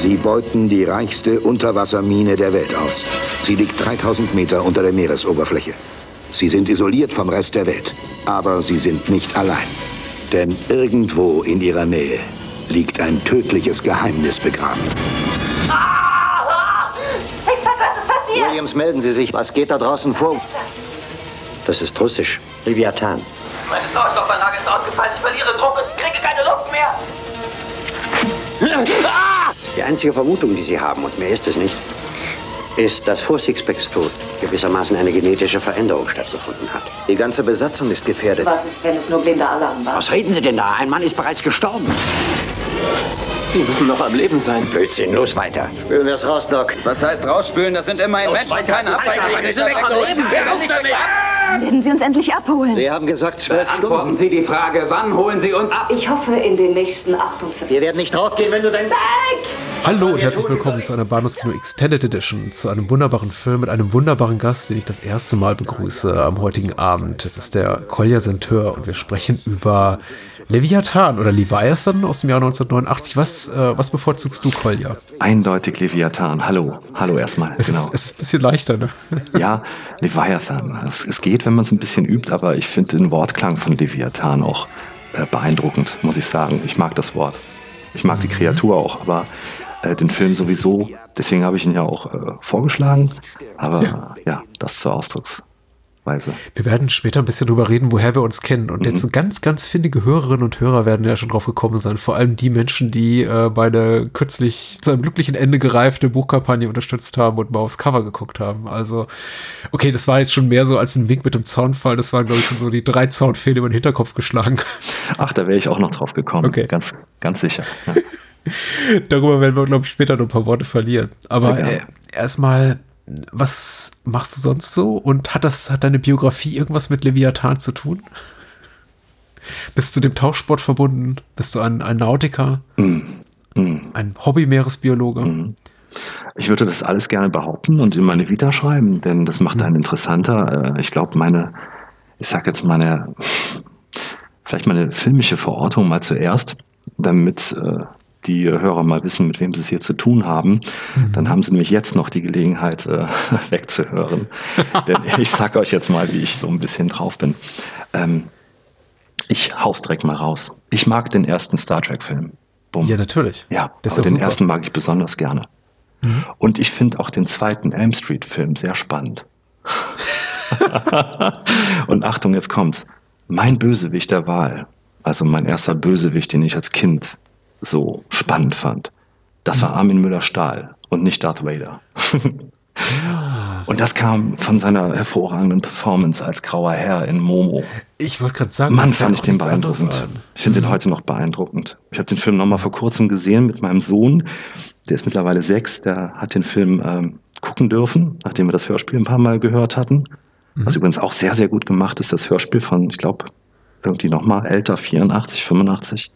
Sie beuten die reichste Unterwassermine der Welt aus. Sie liegt 3000 Meter unter der Meeresoberfläche. Sie sind isoliert vom Rest der Welt. Aber sie sind nicht allein. Denn irgendwo in ihrer Nähe liegt ein tödliches Geheimnis begraben. Williams, melden Sie sich. Was geht da draußen vor? Das ist russisch. Leviathan. Meine Sauerstoffanlage ist ausgefallen. Ich verliere Druck und kriege keine Luft mehr. Die einzige Vermutung, die Sie haben, und mehr ist es nicht, ist, dass vor Sixpacks Tod gewissermaßen eine genetische Veränderung stattgefunden hat. Die ganze Besatzung ist gefährdet. Was ist, wenn es nur blinder Alarm war? Was reden Sie denn da? Ein Mann ist bereits gestorben. Die müssen noch am Leben sein. Blödsinn, los weiter. Spülen wir es raus, Doc. Was heißt rausspülen? Das sind immerhin Menschen, keine Werden Sie uns endlich abholen? Sie haben gesagt zwölf Beantworten Stunden. Sie die Frage, wann holen Sie uns ab? Ich hoffe, in den nächsten 48. Wir werden nicht draufgehen, wenn du dein... Hallo und herzlich willkommen zu einer Bahnhofskino Extended Edition, zu einem wunderbaren Film mit einem wunderbaren Gast, den ich das erste Mal begrüße am heutigen Abend. Es ist der Kolja Senteur und wir sprechen über Leviathan oder Leviathan aus dem Jahr 1989. Was, äh, was bevorzugst du, Kolja? Eindeutig Leviathan. Hallo. Hallo erstmal. Es, genau. ist, es ist ein bisschen leichter, ne? Ja, Leviathan. Es, es geht, wenn man es ein bisschen übt, aber ich finde den Wortklang von Leviathan auch äh, beeindruckend, muss ich sagen. Ich mag das Wort. Ich mag die Kreatur auch, aber äh, den Film sowieso. Deswegen habe ich ihn ja auch äh, vorgeschlagen. Aber ja. ja, das zur Ausdrucksweise. Wir werden später ein bisschen drüber reden, woher wir uns kennen. Und Mhm. jetzt ganz, ganz findige Hörerinnen und Hörer werden ja schon drauf gekommen sein. Vor allem die Menschen, die äh, meine kürzlich zu einem glücklichen Ende gereifte Buchkampagne unterstützt haben und mal aufs Cover geguckt haben. Also, okay, das war jetzt schon mehr so als ein Wink mit dem Zaunfall. Das waren, glaube ich, schon so die drei Zaunfähle über den Hinterkopf geschlagen. Ach, da wäre ich auch noch drauf gekommen. Okay. Ganz, ganz sicher. Ja. Darüber werden wir, glaube ich, später noch ein paar Worte verlieren. Aber äh, erstmal, was machst du sonst so? Und hat das, hat deine Biografie irgendwas mit Leviathan zu tun? Bist du dem Tauchsport verbunden? Bist du ein, ein Nautiker? Mm, Ein Hobby-Meeresbiologe? Ich würde das alles gerne behaupten und in meine Vita schreiben, denn das macht einen interessanter. Äh, Ich glaube, meine, ich sag jetzt meine, vielleicht meine filmische Verortung mal zuerst, damit äh, die Hörer mal wissen, mit wem sie es hier zu tun haben. Dann haben sie nämlich jetzt noch die Gelegenheit, äh, wegzuhören. denn ich sag euch jetzt mal, wie ich so ein bisschen drauf bin. Ähm, ich haus direkt mal raus. Ich mag den ersten Star Trek-Film. Ja, natürlich. Ja, Das aber den super. ersten mag ich besonders gerne. Und ich finde auch den zweiten Elm Street-Film sehr spannend. Und Achtung, jetzt kommt's. Mein Bösewicht der Wahl, also mein erster Bösewicht, den ich als Kind so spannend fand, das war Armin Müller-Stahl und nicht Darth Vader. Und das kam von seiner hervorragenden Performance als grauer Herr in Momo. Ich wollte gerade sagen, Mann, fand ich den beeindruckend. ein. Ich finde den heute noch beeindruckend. Ich habe den Film noch mal vor kurzem gesehen mit meinem Sohn. Der ist mittlerweile sechs. Der hat den Film ähm, gucken dürfen, nachdem wir das Hörspiel ein paar Mal gehört hatten. Was übrigens auch sehr, sehr gut gemacht ist, das Hörspiel von, ich glaube, irgendwie noch mal älter, 84, 85.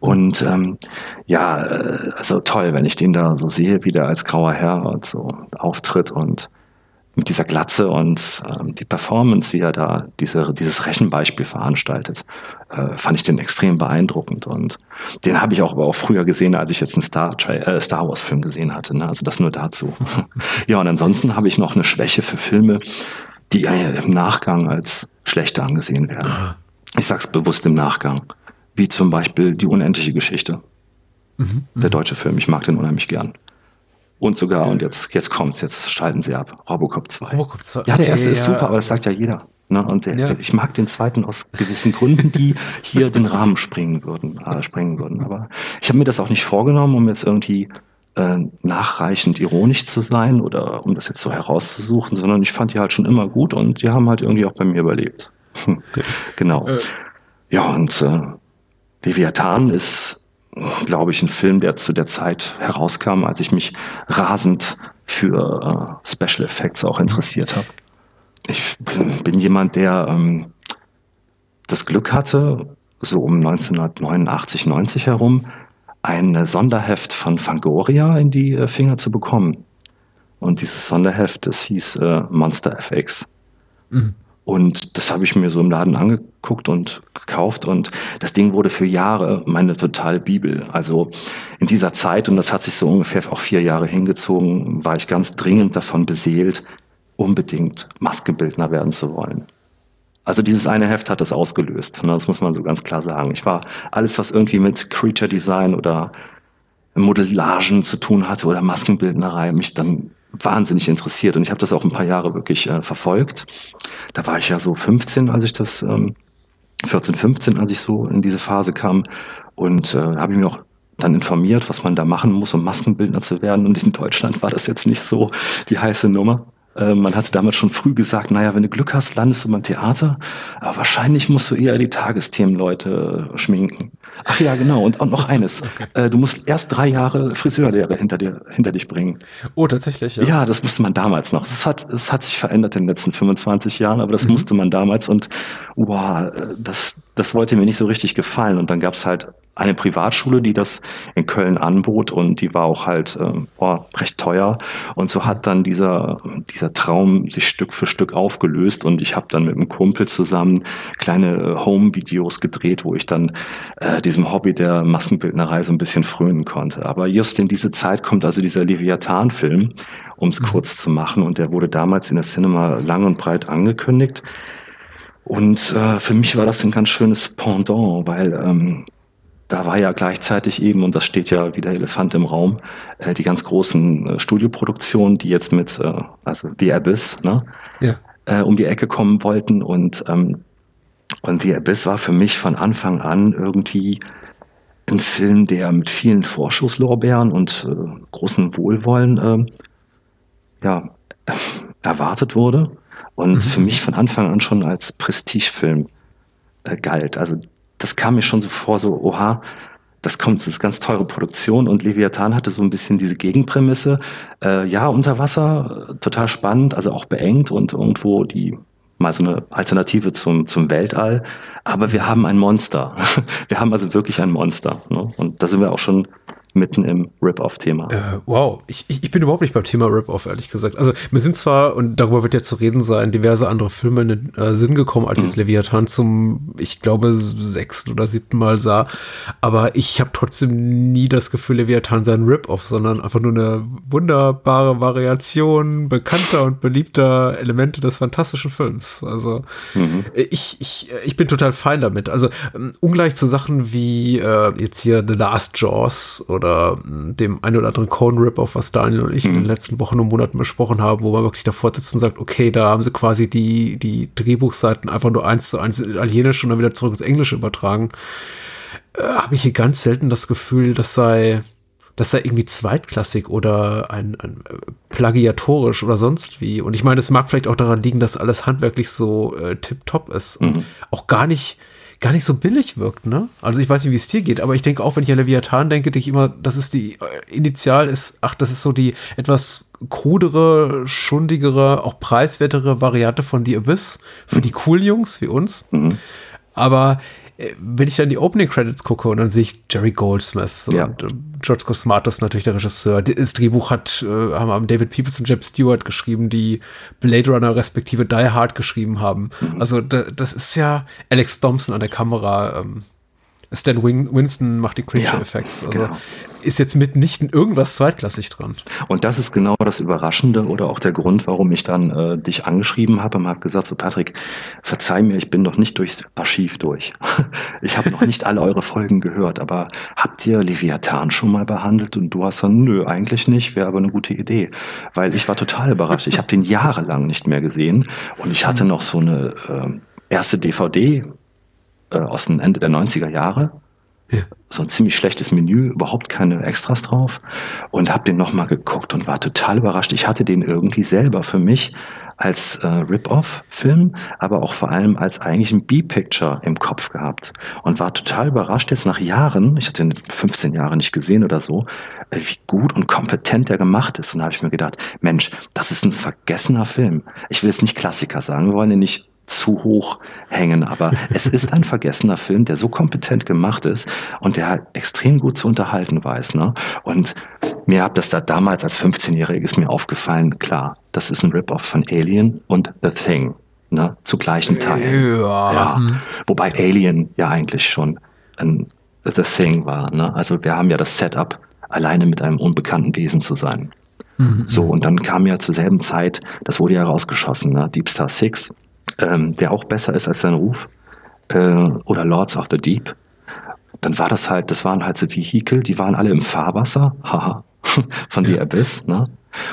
Und ähm, ja, äh, also toll, wenn ich den da so sehe, wie der als grauer Herr und so auftritt und mit dieser Glatze und ähm, die Performance, wie er da diese, dieses Rechenbeispiel veranstaltet, äh, fand ich den extrem beeindruckend. Und den habe ich auch aber auch früher gesehen, als ich jetzt einen Star, äh, Star Wars Film gesehen hatte. Ne? Also das nur dazu. ja, und ansonsten habe ich noch eine Schwäche für Filme, die äh, im Nachgang als schlechter angesehen werden. Ich sag's bewusst im Nachgang. Wie zum Beispiel die unendliche Geschichte. Der deutsche Film. Ich mag den unheimlich gern. Und sogar, und jetzt, jetzt kommt's, jetzt schalten sie ab. Robocop 2. Robocop 2. Ja, der Okay, erste ist ja. super, aber das sagt ja jeder. Ne? Und der, Ja. der, ich mag den zweiten aus gewissen Gründen, die hier den Rahmen springen würden, äh, sprengen würden. Aber ich habe mir das auch nicht vorgenommen, um jetzt irgendwie äh, nachreichend ironisch zu sein oder um das jetzt so herauszusuchen, sondern ich fand die halt schon immer gut und die haben halt irgendwie auch bei mir überlebt. Genau. Äh. Ja, und äh, Leviathan ist, glaube ich, ein Film, der zu der Zeit herauskam, als ich mich rasend für äh, Special Effects auch interessiert habe. Ich bin, bin jemand, der ähm, das Glück hatte, so um 1989, 90 herum, ein Sonderheft von Fangoria in die äh, Finger zu bekommen. Und dieses Sonderheft, das hieß äh, Monster FX. Und das habe ich mir so im Laden angeguckt und gekauft. Und das Ding wurde für Jahre meine totale Bibel. Also in dieser Zeit, und das hat sich so ungefähr auch vier Jahre hingezogen, war ich ganz dringend davon beseelt, unbedingt Maskenbildner werden zu wollen. Also dieses eine Heft hat das ausgelöst. Ne? Das muss man so ganz klar sagen. Ich war alles, was irgendwie mit Creature Design oder Modellagen zu tun hatte oder Maskenbildnerei, mich dann wahnsinnig interessiert. Und ich habe das auch ein paar Jahre wirklich äh, verfolgt. Da war ich ja so 15, als ich das, ähm, 14, 15, als ich so in diese Phase kam. Und äh, habe ich mir auch dann informiert, was man da machen muss, um Maskenbildner zu werden. Und in Deutschland war das jetzt nicht so die heiße Nummer. Äh, man hatte damals schon früh gesagt, naja, wenn du Glück hast, landest du beim Theater, aber wahrscheinlich musst du eher die Tagesthemenleute schminken. Ach ja, genau. Und, und noch eines. Okay. Äh, du musst erst drei Jahre Friseurlehre hinter, dir, hinter dich bringen. Oh, tatsächlich, ja. Ja, das musste man damals noch. Es hat, es hat sich verändert in den letzten 25 Jahren, aber das mhm. musste man damals. Und wow, das, das wollte mir nicht so richtig gefallen. Und dann gab es halt eine Privatschule, die das in Köln anbot und die war auch halt äh, boah, recht teuer. Und so hat dann dieser, dieser Traum sich Stück für Stück aufgelöst und ich habe dann mit einem Kumpel zusammen kleine äh, Home-Videos gedreht, wo ich dann äh, diesem Hobby der Maskenbildnerei so ein bisschen frönen konnte. Aber just in diese Zeit kommt also dieser Leviathan-Film, um es mhm. kurz zu machen. Und der wurde damals in der Cinema lang und breit angekündigt. Und äh, für mich war das ein ganz schönes Pendant, weil ähm, da war ja gleichzeitig eben, und das steht ja wie der Elefant im Raum, äh, die ganz großen äh, Studioproduktionen, die jetzt mit, äh, also The Abyss, ne, ja. äh, um die Ecke kommen wollten. Und, ähm, und The Abyss war für mich von Anfang an irgendwie ein Film, der mit vielen Vorschusslorbeeren und äh, großem Wohlwollen äh, ja, erwartet wurde. Und mhm. für mich von Anfang an schon als Prestigefilm äh, galt. Also das kam mir schon so vor, so, oha, das kommt, das ist ganz teure Produktion und Leviathan hatte so ein bisschen diese Gegenprämisse. Äh, ja, unter Wasser, total spannend, also auch beengt und irgendwo die mal so eine Alternative zum, zum Weltall. Aber wir haben ein Monster. Wir haben also wirklich ein Monster. Ne? Und da sind wir auch schon mitten im Rip-Off-Thema. Äh, wow, ich, ich, bin überhaupt nicht beim Thema Rip-Off, ehrlich gesagt. Also mir sind zwar, und darüber wird ja zu reden sein, diverse andere Filme in den äh, Sinn gekommen, als ich mhm. Leviathan zum, ich glaube, sechsten oder siebten Mal sah, aber ich habe trotzdem nie das Gefühl, Leviathan sei ein Rip-Off, sondern einfach nur eine wunderbare Variation bekannter und beliebter Elemente des fantastischen Films. Also mhm. ich, ich, ich bin total fein damit. Also ähm, ungleich zu Sachen wie äh, jetzt hier The Last Jaws oder oder hm, dem ein oder anderen Cone-Rip-Off, was Daniel und ich mhm. in den letzten Wochen und Monaten besprochen haben, wo man wirklich davor sitzt und sagt, okay, da haben sie quasi die, die Drehbuchseiten einfach nur eins zu eins in Italienisch und dann wieder zurück ins Englische übertragen, äh, habe ich hier ganz selten das Gefühl, das sei, das sei irgendwie zweitklassig oder ein, ein äh, plagiatorisch oder sonst wie. Und ich meine, es mag vielleicht auch daran liegen, dass alles handwerklich so äh, tipptopp ist mhm. und auch gar nicht gar nicht so billig wirkt, ne? Also ich weiß nicht, wie es dir geht, aber ich denke auch, wenn ich an Leviathan denke, denke ich immer, das ist die, äh, initial ist, ach, das ist so die etwas krudere, schundigere, auch preiswertere Variante von The Abyss für die cool Jungs wie uns. Mhm. Aber wenn ich dann die Opening Credits gucke und dann sehe ich Jerry Goldsmith ja. und äh, George Cosmatos natürlich der Regisseur. Das Drehbuch hat äh, haben David Peoples und Jeb Stewart geschrieben, die Blade Runner respektive Die Hard geschrieben haben. Mhm. Also da, das ist ja Alex Thompson an der Kamera. Ähm, Stan Winston macht die Creature Effects. Also genau. ist jetzt mitnichten irgendwas zweitklassig dran. Und das ist genau das Überraschende oder auch der Grund, warum ich dann äh, dich angeschrieben habe und habe gesagt, so Patrick, verzeih mir, ich bin noch nicht durchs Archiv durch. ich habe noch nicht alle eure Folgen gehört, aber habt ihr Leviathan schon mal behandelt? Und du hast dann, nö, eigentlich nicht, wäre aber eine gute Idee. Weil ich war total überrascht. Ich habe den jahrelang nicht mehr gesehen und ich hatte noch so eine äh, erste DVD äh, aus dem Ende der 90er Jahre. Ja. So ein ziemlich schlechtes Menü, überhaupt keine Extras drauf. Und habe den nochmal geguckt und war total überrascht. Ich hatte den irgendwie selber für mich als äh, Rip-Off-Film, aber auch vor allem als eigentlich ein B-Picture im Kopf gehabt. Und war total überrascht jetzt nach Jahren, ich hatte ihn 15 Jahre nicht gesehen oder so, äh, wie gut und kompetent der gemacht ist. Und da habe ich mir gedacht, Mensch, das ist ein vergessener Film. Ich will jetzt nicht Klassiker sagen, wir wollen ihn nicht zu hoch hängen. Aber es ist ein vergessener Film, der so kompetent gemacht ist und der halt extrem gut zu unterhalten weiß. Ne? Und mir hat das da damals als 15-Jähriges mir aufgefallen, klar, das ist ein Rip-Off von Alien und The Thing. ne, zu gleichen Teilen. Ja. Ja. Wobei Alien ja eigentlich schon ein The Thing war. Ne? Also wir haben ja das Setup, alleine mit einem unbekannten Wesen zu sein. So, und dann kam ja zur selben Zeit, das wurde ja rausgeschossen, ne? Deep Star Six, ähm, der auch besser ist als sein Ruf, äh, oder Lords of the Deep. Dann war das halt, das waren halt so Vehikel, die waren alle im Fahrwasser, haha, von The Abyss, ne?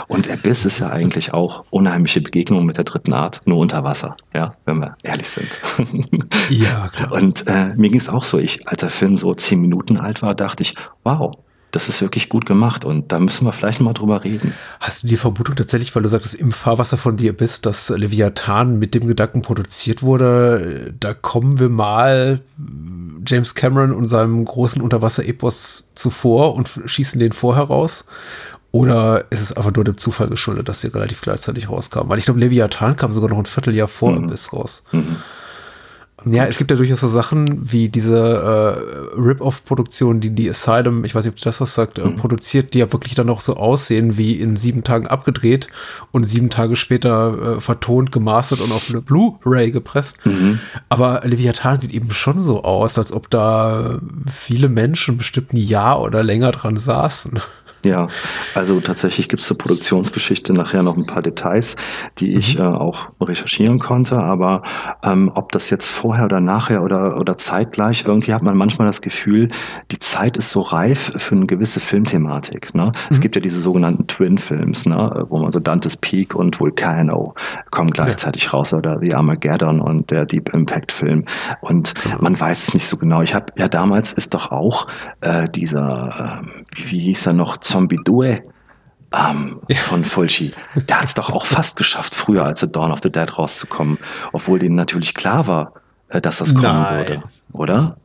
Und Abyss ist ja eigentlich auch unheimliche Begegnung mit der dritten Art, nur unter Wasser, ja, wenn wir ehrlich sind. Ja, klar. Und äh, mir ging es auch so, ich, als der Film so zehn Minuten alt war, dachte ich, wow, das ist wirklich gut gemacht und da müssen wir vielleicht mal drüber reden. Hast du die Vermutung tatsächlich, weil du sagtest, im Fahrwasser von dir bist, dass Leviathan mit dem Gedanken produziert wurde, da kommen wir mal James Cameron und seinem großen Unterwasser-Epos zuvor und schießen den vorher raus? Oder ist es einfach nur dem Zufall geschuldet, dass sie relativ gleichzeitig rauskam? Weil ich glaube, Leviathan kam sogar noch ein Vierteljahr vor Mhm. Abyss raus. Ja, es gibt ja durchaus so Sachen wie diese äh, Rip-Off-Produktion, die die Asylum, ich weiß nicht, ob das was sagt, äh, produziert, die ja wirklich dann auch so aussehen wie in sieben Tagen abgedreht und sieben Tage später äh, vertont, gemastert und auf eine Blu-ray gepresst. Aber Leviathan sieht eben schon so aus, als ob da viele Menschen bestimmt ein Jahr oder länger dran saßen. Ja, also tatsächlich gibt es zur Produktionsgeschichte nachher noch ein paar Details, die ich äh, auch recherchieren konnte. Aber ähm, ob das jetzt vorher oder nachher oder, oder zeitgleich, irgendwie hat man manchmal das Gefühl, die Zeit ist so reif für eine gewisse Filmthematik. Ne? Es gibt ja diese sogenannten Twin-Films, ne? wo man so Dante's Peak und Volcano kommen gleichzeitig raus oder The Armageddon und der Deep Impact-Film. Und man weiß es nicht so genau. Ich habe ja damals ist doch auch äh, dieser, wie, wie hieß er noch, Zombie Due ähm, von Fulci. Der hat es doch auch fast geschafft, früher als The Dawn of the Dead rauszukommen, obwohl denen natürlich klar war, äh, dass das kommen Nein. würde, oder?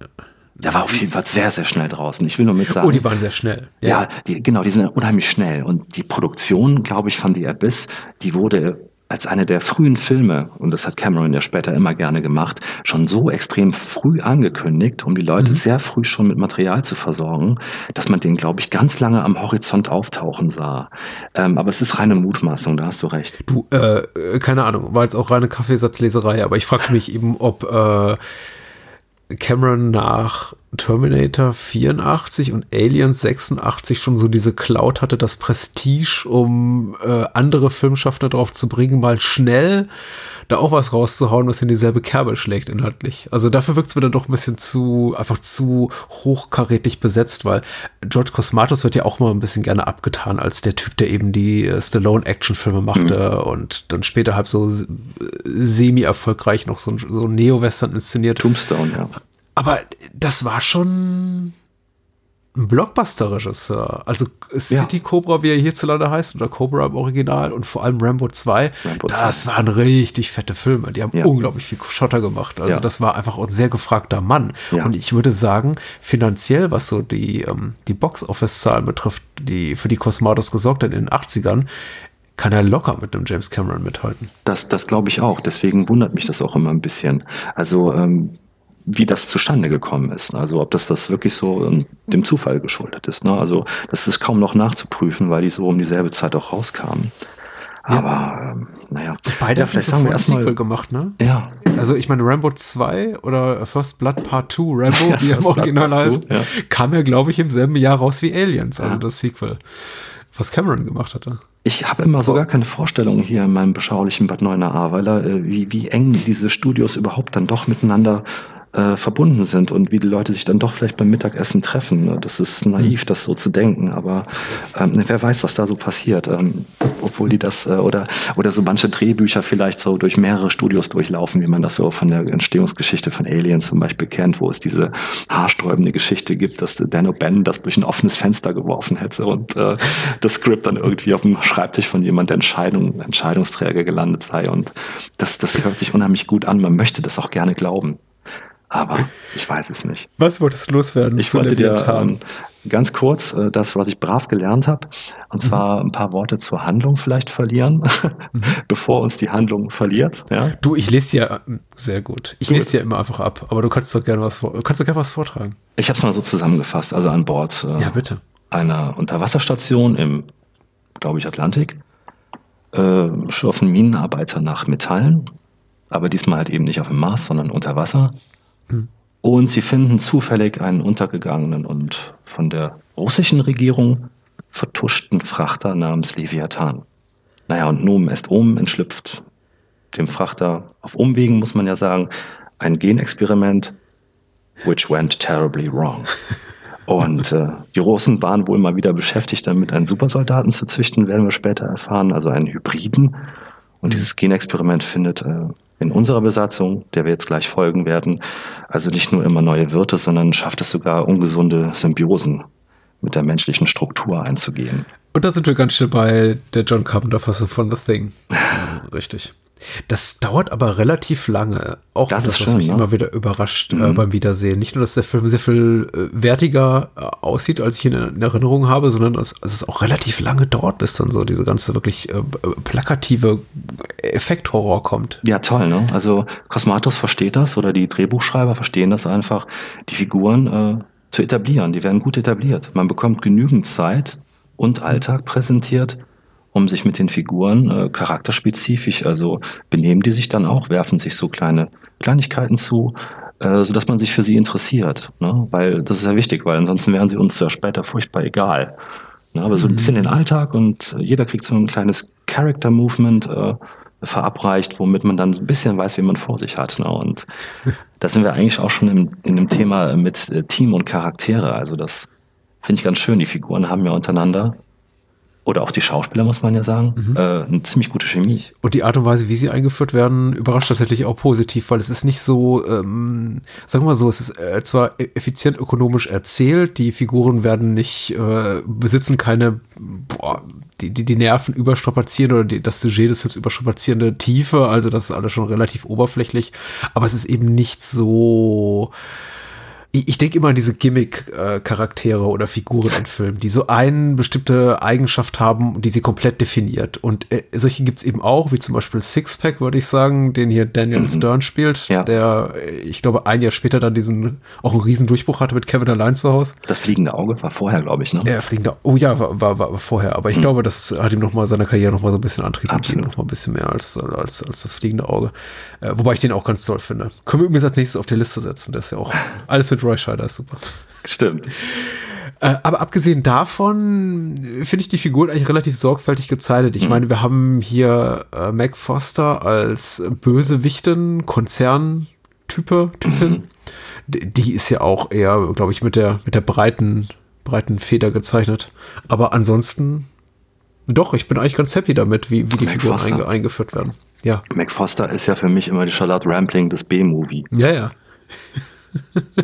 Der war auf jeden Fall sehr, sehr schnell draußen. Ich will nur mit sagen. Oh, die waren sehr schnell. Ja, die, genau, die sind unheimlich schnell. Und die Produktion, glaube ich, von The Abyss, die wurde als eine der frühen Filme, und das hat Cameron ja später immer gerne gemacht, schon so extrem früh angekündigt, um die Leute sehr früh schon mit Material zu versorgen, dass man den, glaube ich, ganz lange am Horizont auftauchen sah. Ähm, aber es ist reine Mutmaßung, da hast du recht. Du, äh, keine Ahnung, war jetzt auch reine Kaffeesatzleserei, aber ich fragte mich eben, ob äh, Cameron nach Terminator 84 und Aliens 86 schon so diese Cloud hatte, das Prestige, um äh, andere Filmschaffner drauf zu bringen, mal schnell da auch was rauszuhauen, was in dieselbe Kerbe schlägt inhaltlich. Also dafür wirkt es mir dann doch ein bisschen zu, einfach zu hochkarätig besetzt, weil George Cosmatos wird ja auch mal ein bisschen gerne abgetan als der Typ, der eben die äh, Stallone-Action-Filme machte und dann später halb so semi-erfolgreich noch so ein, so Neo-Western inszeniert. Tombstone, ja. Aber das war schon ein Blockbuster-Regisseur. Also City Cobra, wie er hierzulande heißt, oder Cobra im Original und vor allem Rambo 2, Rambo das 2. waren richtig fette Filme. Die haben Ja. unglaublich viel Schotter gemacht. Also Ja. das war einfach auch ein sehr gefragter Mann. Ja. Und ich würde sagen, finanziell, was so die, ähm, die Box-Office-Zahlen betrifft, die für die Cosmatos gesorgt hat in den 80ern, kann er locker mit einem James Cameron mithalten. Das, das glaube ich auch. Deswegen wundert mich das auch immer ein bisschen. Also, ähm, wie das zustande gekommen ist. Also, ob das das wirklich so ähm, dem Zufall geschuldet ist. Ne? Also, das ist kaum noch nachzuprüfen, weil die so um dieselbe Zeit auch rauskamen. Aber, ähm, naja. Beide ja, haben vielleicht sagen wir ein Sequel erstmal. gemacht, ne? Ja, Also ich meine, Rambo 2 oder First Blood Part 2, Rambo, Ja, wie er im Original heißt, 2, ja. kam ja, glaube ich, im selben Jahr raus wie Aliens, also Ja. das Sequel, was Cameron gemacht hatte. Ich habe immer so gar keine Vorstellung hier in meinem beschaulichen Bad Neuenahr-Ahrweiler, äh, wie, wie eng diese Studios überhaupt dann doch miteinander äh, verbunden sind und wie die Leute sich dann doch vielleicht beim Mittagessen treffen. ne? Das ist naiv, das so zu denken, aber ähm, wer weiß, was da so passiert. Ähm, obwohl die das äh, oder oder so manche Drehbücher vielleicht so durch mehrere Studios durchlaufen, wie man das so von der Entstehungsgeschichte von Alien zum Beispiel kennt, wo es diese haarsträubende Geschichte gibt, dass Dan O'Bannon das durch ein offenes Fenster geworfen hätte und äh, das Skript dann irgendwie auf dem Schreibtisch von jemand der Entscheidung, Entscheidungsträger gelandet sei. Und das, das hört sich unheimlich gut an. Man möchte das auch gerne glauben. Aber ich weiß es nicht. Was wolltest du loswerden? Ich wollte dir ähm, ganz kurz äh, das, was ich brav gelernt habe, und zwar ein paar Worte zur Handlung vielleicht verlieren, bevor uns die Handlung verliert. Ja? Du, ich lese ja ähm, sehr gut. Ich lese ja immer einfach ab, aber du kannst doch gerne was, kannst doch gerne was vortragen. Ich habe es mal so zusammengefasst. Also an Bord äh, Ja, bitte. einer Unterwasserstation im, glaube ich, Atlantik äh, schürfen Minenarbeiter nach Metallen aber diesmal halt eben nicht auf dem Mars, sondern unter Wasser. Mhm. Und sie finden zufällig einen untergegangenen und von der russischen Regierung vertuschten Frachter namens Leviathan. Naja, und Nomen est Omen entschlüpft dem Frachter auf Umwegen, muss man ja sagen, ein Genexperiment, which went terribly wrong. Und äh, die Russen waren wohl mal wieder beschäftigt damit, einen Supersoldaten zu züchten, werden wir später erfahren, also einen Hybriden. Und dieses Genexperiment findet äh, in unserer Besatzung, der wir jetzt gleich folgen werden, also nicht nur immer neue Wirte, sondern schafft es sogar ungesunde Symbiosen mit der menschlichen Struktur einzugehen. Und da sind wir ganz schnell bei der John Carpenter-Fassung von The Thing. Richtig. Das dauert aber relativ lange. Auch das, das was schön, mich ne? immer wieder überrascht äh, mhm. äh, beim Wiedersehen. Nicht nur, dass der Film sehr viel äh, wertiger äh, aussieht, als ich ihn in, in, Erinnerung habe, sondern dass, dass, es auch relativ lange dauert, bis dann so diese ganze wirklich äh, plakative Effekthorror kommt. Ja, toll, ne? Also Cosmatos versteht das oder die Drehbuchschreiber verstehen das einfach, die Figuren äh, zu etablieren. Die werden gut etabliert. Man bekommt genügend Zeit und Alltag präsentiert, um sich mit den Figuren äh, charakterspezifisch, also benehmen die sich dann auch, werfen sich so kleine Kleinigkeiten zu, äh, sodass man sich für sie interessiert. Ne? Weil das ist ja wichtig, weil ansonsten wären sie uns ja später furchtbar egal. Ne? Aber so ein bisschen den Alltag und jeder kriegt so ein kleines Character-Movement äh, verabreicht, womit man dann ein bisschen weiß, wie man vor sich hat. Ne? Und da sind wir eigentlich auch schon im, in dem Thema mit äh, Team und Charaktere. Also das finde ich ganz schön. Die Figuren haben ja untereinander oder auch die Schauspieler, muss man ja sagen, mhm. äh, eine ziemlich gute Chemie. Und die Art und Weise, wie sie eingeführt werden, überrascht tatsächlich auch positiv, weil es ist nicht so, ähm, sagen wir mal so, es ist äh, zwar effizient ökonomisch erzählt, die Figuren werden nicht, äh, besitzen keine, boah, die, die, die Nerven überstrapazieren oder die, das Sujet des Films überstrapazierende Tiefe, also das ist alles schon relativ oberflächlich, aber es ist eben nicht so, ich denke immer an diese Gimmick-Charaktere oder Figuren in Filmen, die so eine bestimmte Eigenschaft haben, die sie komplett definiert. Und äh, solche gibt's eben auch, wie zum Beispiel Sixpack, würde ich sagen, den hier Daniel mhm. Stern spielt, ja. der, äh, ich glaube, ein Jahr später dann diesen, auch einen riesen Durchbruch hatte mit Kevin allein zu Hause. Das fliegende Auge war vorher, glaube ich, ne? Ja, fliegende, oh ja, war, war, war vorher. Aber ich mhm. glaube, das hat ihm nochmal seiner Karriere nochmal so ein bisschen Antrieb gegeben, nochmal ein bisschen mehr als, als, als das fliegende Auge. Äh, wobei ich den auch ganz toll finde. Können wir übrigens als nächstes auf die Liste setzen, das ist ja auch alles mit Roy Scheider ist super. Stimmt. Äh, aber abgesehen davon finde ich die Figur eigentlich relativ sorgfältig gezeichnet. Ich mhm. meine, wir haben hier äh, Mac Foster als Bösewichtin, Konzerntype, Typin. Mhm. Die ist ja auch eher, glaube ich, mit der, mit der breiten, breiten Feder gezeichnet. Aber ansonsten, doch, ich bin eigentlich ganz happy damit, wie, wie die Mac Figuren einge eingeführt werden. Ja. Mac Foster ist ja für mich immer die Charlotte Rampling des B-Movie. Ja, ja.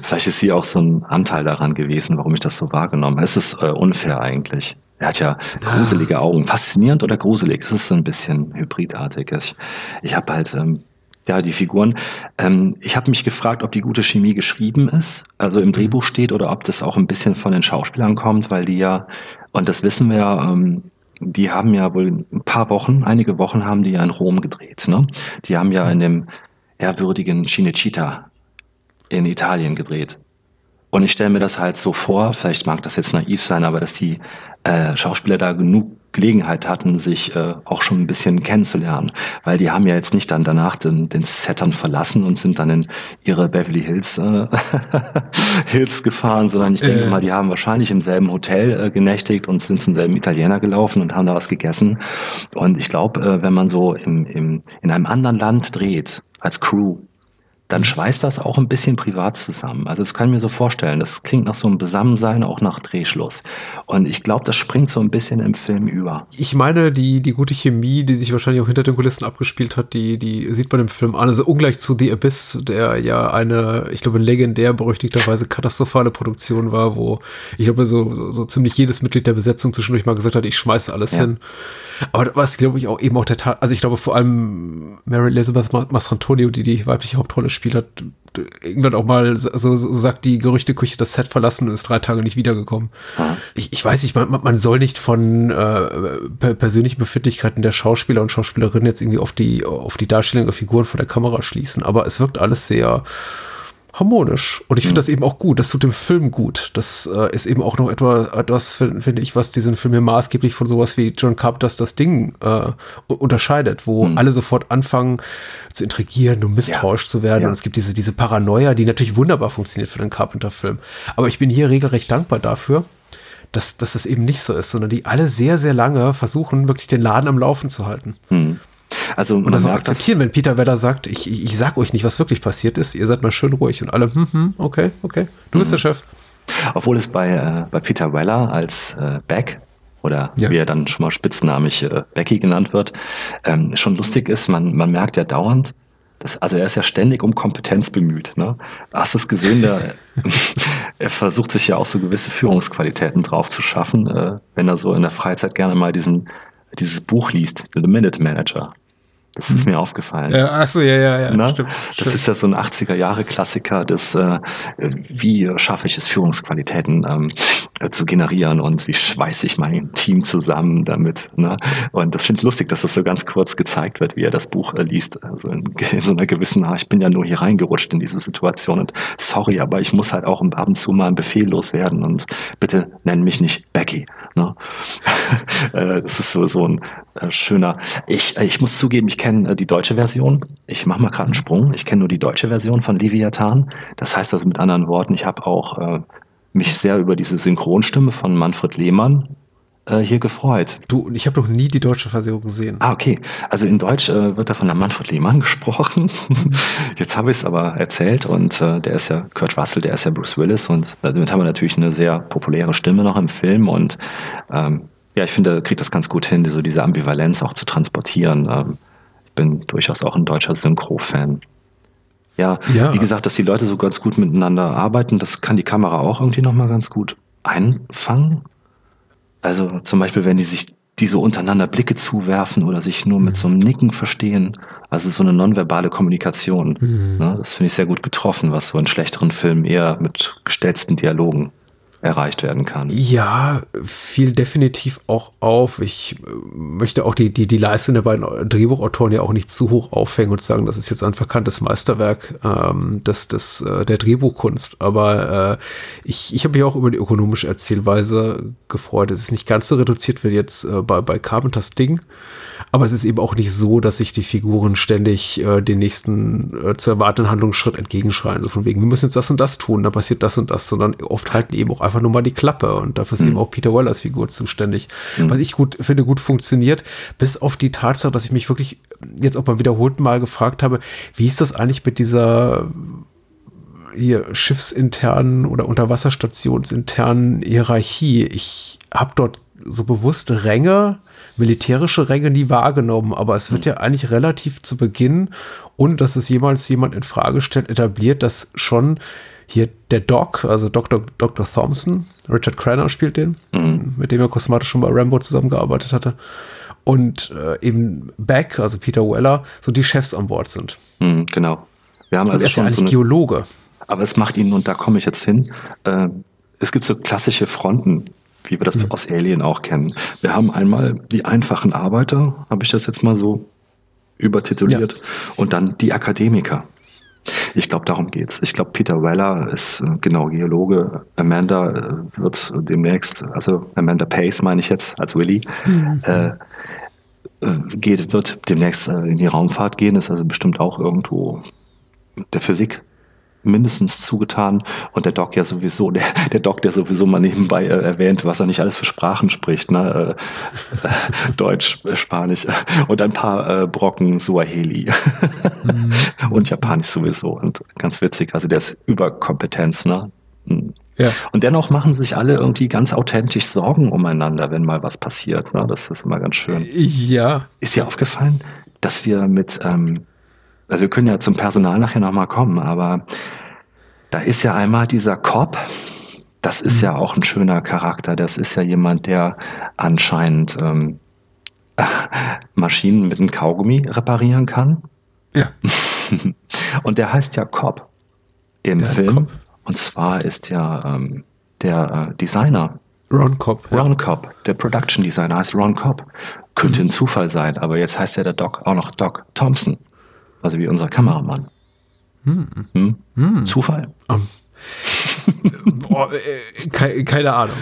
Vielleicht ist sie auch so ein Anteil daran gewesen, warum ich das so wahrgenommen habe. Es ist äh, unfair eigentlich. Er hat ja gruselige Augen. Faszinierend oder gruselig? Es ist so ein bisschen hybridartig. Ich, ich habe halt, ähm, ja, die Figuren. Ähm, ich habe mich gefragt, ob die gute Chemie geschrieben ist, also im Drehbuch steht, oder ob das auch ein bisschen von den Schauspielern kommt, weil die ja, und das wissen wir ja, ähm, die haben ja wohl ein paar Wochen, einige Wochen haben die ja in Rom gedreht. Ne? Die haben ja in dem ehrwürdigen Cinecittà in Italien gedreht. Und ich stelle mir das halt so vor, vielleicht mag das jetzt naiv sein, aber dass die äh, Schauspieler da genug Gelegenheit hatten, sich äh, auch schon ein bisschen kennenzulernen. Weil die haben ja jetzt nicht dann danach den, den Settern verlassen und sind dann in ihre Beverly Hills äh, Hills gefahren, sondern ich denke äh. mal, die haben wahrscheinlich im selben Hotel äh, genächtigt und sind zum selben Italiener gelaufen und haben da was gegessen. Und ich glaube, äh, wenn man so im, im, in einem anderen Land dreht, als Crew, dann schweißt das auch ein bisschen privat zusammen. Also das kann ich mir so vorstellen. Das klingt nach so einem Besammensein, auch nach Drehschluss. Und ich glaube, das springt so ein bisschen im Film über. Ich meine, die, die gute Chemie, die sich wahrscheinlich auch hinter den Kulissen abgespielt hat, die, die sieht man im Film an. Also ungleich zu The Abyss, der ja eine, ich glaube, legendär berüchtigterweise katastrophale Produktion war, wo ich glaube, so, so, so ziemlich jedes Mitglied der Besetzung zwischendurch mal gesagt hat, ich schmeiße alles ja. hin. Aber was, glaube ich, auch eben auch der Tat, also ich glaube vor allem Mary Elizabeth Mastrantonio, die die weibliche Hauptrolle spielt hat, irgendwann auch mal so, so sagt die Gerüchteküche das Set verlassen und ist drei Tage nicht wiedergekommen. Ich, ich weiß nicht, man, man soll nicht von äh, persönlichen Befindlichkeiten der Schauspieler und Schauspielerinnen jetzt irgendwie auf die, auf die Darstellung der Figuren vor der Kamera schließen, aber es wirkt alles sehr harmonisch. Und ich finde das eben auch gut. Das tut dem Film gut. Das äh, ist eben auch noch etwa, etwas, finde find ich, was diesen Film hier maßgeblich von sowas wie John Carpenter's das Ding äh, unterscheidet, wo alle sofort anfangen zu intrigieren und misstrauisch Ja. zu werden. Ja. Und es gibt diese, diese Paranoia, die natürlich wunderbar funktioniert für den Carpenter-Film. Aber ich bin hier regelrecht dankbar dafür, dass, dass das eben nicht so ist, sondern die alle sehr, sehr lange versuchen, wirklich den Laden am Laufen zu halten. Also Und das auch das, akzeptieren, wenn Peter Weller sagt, ich, ich, ich sag euch nicht, was wirklich passiert ist, ihr seid mal schön ruhig und alle, hm, hm, okay, okay, du Mhm. bist der Chef. obwohl es bei, äh, bei Peter Weller als äh, Beck oder Ja. wie er dann schon mal spitznamig äh, Becky genannt wird, ähm, schon lustig ist, man, man merkt ja dauernd, dass, also er ist ja ständig um Kompetenz bemüht. Ne? Hast du es gesehen, der, er versucht sich ja auch so gewisse Führungsqualitäten drauf zu schaffen, äh, wenn er so in der Freizeit gerne mal diesen, dieses Buch liest, The Minute Manager. Das ist mir aufgefallen. Ja, achso, ja, ja, ja, Ne? stimmt. Das stimmt. ist ja so ein 80er-Jahre-Klassiker des, äh, wie schaffe ich es, Führungsqualitäten ähm, äh, zu generieren und wie schweiße ich mein Team zusammen damit. Ne? Und das finde ich lustig, dass das so ganz kurz gezeigt wird, wie er das Buch äh, liest. Also in, in so einer gewissen, ah, ich bin ja nur hier reingerutscht in diese Situation und sorry, aber ich muss halt auch ab und zu mal einen Befehl loswerden und bitte nenn mich nicht Becky. Ne? Äh, das ist so, so ein äh, schöner. Ich, äh, ich muss zugeben, ich kenne äh, die deutsche Version. Ich mache mal gerade einen Sprung. Ich kenne nur die deutsche Version von Leviathan. Das heißt also mit anderen Worten, ich habe auch äh, mich sehr über diese Synchronstimme von Manfred Lehmann äh, hier gefreut. Du, ich habe noch nie die deutsche Version gesehen. Ah, okay. Also in Deutsch äh, wird da von der Manfred Lehmann gesprochen. Jetzt habe ich es aber erzählt und äh, der ist ja Kurt Russell, der ist ja Bruce Willis und damit haben wir natürlich eine sehr populäre Stimme noch im Film und ähm, ja, ich finde, er kriegt das ganz gut hin, so diese Ambivalenz auch zu transportieren. Ähm, ich bin durchaus auch ein deutscher Synchro-Fan. Ja, Ja. wie gesagt, dass die Leute so ganz gut miteinander arbeiten, das kann die Kamera auch irgendwie nochmal ganz gut einfangen. Also zum Beispiel, wenn die sich die so untereinander Blicke zuwerfen oder sich nur mit so einem Nicken verstehen. Also so eine nonverbale Kommunikation. Ne, das finde ich sehr gut getroffen, was so in schlechteren Filmen eher mit gestellten Dialogen erreicht werden kann. Ja, fiel definitiv auch auf. Ich äh, möchte auch die, die, die Leistung der beiden Drehbuchautoren ja auch nicht zu hoch aufhängen und sagen, das ist jetzt ein verkanntes Meisterwerk ähm, des, des, äh, der Drehbuchkunst. Aber äh, ich, ich habe mich auch über die ökonomische Erzählweise gefreut. Es ist nicht ganz so reduziert wie jetzt äh, bei, bei Carpenters Ding. Aber es ist eben auch nicht so, dass sich die Figuren ständig äh, den nächsten äh, zu erwartenden Handlungsschritt entgegenschreien. So von wegen, wir müssen jetzt das und das tun, da passiert das und das, sondern oft halten eben auch einfach nur mal die Klappe. Und dafür ist eben auch Peter Wellers Figur zuständig. Was ich gut finde, gut funktioniert, bis auf die Tatsache, dass ich mich wirklich jetzt auch beim wiederholten Mal gefragt habe, wie ist das eigentlich mit dieser hier schiffsinternen oder Unterwasserstationsinternen Hierarchie. Ich habe dort so bewusst Ränge, militärische Ränge nie wahrgenommen, aber es wird ja eigentlich relativ zu Beginn, ohne dass es jemals jemand in Frage stellt, etabliert, dass schon hier der Doc, also Dr. Dr. Thompson, Richard Cranner spielt den, mit dem er kosmatisch schon bei Rambo zusammengearbeitet hatte, und äh, eben Beck, also Peter Weller, so die Chefs an Bord sind. Mhm, genau. Wir haben Also er ist ja schon eigentlich so eine, Geologe. aber es macht ihn, und da komme ich jetzt hin, äh, es gibt so klassische Fronten, wie wir das aus Alien auch kennen. Wir haben einmal die einfachen Arbeiter, habe ich das jetzt mal so übertituliert, und dann die Akademiker. Ich glaube, darum geht's. Ich glaube, Peter Weller ist äh, genau Geologe. Amanda äh, wird demnächst, also Amanda Pace meine ich jetzt als Willy, äh, äh, geht, wird demnächst in die Raumfahrt gehen, ist also bestimmt auch irgendwo der Physik mindestens zugetan und der Doc ja sowieso, der, der Doc, der sowieso mal nebenbei äh, erwähnt, was er nicht alles für Sprachen spricht, ne? Äh, Deutsch, äh, Spanisch und ein paar äh, Brocken Suaheli und Japanisch sowieso und ganz witzig, also der ist Überkompetenz, ne? Mhm. Ja. Und dennoch machen sich alle irgendwie ganz authentisch Sorgen umeinander, wenn mal was passiert. Ne? Das ist immer ganz schön. Ja. Ist dir aufgefallen, dass wir mit, ähm, also wir können ja zum Personal nachher nochmal kommen, aber da ist ja einmal dieser Cop, das ist ja auch ein schöner Charakter, das ist ja jemand, der anscheinend ähm, Maschinen mit einem Kaugummi reparieren kann. Ja. Und der heißt ja Cop im Der Film. Cobb. Und zwar ist ja ähm, der äh, Designer Ron Cobb. Ja. Ron Cobb, der Production Designer heißt Ron Cobb. Könnte Mhm. ein Zufall sein, aber jetzt heißt ja der Doc auch noch Doc Thompson. Also wie unser Kameramann. Hm. Hm. Zufall? Um, boah, äh, ke keine Ahnung.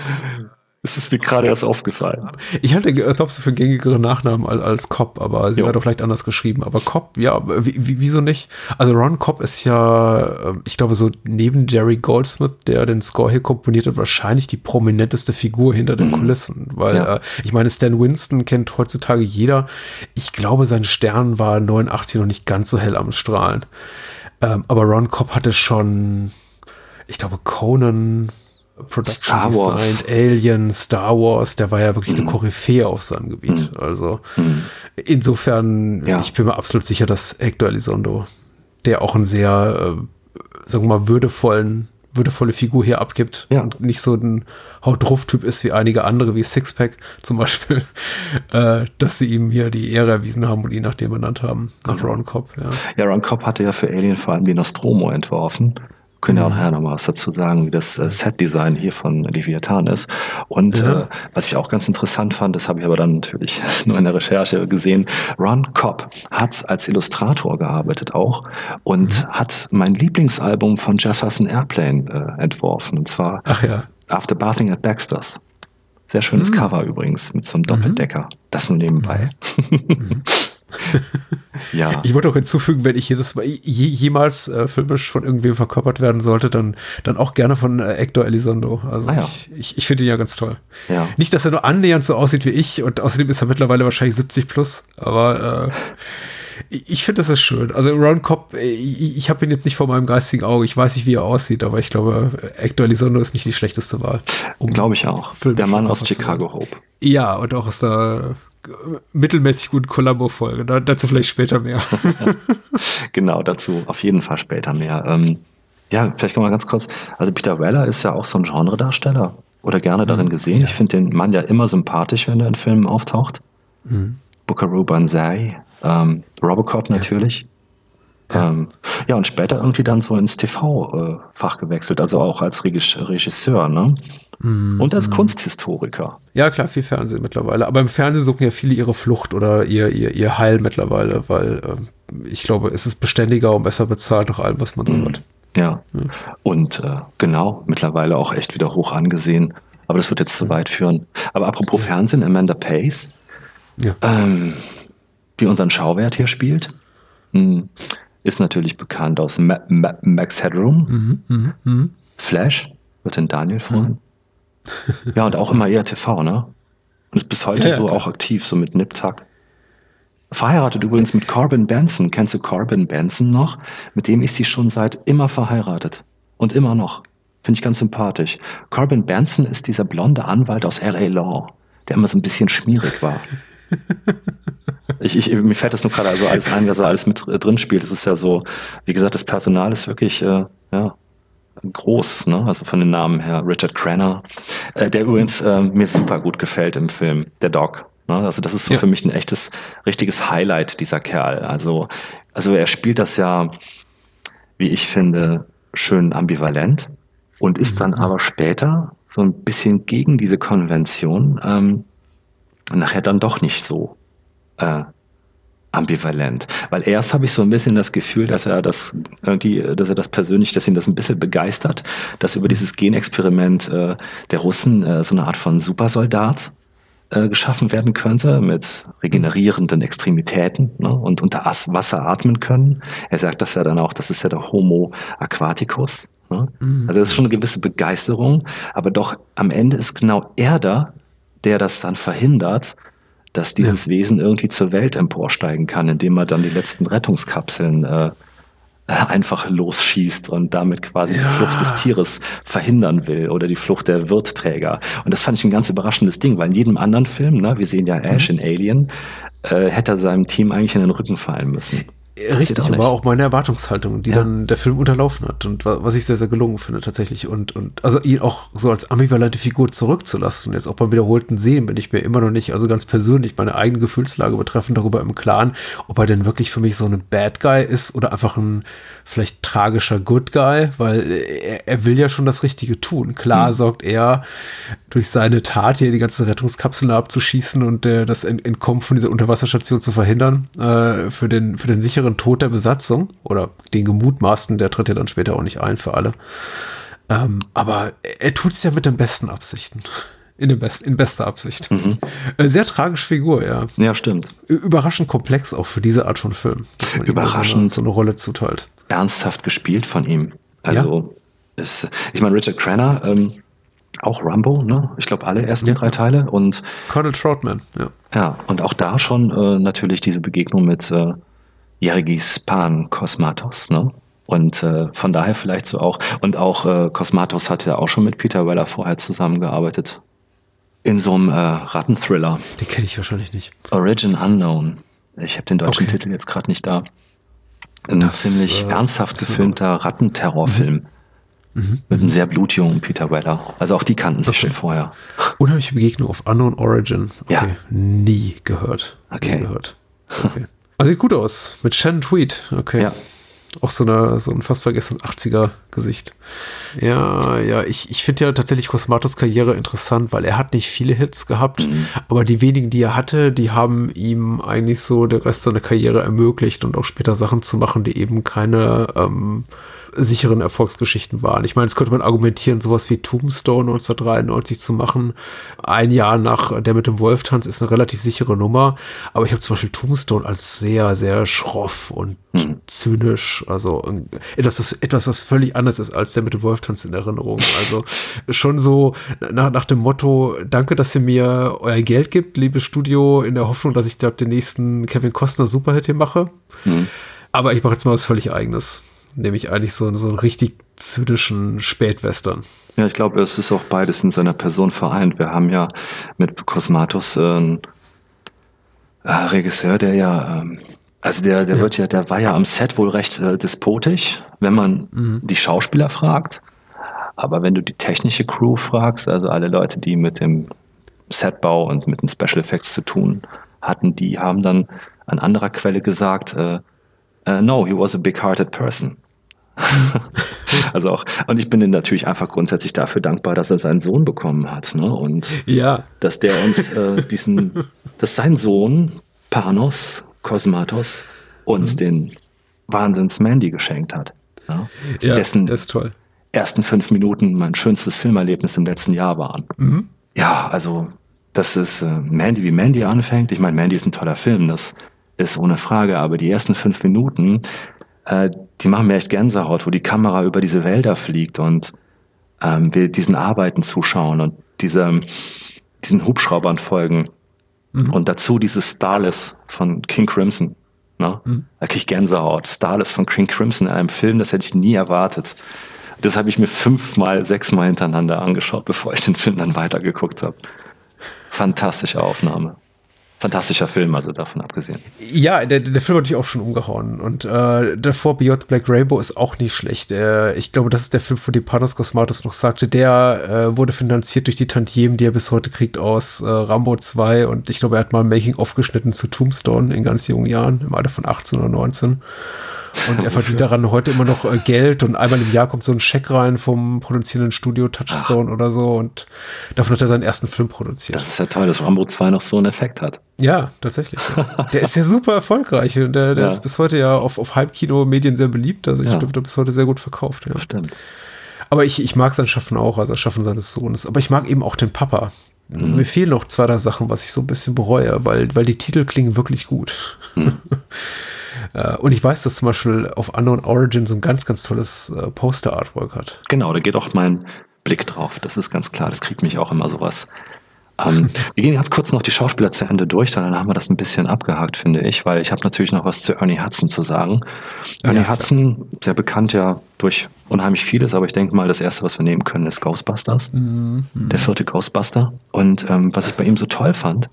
Es ist mir gerade erst aufgefallen. Ich halte Thompson für gängigere Nachnamen als, als Cobb, aber sie jo. war doch leicht anders geschrieben. Aber Cobb, ja, wie, wieso nicht? Also Ron Cobb ist ja, ähm, ich glaube, so neben Jerry Goldsmith, der den Score hier komponiert hat, wahrscheinlich die prominenteste Figur hinter den mhm. Kulissen. Weil ja. äh, ich meine, Stan Winston kennt heutzutage jeder. Ich glaube, sein Stern war 89 noch nicht ganz so hell am Strahlen. Ähm, aber Ron Cobb hatte schon, ich glaube, Conan Production Star Wars. Designed, Alien, Star Wars, der war ja wirklich mhm. eine Koryphäe auf seinem Gebiet. Mhm. Also mhm. insofern, ja. ich bin mir absolut sicher, dass Hector Elizondo, der auch einen sehr, äh, sagen wir mal, würdevollen, würdevolle Figur hier abgibt ja. und nicht so ein Haut drauf Typ ist wie einige andere, wie Sixpack zum Beispiel, äh, dass sie ihm hier die Ehre erwiesen haben und ihn nach dem benannt haben, nach genau. Ron Cobb. Ja. ja, Ron Cobb hatte ja für Alien vor allem die Nostromo entworfen können ja auch mhm. nachher noch mal was dazu sagen, wie das äh, Set-Design hier von Leviathan ist. Und ja. äh, was ich auch ganz interessant fand, das habe ich aber dann natürlich nur in der Recherche gesehen, Ron Cobb hat als Illustrator gearbeitet auch und mhm. hat mein Lieblingsalbum von Jefferson Airplane äh, entworfen. Und zwar ja. After Bathing at Baxter's. Sehr schönes mhm. Cover übrigens mit so einem Doppeldecker. Das nur nebenbei. Mhm. ja. Ich wollte auch hinzufügen, wenn ich jedes Mal, jemals äh, filmisch von irgendwem verkörpert werden sollte, dann, dann auch gerne von äh, Hector Elizondo. Also ah, ja. ich, ich, ich finde ihn ja ganz toll. Ja. Nicht, dass er nur annähernd so aussieht wie ich und außerdem ist er mittlerweile wahrscheinlich 70 plus, aber äh, ich finde, das ist schön. Also Ron Cobb, äh, ich, ich habe ihn jetzt nicht vor meinem geistigen Auge. Ich weiß nicht, wie er aussieht, aber ich glaube, Hector Elizondo ist nicht die schlechteste Wahl. Um glaube ich auch. Der Mann aus Chicago Hope. Ja, und auch aus der mittelmäßig guten Columbo-Folge. Da, dazu vielleicht später mehr. genau, dazu auf jeden Fall später mehr. Ähm, ja, vielleicht mal ganz kurz. Also Peter Weller ist ja auch so ein Genredarsteller oder gerne darin mhm. gesehen. Ja. Ich finde den Mann ja immer sympathisch, wenn er in Filmen auftaucht. Mhm. Buckaroo Banzai, ähm, Robocop natürlich. Ja. Ähm, ja, und später irgendwie dann so ins TV-Fach äh, gewechselt, also auch als Regisseur, ne? Mm, und als. Kunsthistoriker. Ja, klar, viel Fernsehen mittlerweile. Aber im Fernsehen suchen ja viele ihre Flucht oder ihr, ihr, ihr Heil mittlerweile, weil äh, ich glaube, es ist beständiger und besser bezahlt nach allem, was man so mm. hört. Ja. ja. Und äh, genau, mittlerweile auch echt wieder hoch angesehen. Aber das wird jetzt zu weit führen. Aber apropos Fernsehen, Amanda Pace, ja. ähm, die unseren Schauwert hier spielt. Hm, ist natürlich bekannt aus Ma Ma Max Headroom, mhm, mh, mh. Flash, wird in Daniel freuen. Ja, und auch immer eher TV, ne? Und ist bis heute ja, so klar. auch aktiv, so mit Nip-Tuck. Verheiratet übrigens mit Corbin Benson. Kennst du Corbin Benson noch? Mit dem ist sie schon seit immer verheiratet. Und immer noch. Finde ich ganz sympathisch. Corbin Benson ist dieser blonde Anwalt aus LA Law, der immer so ein bisschen schmierig war. Ich, ich, mir fällt das nur gerade also alles ein, wer so alles mit drin spielt. Es ist ja so, wie gesagt, das Personal ist wirklich äh, ja, groß, ne? also von den Namen her. Richard Crenner, äh, der übrigens äh, mir super gut gefällt im Film, der Dog. Ne? Also das ist so ja. für mich ein echtes, richtiges Highlight, dieser Kerl. Also, also er spielt das ja, wie ich finde, schön ambivalent und ist dann mhm. aber später so ein bisschen gegen diese Konvention. Ähm, nachher dann doch nicht so äh, ambivalent. Weil erst habe ich so ein bisschen das Gefühl, dass er das irgendwie, dass er das persönlich, dass ihn das ein bisschen begeistert, dass über dieses Genexperiment äh, der Russen äh, so eine Art von Supersoldat äh, geschaffen werden könnte mit regenerierenden Extremitäten ne, und unter Wasser atmen können. Er sagt das ja dann auch, das ist ja der Homo aquaticus. Ne? Mhm. Also das ist schon eine gewisse Begeisterung, aber doch am Ende ist genau er da, der das dann verhindert, dass dieses ja. Wesen irgendwie zur Welt emporsteigen kann, indem er dann die letzten Rettungskapseln äh, einfach losschießt und damit quasi ja. die Flucht des Tieres verhindern will oder die Flucht der Wirtträger. Und das fand ich ein ganz überraschendes Ding, weil in jedem anderen Film, ne, wir sehen ja Ash mhm. in Alien, äh, hätte er seinem Team eigentlich in den Rücken fallen müssen. Richtig, auch war auch meine Erwartungshaltung, die ja. dann der Film unterlaufen hat und was ich sehr, sehr gelungen finde tatsächlich und, und also ihn auch so als ambivalente Figur zurückzulassen, jetzt auch beim wiederholten Sehen bin ich mir immer noch nicht, also ganz persönlich meine eigene Gefühlslage betreffend darüber im Klaren, ob er denn wirklich für mich so ein Bad Guy ist oder einfach ein vielleicht tragischer Good Guy, weil er, er will ja schon das Richtige tun. Klar mhm. sorgt er durch seine Tat hier die ganze Rettungskapsel abzuschießen und äh, das Entkommen von dieser Unterwasserstation zu verhindern, äh, für den, für den sicheren sicheren Tod der Besatzung oder den gemutmaßten, der tritt ja dann später auch nicht ein für alle. Ähm, aber er tut es ja mit den besten Absichten. In, dem Best, in bester Absicht. Mhm. Äh, sehr tragische Figur, ja. Ja, stimmt. Überraschend komplex auch für diese Art von Film. Überraschend. So eine, so eine, Rolle zuteilt. Ernsthaft gespielt von ihm. Also, ja. ist, ich meine, Richard Crenner, ähm, auch Rambo, ne? Ich glaube, alle ersten ja. drei Teile. Und Colonel Troutman, ja. Ja, und auch da schon äh, natürlich diese Begegnung mit äh, Jergis Pan Kosmatos, ne? Und äh, von daher vielleicht so auch, und auch äh, Cosmatos hat ja auch schon mit Peter Weller vorher zusammengearbeitet. In so einem äh, Rattenthriller. Den kenne ich wahrscheinlich nicht. Origin Unknown. Ich habe den deutschen okay. Titel jetzt gerade nicht da. Ein das, ziemlich äh, ernsthaft gefilmter Rattenterrorfilm. Mhm. mhm. Mit einem sehr blutjungen Peter Weller. Also auch die kannten sich okay. schon vorher. Unheimliche Begegnung auf Unknown Origin. Okay. Ja. Nie gehört. Okay. Nie gehört. Okay. Also sieht gut aus. Mit Shannon Tweed. Okay. Ja. Auch so, eine, so ein fast vergessenes 80er-Gesicht. Ja, ja, ich, ich finde ja tatsächlich Cosmatos Karriere interessant, weil er hat nicht viele Hits gehabt, mhm. aber die wenigen, die er hatte, die haben ihm eigentlich so der Rest seiner Karriere ermöglicht und auch später Sachen zu machen, die eben keine ähm, sicheren Erfolgsgeschichten waren. Ich meine, es könnte man argumentieren, sowas wie Tombstone 1993 zu machen. Ein Jahr nach Der mit dem Wolftanz ist eine relativ sichere Nummer, aber ich habe zum Beispiel Tombstone als sehr, sehr schroff und hm. zynisch, also etwas, das, etwas, was völlig anders ist als Der mit dem Wolftanz in Erinnerung. Also schon so nach, nach dem Motto, danke, dass ihr mir euer Geld gibt, liebes Studio, in der Hoffnung, dass ich dort den nächsten Kevin Costner Superhit hier mache. Hm. Aber ich mache jetzt mal was völlig eigenes. Nämlich eigentlich so, so einen richtig zynischen Spätwestern. Ja, ich glaube, es ist auch beides in seiner Person vereint. Wir haben ja mit Cosmatos äh, einen äh, Regisseur, der ja, ähm, also der, der ja. wird ja, der war ja am Set wohl recht äh, despotisch, wenn man mhm. die Schauspieler fragt. Aber wenn du die technische Crew fragst, also alle Leute, die mit dem Setbau und mit den Special Effects zu tun hatten, die haben dann an anderer Quelle gesagt, äh, Uh, no, he was a big-hearted person. also auch, und ich bin ihm natürlich einfach grundsätzlich dafür dankbar, dass er seinen Sohn bekommen hat. Ne? Und ja. dass der uns äh, diesen, dass sein Sohn Panos Cosmatos uns mhm. den Wahnsinns Mandy geschenkt hat. Ja, ja dessen das ist toll. ersten fünf Minuten mein schönstes Filmerlebnis im letzten Jahr waren. Mhm. Ja, also, dass es äh, Mandy wie Mandy anfängt. Ich meine, Mandy ist ein toller Film. Das ist ohne Frage, aber die ersten fünf Minuten, äh, die machen mir echt Gänsehaut, wo die Kamera über diese Wälder fliegt und ähm, wir diesen Arbeiten zuschauen und diese, diesen Hubschraubern folgen. Mhm. Und dazu dieses Starless von King Crimson. Ne? Mhm. Da kriege ich Gänsehaut. Starless von King Crimson in einem Film, das hätte ich nie erwartet. Das habe ich mir fünfmal, sechsmal hintereinander angeschaut, bevor ich den Film dann weitergeguckt habe. Fantastische Aufnahme fantastischer Film, also davon abgesehen. Ja, der, der Film hat dich auch schon umgehauen. Und äh, davor Beyond Black Rainbow ist auch nicht schlecht. Äh, ich glaube, das ist der Film, von dem Panos Cosmatos noch sagte. Der äh, wurde finanziert durch die Tantiemen, die er bis heute kriegt aus äh, Rambo 2. Und ich glaube, er hat mal Making-of geschnitten zu Tombstone in ganz jungen Jahren, im Alter von 18 oder 19. Und er verdient daran heute immer noch äh, Geld und einmal im Jahr kommt so ein Scheck rein vom produzierenden Studio Touchstone ah. oder so und davon hat er seinen ersten Film produziert. Das ist ja toll, dass Rambo 2 noch so einen Effekt hat. Ja, tatsächlich. Ja. der ist ja super erfolgreich und der, der ja. ist bis heute ja auf, auf Halbkino-Medien sehr beliebt. Also ich ja. glaube, der bis heute sehr gut verkauft. Ja. Stimmt. Aber ich, ich mag sein Schaffen auch, also das Schaffen seines Sohnes. Aber ich mag eben auch den Papa. Mhm. Mir fehlen noch zwei, drei Sachen, was ich so ein bisschen bereue, weil, weil die Titel klingen wirklich gut. Mhm. Äh, und ich weiß, dass zum Beispiel auf Unknown Origin so ein ganz, ganz tolles äh, Poster-Artwork hat. Genau, da geht auch mein Blick drauf. Das ist ganz klar. Das kriegt mich auch immer sowas. Ähm, wir gehen ganz kurz noch die Schauspieler zu Ende durch, dann haben wir das ein bisschen abgehakt, finde ich, weil ich habe natürlich noch was zu Ernie Hudson zu sagen. Ernie ja, Hudson, sehr bekannt ja durch unheimlich vieles, aber ich denke mal, das erste, was wir nehmen können, ist Ghostbusters. Mhm. Der vierte Ghostbuster. Und ähm, was ich bei ihm so toll fand,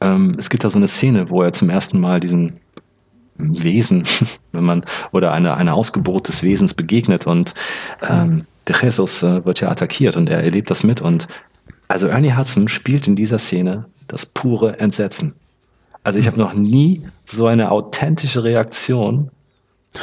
ähm, es gibt da so eine Szene, wo er zum ersten Mal diesen Wesen, wenn man, oder eine, eine Ausgeburt des Wesens begegnet und ähm, De Jesus äh, wird ja attackiert und er erlebt das mit und also Ernie Hudson spielt in dieser Szene das pure Entsetzen. Also ich habe noch nie so eine authentische Reaktion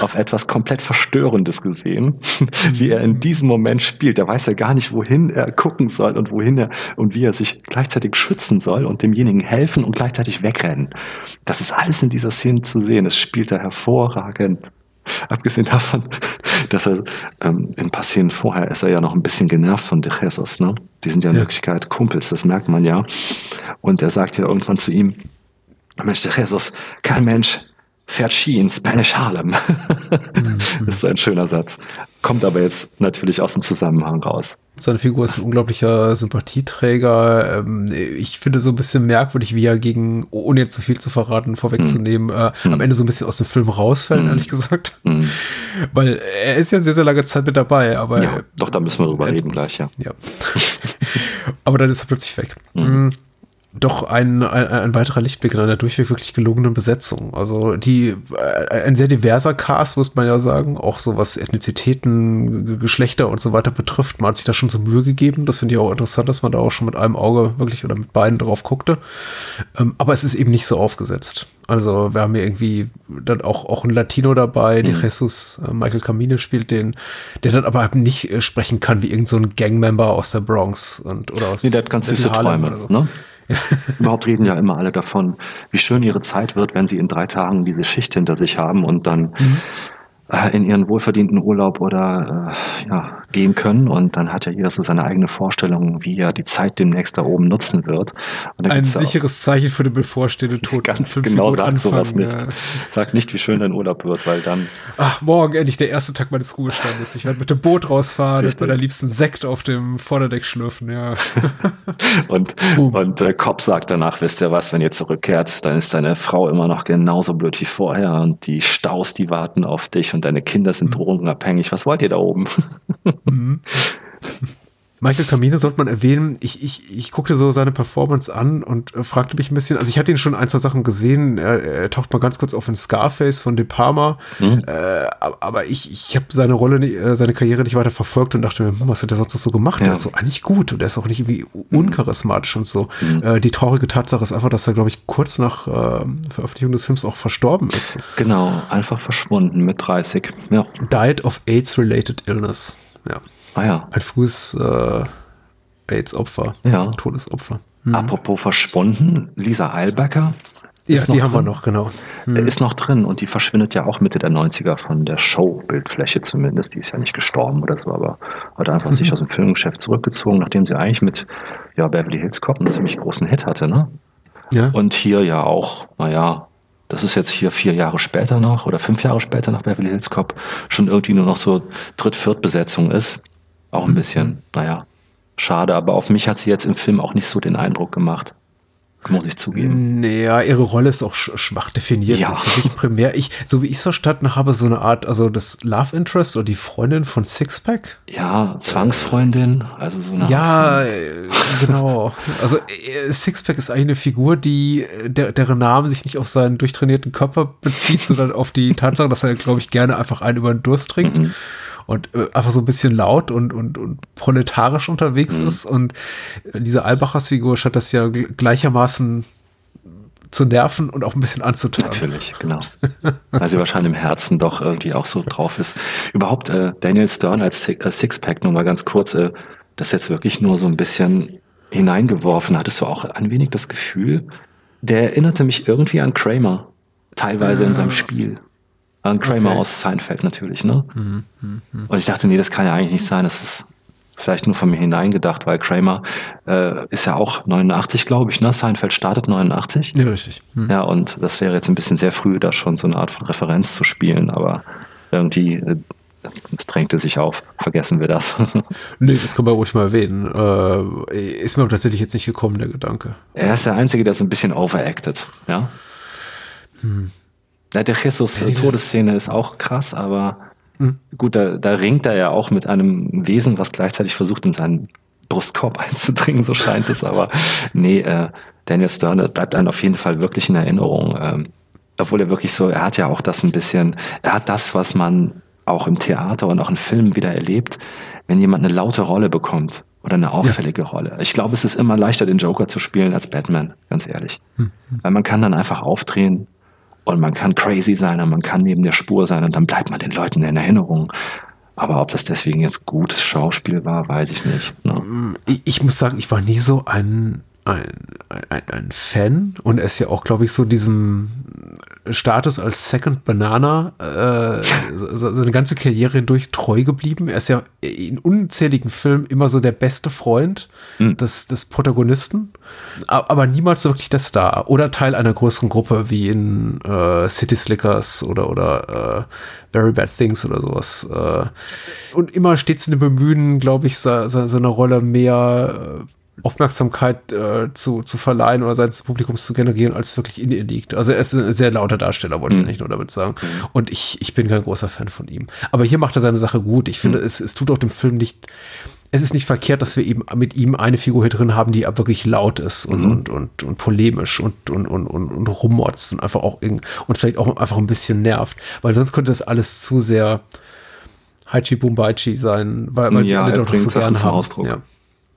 auf etwas komplett Verstörendes gesehen, wie er in diesem Moment spielt. Da weiß er gar nicht, wohin er gucken soll und wohin er und wie er sich gleichzeitig schützen soll und demjenigen helfen und gleichzeitig wegrennen. Das ist alles in dieser Szene zu sehen. Es spielt er hervorragend. Abgesehen davon, dass er ähm, in ein paar Szenen vorher ist er ja noch ein bisschen genervt von De Jesus. Ne? Die sind ja in ja. Wirklichkeit Kumpels, das merkt man ja. Und er sagt ja irgendwann zu ihm, Mensch, De Jesus, kein Mensch fährt Ski in Spanish Harlem. Mhm. ist ein schöner Satz. Kommt aber jetzt natürlich aus dem Zusammenhang raus. Seine Figur ist ein unglaublicher Sympathieträger. Ähm, ich finde so ein bisschen merkwürdig, wie er gegen, ohne jetzt zu viel zu verraten, vorwegzunehmen, mm. am mhm. Ende so ein bisschen aus dem Film rausfällt, mm. ehrlich gesagt. Mm. Weil er ist ja sehr, sehr lange Zeit mit dabei, aber. Ja, doch, da müssen wir drüber reden gleich, ja. ja. aber dann ist er plötzlich weg doch ein, ein, ein weiterer Lichtblick in einer durchweg wirklich gelungenen Besetzung. Also die äh, ein sehr diverser Cast, muss man ja sagen, auch so was Ethnizitäten, Geschlechter und so weiter betrifft. Man hat sich da schon so Mühe gegeben. Das finde ich auch interessant, dass man da auch schon mit einem Auge wirklich oder mit beiden drauf guckte. Ähm, aber es ist eben nicht so aufgesetzt. Also wir haben hier irgendwie dann auch, auch ein Latino dabei, mhm. der Jesus äh, Michael Camine spielt den, der dann aber nicht äh, sprechen kann wie irgendein so Gangmember aus der Bronx und oder aus Nee, der hat ganz süße Träume, so. ne? Überhaupt reden ja immer alle davon, wie schön ihre Zeit wird, wenn sie in drei Tagen diese Schicht hinter sich haben und dann mhm. In ihren wohlverdienten Urlaub oder äh, ja, gehen können. Und dann hat ja jeder so seine eigene Vorstellung, wie er die Zeit demnächst da oben nutzen wird. Ein sicheres Zeichen für den bevorstehenden Tod. Ganz genau, sag anfangen, sowas nicht. Ja. Sag nicht, wie schön dein Urlaub wird, weil dann... Ach, morgen endlich der erste Tag meines Ruhestandes. Ich werde mit dem Boot rausfahren und meiner liebsten Sekt auf dem Vorderdeck schlürfen, ja. und und äh, Cobb sagt danach, wisst ihr was, wenn ihr zurückkehrt, dann ist deine Frau immer noch genauso blöd wie vorher und die Staus, die warten auf dich und deine Kinder sind mhm. drogenabhängig. Was wollt ihr da oben? Mhm. Michael Camino sollte man erwähnen. Ich, ich, ich guckte so seine Performance an und äh, fragte mich ein bisschen. Also ich hatte ihn schon ein, zwei Sachen gesehen. Er, er taucht mal ganz kurz auf in Scarface von De Palma. Mhm. Äh, aber ich, ich habe seine Rolle, nicht, äh, seine Karriere nicht weiter verfolgt und dachte mir, hm, was hat er sonst noch so gemacht? Ja. Der ist so eigentlich gut und der ist auch nicht irgendwie uncharismatisch und so. Mhm. Äh, die traurige Tatsache ist einfach, dass er, glaube ich, kurz nach äh, Veröffentlichung des Films auch verstorben ist. Genau, einfach verschwunden mit 30. Ja. Died of AIDS-related illness. Ja. Ah ja. Ein frühes äh, AIDS-Opfer. Ja. Todesopfer. Mhm. Apropos verschwunden, Lisa Eilbecker. Ja, die haben drin. wir noch, genau. Mhm. Ist noch drin und die verschwindet ja auch Mitte der 90er von der Show-Bildfläche zumindest. Die ist ja nicht gestorben oder so, aber hat einfach mhm. sich aus dem Filmgeschäft zurückgezogen, nachdem sie eigentlich mit ja, Beverly Hills Cop einen ziemlich großen Hit hatte, ne? Ja. Und hier ja auch, naja, das ist jetzt hier vier Jahre später noch oder fünf Jahre später nach Beverly Hills Cop schon irgendwie nur noch so Dritt-Viert-Besetzung ist. Auch ein bisschen, naja, schade, aber auf mich hat sie jetzt im Film auch nicht so den Eindruck gemacht muss ich zugeben. Naja, ihre Rolle ist auch schwach definiert. Ja. Sie ist wirklich primär, ich, so wie ich es verstanden habe, so eine Art, also das Love Interest oder die Freundin von Sixpack. Ja, Zwangsfreundin, also so eine Ja, äh, genau. Also äh, Sixpack ist eigentlich eine Figur, die, der, deren Name sich nicht auf seinen durchtrainierten Körper bezieht, sondern auf die Tatsache, dass er, glaube ich, gerne einfach einen über den Durst trinkt. Mhm und äh, einfach so ein bisschen laut und, und, und proletarisch unterwegs mhm. ist. Und diese Albachers Figur scheint das ja gleichermaßen zu nerven und auch ein bisschen anzutören. Natürlich, genau. Weil sie wahrscheinlich im Herzen doch irgendwie auch so drauf ist. Überhaupt äh, Daniel Stern als äh, Sixpack, nur mal ganz kurz, äh, das jetzt wirklich nur so ein bisschen hineingeworfen. Hattest du auch ein wenig das Gefühl, der erinnerte mich irgendwie an Kramer, teilweise in seinem Spiel. An Kramer okay. aus Seinfeld natürlich, ne? Mhm, mh, mh. Und ich dachte, nee, das kann ja eigentlich nicht sein. Das ist vielleicht nur von mir hineingedacht, weil Kramer äh, ist ja auch 89, glaube ich, ne? Seinfeld startet 89. Ja, richtig. Mhm. Ja, und das wäre jetzt ein bisschen sehr früh, da schon so eine Art von Referenz zu spielen, aber irgendwie äh, es drängte sich auf. Vergessen wir das. nee, das können wir ruhig mal erwähnen. Äh, ist mir tatsächlich jetzt nicht gekommen, der Gedanke. Er ist der Einzige, der so ein bisschen overacted, ja. Hm. Ja, der Jesus-Todesszene ist auch krass, aber mhm. gut, da, da ringt er ja auch mit einem Wesen, was gleichzeitig versucht, in seinen Brustkorb einzudringen, so scheint es. Aber nee, äh, Daniel Stern bleibt einem auf jeden Fall wirklich in Erinnerung. Ähm, obwohl er wirklich so, er hat ja auch das ein bisschen, er hat das, was man auch im Theater und auch in Filmen wieder erlebt, wenn jemand eine laute Rolle bekommt oder eine auffällige ja. Rolle. Ich glaube, es ist immer leichter, den Joker zu spielen als Batman, ganz ehrlich. Hm. Weil man kann dann einfach aufdrehen, Und man kann crazy sein und man kann neben der Spur sein und dann bleibt man den Leuten in Erinnerung. Aber ob das deswegen jetzt gutes Schauspiel war, weiß ich nicht. Ne? Ich, ich muss sagen, ich war nie so ein ein, ein, ein Fan und er ist ja auch, glaube ich, so diesem Status als Second Banana äh, seine ganze Karriere hindurch treu geblieben. Er ist ja in unzähligen Filmen immer so der beste Freund mhm. des, des Protagonisten, aber niemals wirklich der Star oder Teil einer größeren Gruppe wie in äh, City Slickers oder, oder äh, Very Bad Things oder sowas. Äh. Und immer stets in dem Bemühen, glaube ich, seine, seine Rolle mehr äh, Aufmerksamkeit äh, zu, zu verleihen oder seines Publikums zu generieren, als wirklich in ihr liegt. Also er ist ein sehr lauter Darsteller, wollte mhm. ich nicht nur damit sagen. Mhm. Und ich, ich bin kein großer Fan von ihm. Aber hier macht er seine Sache gut. Ich finde, mhm. es, es tut auch dem Film nicht, es ist nicht verkehrt, dass wir eben mit ihm eine Figur hier drin haben, die wirklich laut ist und, mhm. und, und, und, polemisch und, und, und, und, und rummotzt und einfach auch uns vielleicht auch einfach ein bisschen nervt. Weil sonst könnte das alles zu sehr Haichi Bumbaichi sein, weil, weil ja, sie alle doch so gern haben. Ausdruck. Ja.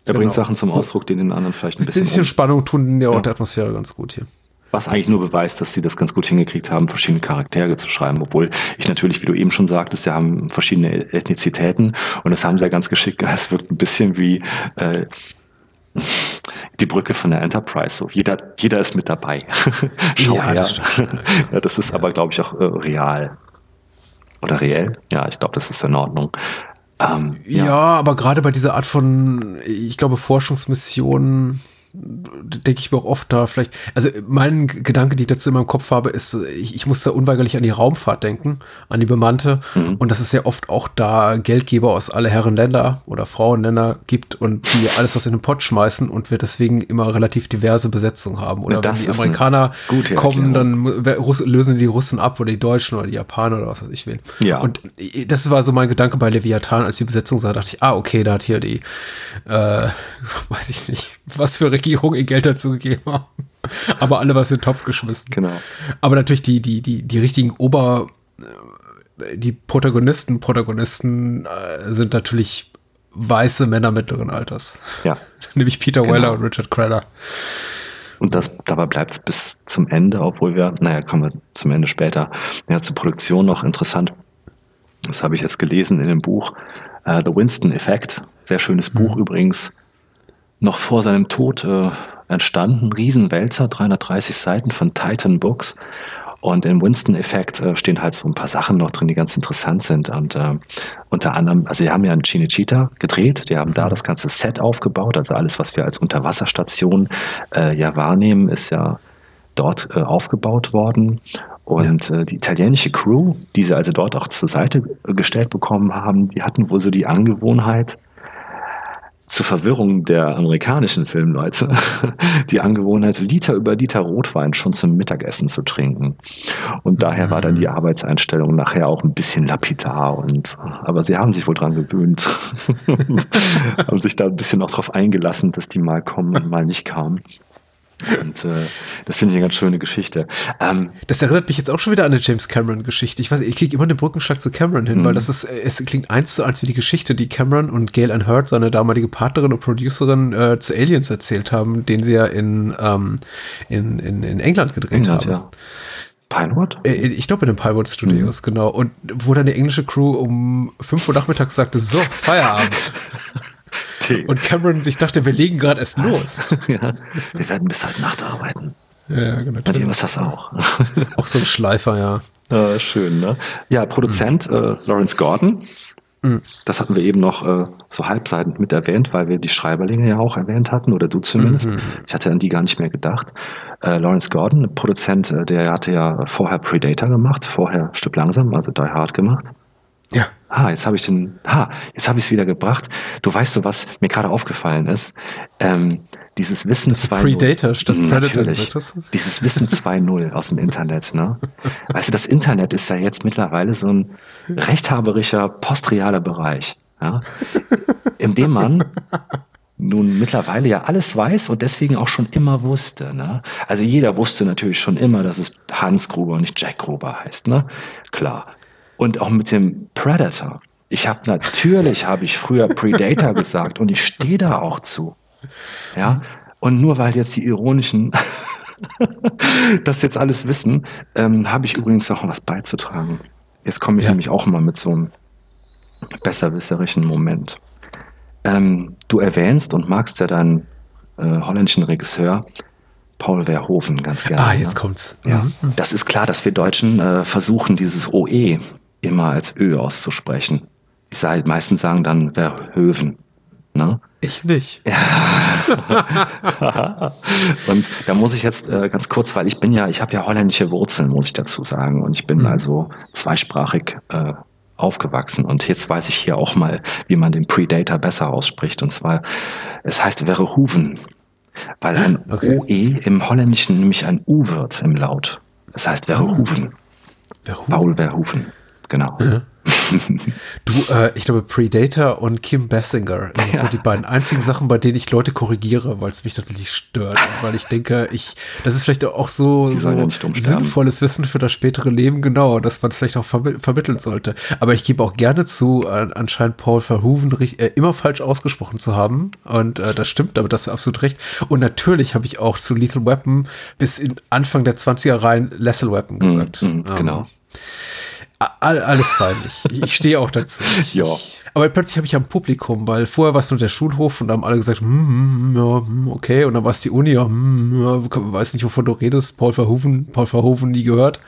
Er genau. bringt Sachen zum Ausdruck, die den anderen vielleicht ein bisschen. Ein bisschen Spannung tun ja auch der Atmosphäre ganz gut hier. Was eigentlich nur beweist, dass sie das ganz gut hingekriegt haben, verschiedene Charaktere zu schreiben, obwohl ich natürlich, wie du eben schon sagtest, sie haben verschiedene Ethnizitäten und das haben sie ja ganz geschickt. Es wirkt ein bisschen wie äh, die Brücke von der Enterprise. So jeder, jeder ist mit dabei. Schau ja, her. Das, ja, das ist ja. aber, glaube ich, auch äh, real. Oder reell? Ja, ich glaube, das ist in Ordnung. Ähm, ja. ja. aber gerade bei dieser Art von, ich glaube, Forschungsmissionen denke ich mir auch oft da vielleicht, also mein Gedanke, die ich dazu in meinem Kopf habe, ist, ich, ich muss da unweigerlich an die Raumfahrt denken, an die bemannte mhm. und dass es ja oft auch da Geldgeber aus alle Herren Länder oder Frauenländer gibt und die alles was in den Pott schmeißen und wir deswegen immer relativ diverse Besetzungen haben oder wenn die Amerikaner kommen, dann lösen die Russen ab oder die Deutschen oder die Japaner oder was weiß ich wen. Ja. Und das war so mein Gedanke bei Leviathan, als die Besetzung sah, dachte ich, ah, okay, da hat hier die, äh, weiß ich nicht, was für Regierung ihr Geld dazu gegeben haben. Aber alle was in den Topf geschmissen. Genau. Aber natürlich die, die, die, die richtigen Ober, äh, die Protagonisten, Protagonisten äh, sind natürlich weiße Männer mittleren Alters. Ja. Nämlich Peter genau. Weller und Richard Crenna. Und das, dabei bleibt es bis zum Ende, obwohl wir, naja, kommen wir zum Ende später. Ja, zur Produktion noch interessant. Das habe ich jetzt gelesen in dem Buch uh, The Winston Effect. Sehr schönes Buch mhm. übrigens noch vor seinem Tod äh, entstanden. Riesenwälzer, 330 Seiten von Titan Books. Und im Winston-Effekt äh, stehen halt so ein paar Sachen noch drin, die ganz interessant sind. Und äh, unter anderem, also wir haben ja in Chinichita gedreht, die haben da das ganze Set aufgebaut. Also alles, was wir als Unterwasserstation äh, ja wahrnehmen, ist ja dort äh, aufgebaut worden. Und ja. äh, die italienische Crew, die sie also dort auch zur Seite gestellt bekommen haben, die hatten wohl so die Angewohnheit, zur Verwirrung der amerikanischen Filmleute die Angewohnheit, Liter über Liter Rotwein schon zum Mittagessen zu trinken. Und daher war dann die mhm. Arbeitseinstellung nachher auch ein bisschen lapidar und, aber sie haben sich wohl dran gewöhnt haben sich da ein bisschen auch drauf eingelassen, dass die mal kommen und mal nicht kamen. Und äh, das finde ich eine ganz schöne Geschichte. Ähm, das erinnert mich jetzt auch schon wieder an eine James Cameron-Geschichte. Ich weiß, ich kriege immer den Brückenschlag zu Cameron hin, weil mhm. das ist, es klingt eins zu eins wie die Geschichte, die Cameron und Gail Ann Hurd, seine damalige Partnerin und Producerin, äh, zu Aliens erzählt haben, den sie ja in, ähm, in, in, in England gedreht England, haben. Ja. Pinewood? Äh, ich glaube in den Pinewood Studios, mhm. genau. Und wo dann die englische Crew um 5 Uhr nachmittags sagte, so, Feierabend. Okay. Und Cameron sich dachte, wir legen gerade erst los. ja, wir werden bis heute Nacht arbeiten. Ja, genau. Und ihr wisst das auch. auch so ein Schleifer, ja. ja schön, ne? Ja, Produzent mhm. äh, Lawrence Gordon. Mhm. Das hatten wir eben noch äh, so halbseitend mit erwähnt, weil wir die Schreiberlinge ja auch erwähnt hatten, oder du zumindest. Mhm. Ich hatte an die gar nicht mehr gedacht. Äh, Lawrence Gordon, Produzent, äh, der hatte ja vorher Predator gemacht, vorher Stück langsam, also Die Hard gemacht. Ja. Ah, jetzt habe ich den, ah, jetzt habe ich es wieder gebracht. Du weißt so, was mir gerade aufgefallen ist. Ähm, dieses Wissen 2.0. Predator statt mhm. Natürlich. Dieses Wissen 2.0 aus dem Internet, ne? Weißt du, das Internet ist ja jetzt mittlerweile so ein rechthaberischer, postrealer Bereich, ja? In dem man nun mittlerweile ja alles weiß und deswegen auch schon immer wusste. Ne? Also jeder wusste natürlich schon immer, dass es Hans Gruber und nicht Jack Gruber heißt. Ne? Klar. Und auch mit dem Predator. Ich habe natürlich, habe ich früher Predator gesagt und ich stehe da auch zu. Ja. Und nur weil jetzt die ironischen das jetzt alles wissen, ähm, habe ich übrigens noch was beizutragen. Jetzt komme ich Ja. nämlich auch mal mit so einem besserwisserischen Moment. Ähm, du erwähnst und magst ja deinen äh, holländischen Regisseur Paul Verhoeven ganz gerne. Ah, ne? jetzt kommt's. Ja, Mhm. das ist klar, dass wir Deutschen äh, versuchen, dieses OE immer als Ö auszusprechen. Die sa- meisten sagen dann Verhoeven. Ne? Ich nicht. und da muss ich jetzt äh, ganz kurz, weil ich bin ja, ich habe ja holländische Wurzeln, muss ich dazu sagen. Und ich bin Mhm. also zweisprachig äh, aufgewachsen. Und jetzt weiß ich hier auch mal, wie man den Predator besser ausspricht. Und zwar, es heißt Verhoeven, weil ein Okay. OE im Holländischen nämlich ein U wird im Laut. Das heißt Verhoeven. Verhoeven. Paul Verhoeven. Genau. Du, äh, ich glaube, Predator und Kim Basinger sind so die beiden einzigen Sachen, bei denen ich Leute korrigiere, weil es mich tatsächlich stört. Und weil ich denke, ich, das ist vielleicht auch so, so ja sinnvolles Wissen für das spätere Leben, genau, dass man es vielleicht auch vermi vermitteln sollte. Aber ich gebe auch gerne zu, äh, anscheinend Paul Verhoeven äh, immer falsch ausgesprochen zu haben. Und äh, das stimmt, aber das ist absolut recht. Und natürlich habe ich auch zu Lethal Weapon bis in Anfang der 20er Reihen Lethal Weapon gesagt. Mhm, genau. Ähm, alles fein. Ich, ich stehe auch dazu. Ja. aber plötzlich habe ich ja ein Publikum, weil vorher war es nur der Schulhof und da haben alle gesagt, hm, hm, ja, hm, okay, und dann war es die Uni, ja, hm, ja, weiß nicht, wovon du redest, Paul Verhoeven, Paul Verhoeven nie gehört.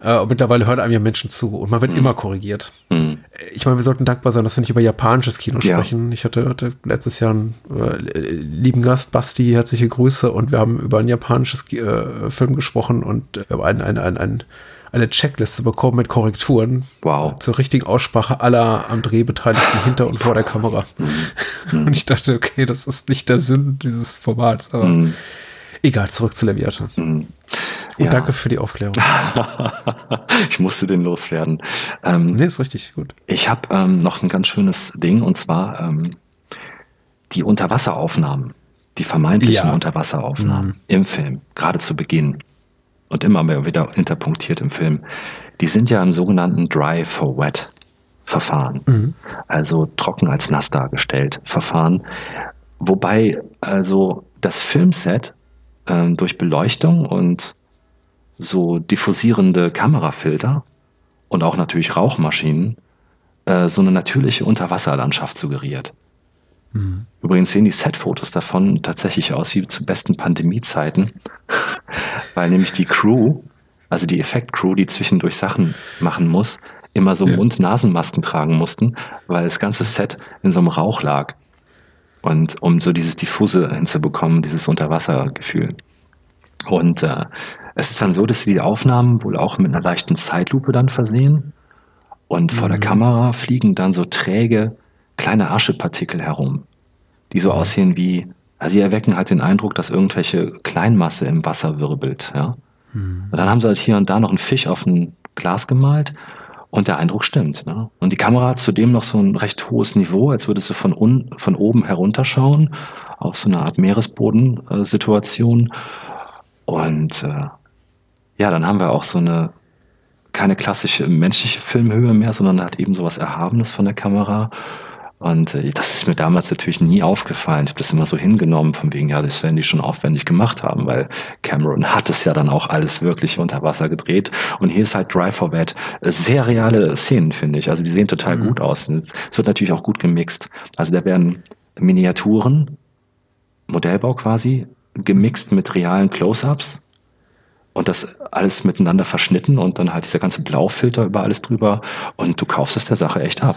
Äh, und mittlerweile hören einem ja Menschen zu und man wird immer korrigiert. Hm. Ich meine, wir sollten dankbar sein, dass wir nicht über japanisches Kino Ja. sprechen. Ich hatte, hatte letztes Jahr einen äh, lieben Gast, Basti, herzliche Grüße und wir haben über ein japanisches äh, Film gesprochen und wir haben ein, ein, ein, ein, eine Checkliste bekommen mit Korrekturen Wow. zur richtigen Aussprache aller am Dreh Beteiligten hinter und vor der Kamera. Mhm. Und ich dachte, okay, das ist nicht der Sinn dieses Formats, aber Mhm. egal, zurück zu Leviathan. Und Ja. danke für die Aufklärung. ich musste den loswerden. Ähm, Nee, ist richtig gut. Ich habe ähm, noch ein ganz schönes Ding und zwar ähm, die Unterwasseraufnahmen, die vermeintlichen Ja. Unterwasseraufnahmen im Film, gerade zu Beginn und immer mehr wieder interpunktiert im Film. Die sind ja im sogenannten Dry for Wet Verfahren, also trocken als nass dargestellt Verfahren, wobei also das Filmset ähm, durch Beleuchtung und so diffusierende Kamerafilter und auch natürlich Rauchmaschinen äh, so eine natürliche Unterwasserlandschaft suggeriert. Übrigens sehen die Setfotos davon tatsächlich aus wie zu besten Pandemiezeiten, weil nämlich die Crew, also die Effektcrew, die zwischendurch Sachen machen muss, immer so Ja. Mund-Nasen-Masken tragen mussten, weil das ganze Set in so einem Rauch lag. Und um so dieses Diffuse hinzubekommen, dieses Unterwassergefühl. Und äh, es ist dann so, dass sie die Aufnahmen wohl auch mit einer leichten Zeitlupe dann versehen. Und vor der Kamera fliegen dann so träge kleine Aschepartikel herum, die so aussehen wie, also sie erwecken halt den Eindruck, dass irgendwelche Kleinmasse im Wasser wirbelt. Ja? Und dann haben sie halt hier und da noch einen Fisch auf ein Glas gemalt und der Eindruck stimmt. Ne? Und die Kamera hat zudem noch so ein recht hohes Niveau, als würdest du von, un, von oben herunterschauen, auf so eine Art Meeresboden-Situation. Und äh, ja, dann haben wir auch so eine keine klassische menschliche Filmhöhe mehr, sondern hat eben sowas Erhabenes von der Kamera. Und äh, das ist mir damals natürlich nie aufgefallen. Ich habe das immer so hingenommen, von wegen, ja, das werden die schon aufwendig gemacht haben, weil Cameron hat es ja dann auch alles wirklich unter Wasser gedreht. Und hier ist halt Dry for Wet. Äh, Sehr reale Szenen, finde ich. Also die sehen total gut aus. Es wird natürlich auch gut gemixt. Also da werden Miniaturen, Modellbau quasi, gemixt mit realen Close-ups und das alles miteinander verschnitten und dann halt dieser ganze Blaufilter über alles drüber und du kaufst es der Sache echt ab.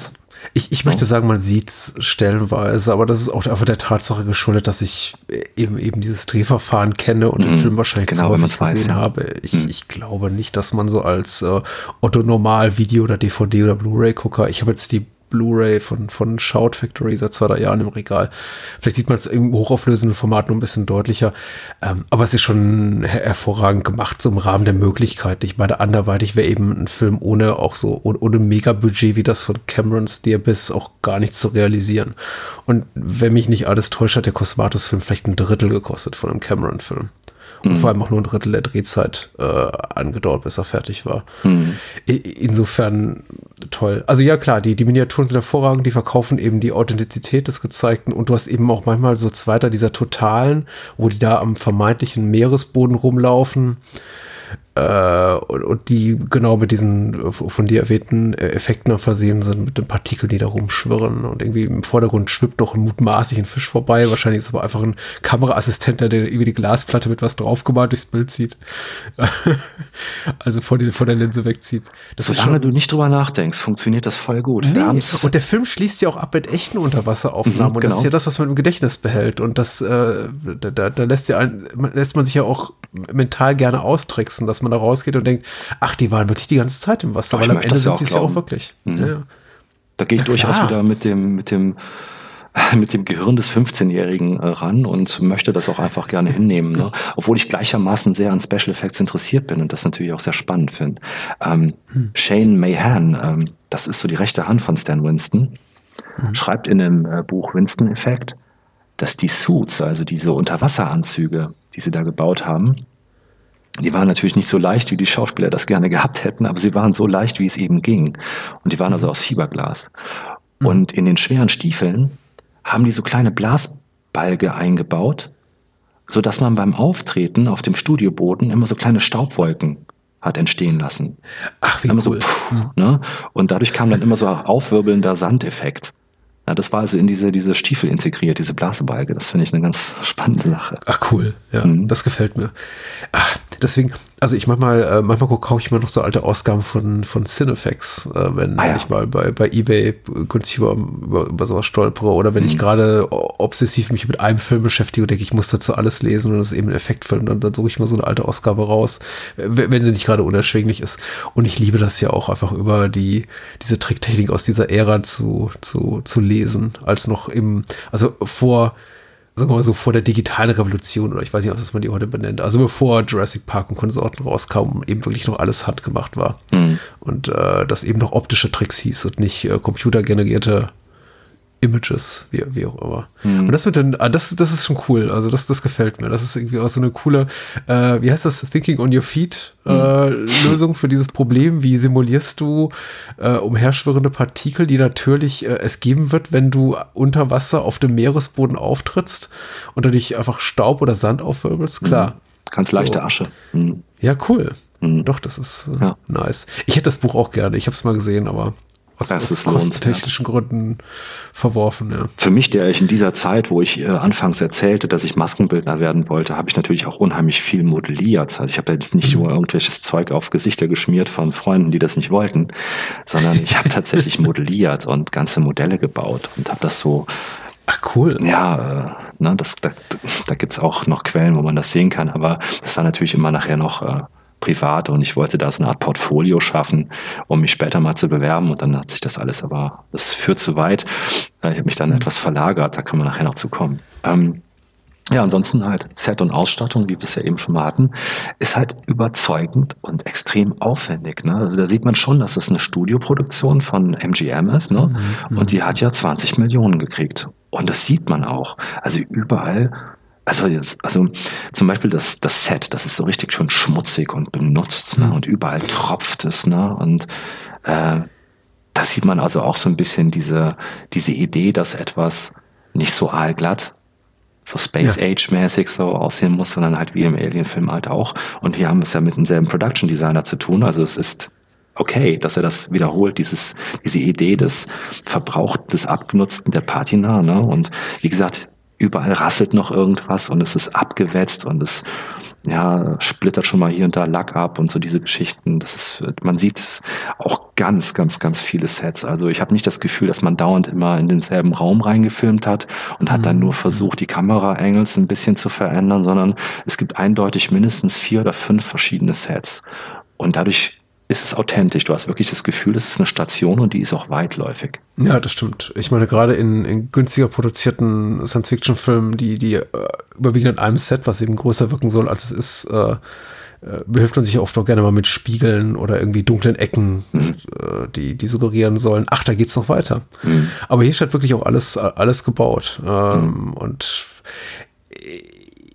Ich, ich möchte sagen, man sieht es stellenweise, aber das ist auch einfach der Tatsache geschuldet, dass ich eben eben dieses Drehverfahren kenne und den Mhm. Film wahrscheinlich Genau, wenn häufig weiß, gesehen ja. habe. Ich, Mhm. ich glaube nicht, dass man so als äh, Otto Normal Video oder DVD oder Blu-ray Gucker, ich habe jetzt die Blu-ray von, von Shout Factory seit zwei, drei Jahren im Regal. Vielleicht sieht man es im hochauflösenden Format nur ein bisschen deutlicher. Ähm, aber es ist schon her hervorragend gemacht, so im Rahmen der Möglichkeiten. Ich meine, anderweitig wäre eben ein Film ohne auch so, ohne, Mega-Budget wie das von Camerons The Abyss auch gar nicht zu realisieren. Und wenn mich nicht alles täuscht, hat der Cosmatos-Film vielleicht ein Drittel gekostet von einem Cameron-Film. Und vor allem auch nur ein Drittel der Drehzeit äh, angedauert, bis er fertig war. I- Insofern toll. Also ja klar, die, die Miniaturen sind hervorragend, die verkaufen eben die Authentizität des Gezeigten und du hast eben auch manchmal so zweiter dieser totalen, wo die da am vermeintlichen Meeresboden rumlaufen und, und, die genau mit diesen äh, von dir erwähnten äh, Effekten versehen sind, mit den Partikeln, die da rumschwirren. Und irgendwie im Vordergrund schwippt doch ein mutmaßlich ein Fisch vorbei. Wahrscheinlich ist es aber einfach ein Kameraassistent, der über die Glasplatte mit was draufgemalt durchs Bild zieht. also vor, die, vor der Linse wegzieht. Das Solange du nicht drüber nachdenkst, funktioniert das voll gut. Nee. Und der Film schließt ja auch ab mit echten Unterwasseraufnahmen. Mhm, und das ist genau. ja das, was man im Gedächtnis behält. Und das, äh, da, da, da lässt, ja ein, lässt man sich ja auch mental gerne austricksen, dass man man da rausgeht und denkt, ach, die waren wirklich die ganze Zeit im Wasser, ach, weil am Ende sind sie es ja auch wirklich. Mhm. Ja. Da gehe ich Na, durchaus klar. wieder mit dem, mit dem, mit dem Gehirn des 15-Jährigen äh, ran und möchte das auch einfach gerne hinnehmen. Ne? Obwohl ich gleichermaßen sehr an Special Effects interessiert bin und das natürlich auch sehr spannend finde. Ähm, hm. Shane Mahan, ähm, das ist so die rechte Hand von Stan Winston, hm. schreibt in dem äh, Buch Winston Effekt, dass die Suits, also diese Unterwasseranzüge, die sie da gebaut haben, die waren natürlich nicht so leicht, wie die Schauspieler das gerne gehabt hätten, aber sie waren so leicht, wie es eben ging. Und die waren also aus Fiberglas. Mhm. Und in den schweren Stiefeln haben die so kleine Blasbalge eingebaut, so dass man beim Auftreten auf dem Studioboden immer so kleine Staubwolken hat entstehen lassen. Ach, wie immer cool. So, pff, mhm. ne? Und dadurch kam dann immer so aufwirbelnder Sandeffekt. Ja, das war also in diese, diese Stiefel integriert, diese Blasebalge. Das finde ich eine ganz spannende Sache. Ach cool, ja, mhm. das gefällt mir. Ach, deswegen, also ich manchmal, äh, manchmal kaufe ich mir noch so alte Ausgaben von, von Cinefex, äh, wenn, ah, ja. ich mal bei, bei Ebay günstig über, über, über sowas stolpere oder wenn mhm. ich gerade obsessiv mich mit einem Film beschäftige und denke, ich muss dazu alles lesen und das ist eben ein Effektfilm, dann, dann suche ich mal so eine alte Ausgabe raus, wenn sie nicht gerade unerschwinglich ist. Und ich liebe das ja auch einfach über die, diese Tricktechnik aus dieser Ära zu, zu, zu lesen, als noch im, also vor, sagen wir mal so, vor der digitalen Revolution oder ich weiß nicht, was man die heute benennt. Also bevor Jurassic Park und Konsorten rauskamen, eben wirklich noch alles handgemacht war. Mhm. Und äh, das eben noch optische Tricks hieß und nicht äh, computergenerierte Images, wie, wie auch immer. Mhm. Und das wird dann, ah, das, das ist schon cool. Also das, das gefällt mir. Das ist irgendwie auch so eine coole, äh, wie heißt das, Thinking on Your Feet äh, mhm. Lösung für dieses Problem. Wie simulierst du äh, umherschwirrende Partikel, die natürlich äh, es geben wird, wenn du unter Wasser auf dem Meeresboden auftrittst und da dich einfach Staub oder Sand aufwirbelst? Klar. Mhm. Ganz leichte so. Asche. Mhm. Ja, cool. Mhm. Doch, das ist äh, ja. nice. Ich hätte das Buch auch gerne. Ich habe es mal gesehen, aber aus, aus kostentechnischen ja. Gründen verworfen. Ja. Für mich, der ich in dieser Zeit, wo ich äh, anfangs erzählte, dass ich Maskenbildner werden wollte, habe ich natürlich auch unheimlich viel modelliert. Also ich habe jetzt nicht mhm. nur irgendwelches Zeug auf Gesichter geschmiert von Freunden, die das nicht wollten, sondern ich habe tatsächlich modelliert und ganze Modelle gebaut und habe das so Ach cool. Ja, äh, ne, das, da, da gibt auch noch Quellen, wo man das sehen kann, aber das war natürlich immer nachher noch äh, privat und ich wollte da so eine Art Portfolio schaffen, um mich später mal zu bewerben und dann hat sich das alles aber, das führt zu weit. Äh, ich habe mich dann mhm. etwas verlagert, da können wir nachher noch zu kommen. Ähm, ja, ansonsten halt Set und Ausstattung, wie wir es ja eben schon mal hatten, ist halt überzeugend und extrem aufwendig. Ne? Also da sieht man schon, dass es eine Studioproduktion von MGM ist ne? Mhm. und die hat ja 20 Millionen gekriegt. Und das sieht man auch. Also überall also, jetzt, also zum Beispiel das, das Set, das ist so richtig schon schmutzig und benutzt, ne? Mhm. Und überall tropft es, ne? Und äh, da sieht man also auch so ein bisschen diese, diese Idee, dass etwas nicht so aalglatt, so Space Age-mäßig so aussehen muss, sondern halt wie im Alien-Film halt auch. Und hier haben wir es ja mit demselben Production Designer zu tun. Also es ist okay, dass er das wiederholt, dieses, diese Idee des Verbrauchten, des Abgenutzten der Patina. Ne? Und wie gesagt, überall rasselt noch irgendwas und es ist abgewetzt und es ja, splittert schon mal hier und da Lack ab und so diese Geschichten. Das ist, man sieht auch ganz, ganz, ganz viele Sets. Also ich habe nicht das Gefühl, dass man dauernd immer in denselben Raum reingefilmt hat und hat dann nur mhm. versucht, die Kameraangles ein bisschen zu verändern, sondern es gibt eindeutig mindestens vier oder fünf verschiedene Sets. Und dadurch ist es authentisch. Du hast wirklich das Gefühl, es ist eine Station und die ist auch weitläufig. Ja, das stimmt. Ich meine, gerade in, in günstiger produzierten Science-Fiction-Filmen, die, die äh, überwiegend an einem Set, was eben größer wirken soll, als es ist, äh, äh, behilft man sich oft auch gerne mal mit Spiegeln oder irgendwie dunklen Ecken, mhm. äh, die, die suggerieren sollen, ach, da geht's noch weiter. Mhm. Aber hier steht wirklich auch alles, alles gebaut. Ähm, mhm. Und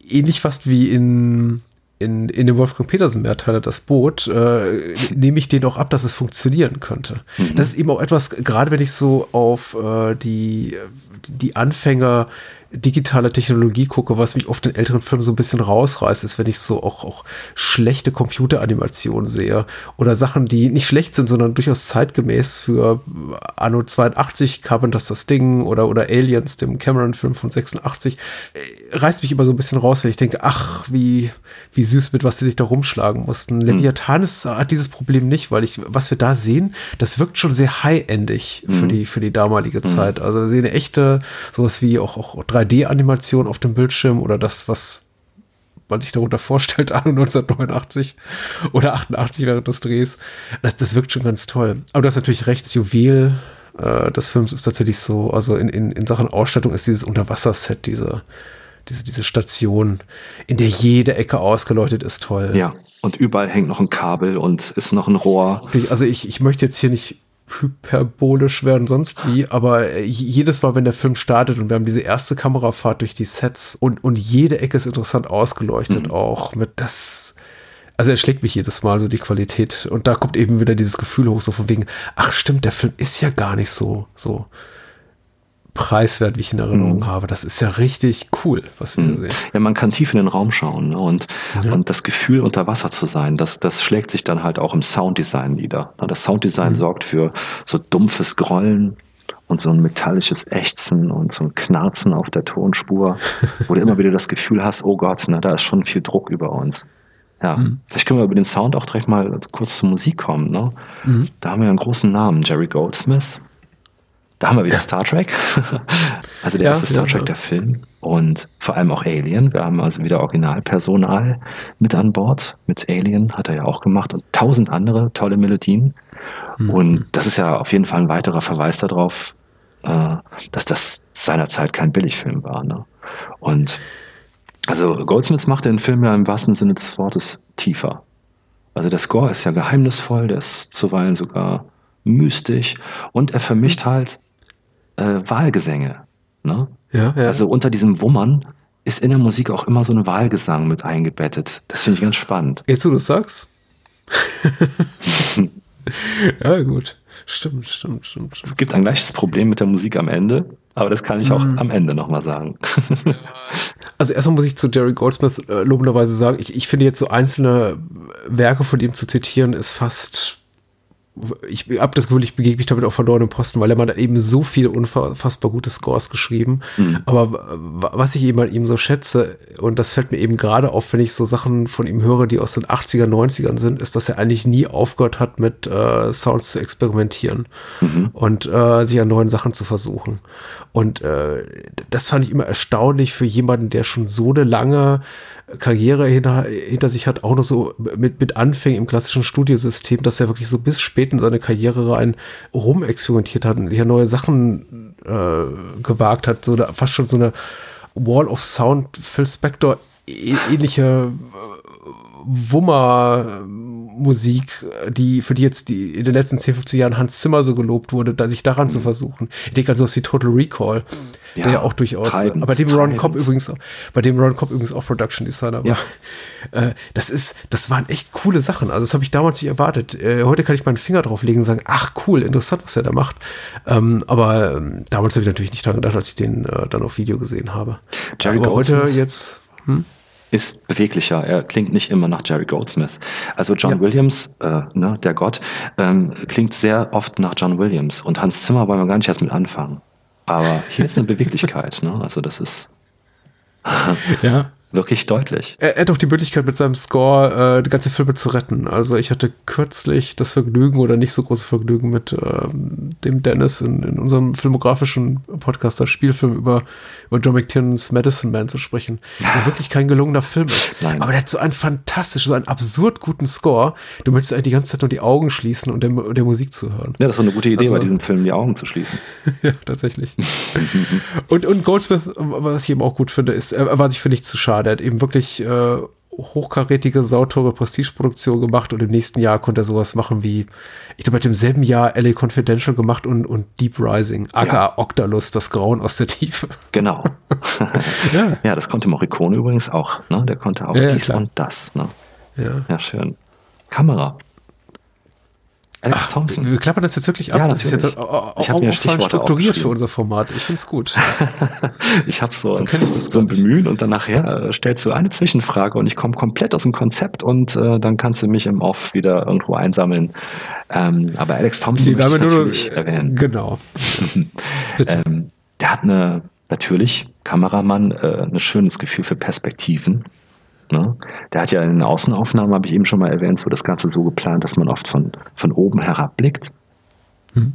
ähnlich fast wie in in, in dem Wolfgang Petersen Mehrteiler das Boot, äh, nehme ich den auch ab, dass es funktionieren könnte. Mhm. Das ist eben auch etwas, gerade wenn ich so auf äh, die, die Anfänger digitale Technologie gucke, was mich oft in älteren Filmen so ein bisschen rausreißt, ist, wenn ich so auch, auch schlechte Computeranimationen sehe oder Sachen, die nicht schlecht sind, sondern durchaus zeitgemäß für Anno 82, Carpenters das Ding oder, oder Aliens, dem Cameron-Film von 86, äh, reißt mich immer so ein bisschen raus, wenn ich denke, ach, wie, wie süß mit was sie sich da rumschlagen mussten. Hm. Leviathan ist, hat dieses Problem nicht, weil ich, was wir da sehen, das wirkt schon sehr high-endig für, hm. die, für die damalige hm. Zeit. Also wir sehen echte, sowas wie auch, auch 3 3D-Animation auf dem Bildschirm oder das, was man sich darunter vorstellt, anno 1989 oder 88 während des Drehs. Das, das wirkt schon ganz toll. Aber du hast natürlich recht, das Juwel äh, des Films ist tatsächlich so, also in, in, in Sachen Ausstattung ist dieses Unterwasserset, diese, diese, diese Station, in der jede Ecke ausgeleuchtet ist, toll. Ja, und überall hängt noch ein Kabel und ist noch ein Rohr. Also ich, ich möchte jetzt hier nicht hyperbolisch werden, sonst wie, aber jedes Mal, wenn der Film startet und wir haben diese erste Kamerafahrt durch die Sets und, und jede Ecke ist interessant ausgeleuchtet, mhm. auch mit das, also er schlägt mich jedes Mal so die Qualität und da kommt eben wieder dieses Gefühl hoch, so von wegen, ach stimmt, der Film ist ja gar nicht so, so preiswert, wie ich in Erinnerung mhm. habe. Das ist ja richtig cool, was wir mhm. sehen. Ja, man kann tief in den Raum schauen ne? und, ja. und das Gefühl, unter Wasser zu sein, das, das schlägt sich dann halt auch im Sounddesign nieder. Das Sounddesign mhm. sorgt für so dumpfes Grollen und so ein metallisches Ächzen und so ein Knarzen auf der Tonspur, wo du immer wieder das Gefühl hast, oh Gott, na, da ist schon viel Druck über uns. Ja, mhm. vielleicht können wir über den Sound auch direkt mal kurz zur Musik kommen. Ne? Mhm. Da haben wir einen großen Namen, Jerry Goldsmith. Da haben wir wieder Star Trek. also der ja, erste Star Trek, ja. der Film. Und vor allem auch Alien. Wir haben also wieder Originalpersonal mit an Bord. Mit Alien hat er ja auch gemacht und tausend andere tolle Melodien. Mhm. Und das ist ja auf jeden Fall ein weiterer Verweis darauf, äh, dass das seinerzeit kein Billigfilm war. Ne? Und also Goldsmith macht den Film ja im wahrsten Sinne des Wortes tiefer. Also der Score ist ja geheimnisvoll, der ist zuweilen sogar mystisch und er vermischt halt äh, Wahlgesänge. Ne? Ja, ja. Also unter diesem Wummern ist in der Musik auch immer so ein Wahlgesang mit eingebettet. Das finde ich ganz spannend. Jetzt, wo du sagst. ja, gut. Stimmt, stimmt, stimmt, stimmt. Es gibt ein gleiches Problem mit der Musik am Ende, aber das kann ich auch mm. am Ende nochmal sagen. also erstmal muss ich zu Jerry Goldsmith äh, lobenderweise sagen, ich, ich finde jetzt so einzelne Werke von ihm zu zitieren, ist fast ich habe das Gefühl, ich begegne mich damit auf verlorenen Posten, weil er hat eben so viele unfassbar gute Scores geschrieben. Mhm. Aber was ich eben an ihm so schätze, und das fällt mir eben gerade auf, wenn ich so Sachen von ihm höre, die aus den 80er, 90ern sind, ist, dass er eigentlich nie aufgehört hat, mit äh, Sounds zu experimentieren mhm. und äh, sich an neuen Sachen zu versuchen. Und äh, das fand ich immer erstaunlich für jemanden, der schon so eine lange Karriere hinter, hinter sich hat, auch noch so mit, mit Anfängen im klassischen Studiosystem, dass er wirklich so bis spät in seine Karriere rein rumexperimentiert hat und sich ja neue Sachen äh, gewagt hat, so eine, fast schon so eine Wall of Sound, Phil Spector ähnliche äh, Wummer Musik, die, für die jetzt die, in den letzten 10, 15 Jahren Hans Zimmer so gelobt wurde, da sich daran mhm. zu versuchen. Ich denke also was wie Total Recall, ja, der ja auch durchaus, treibend, bei dem Ron Cobb übrigens, bei dem Ron Cobb übrigens auch Production Designer war. Ja. Äh, das ist, das waren echt coole Sachen. Also das habe ich damals nicht erwartet. Äh, heute kann ich meinen Finger drauf legen und sagen, ach cool, interessant, was er da macht. Ähm, aber ähm, damals habe ich natürlich nicht daran gedacht, als ich den äh, dann auf Video gesehen habe. Jerry aber heute jetzt, hm? Ist beweglicher. Er klingt nicht immer nach Jerry Goldsmith. Also John ja. Williams, äh, ne, der Gott, ähm, klingt sehr oft nach John Williams. Und Hans Zimmer wollen wir gar nicht erst mit anfangen. Aber hier ist eine Beweglichkeit. Ne? Also das ist ja wirklich deutlich. Er, er, hat auch die Möglichkeit, mit seinem Score äh, die ganze Filme zu retten. Also ich hatte kürzlich das Vergnügen oder nicht so große Vergnügen mit ähm, dem Dennis in, in unserem filmografischen Podcast, das Spielfilm über, über John McTiernans Medicine Man zu sprechen, der wirklich kein gelungener Film ist. Nein. Aber der hat so einen fantastischen, so einen absurd guten Score. Du möchtest eigentlich die ganze Zeit nur die Augen schließen und der, der Musik zuhören. Ja, das war eine gute Idee, also, bei diesem Film die Augen zu schließen. ja, tatsächlich. und, und Goldsmith, was ich eben auch gut finde, ist, er war sich, finde ich, zu schade. Er hat eben wirklich äh, hochkarätige, sauteure Prestigeproduktion gemacht und im nächsten Jahr konnte er sowas machen wie, ich glaube, er hat im selben Jahr LA Confidential gemacht und, und Deep Rising, aka ja. Octalus, das Grauen aus der Tiefe. Genau. ja. ja, das konnte Morricone übrigens auch, ne? Der konnte auch ja, dies klar. und das, ne? Ja. ja, schön. Kamera. Alex Ach, Thompson. Wir klappern das jetzt wirklich ab. Ja, das ist jetzt ich mir strukturiert für unser Format. Ich finde es gut. ich habe so, so, so ein Bemühen und dann nachher äh, stellst du eine Zwischenfrage und ich komme komplett aus dem Konzept und äh, dann kannst du mich im Off wieder irgendwo einsammeln. Ähm, aber Alex Thompson nee, möchte ich natürlich nur, erwähnen. Genau. ähm, der hat eine, natürlich, Kameramann, äh, ein schönes Gefühl für Perspektiven. Ne? Der hat ja in den Außenaufnahmen, habe ich eben schon mal erwähnt, so das Ganze so geplant, dass man oft von, von oben herab blickt. Hm.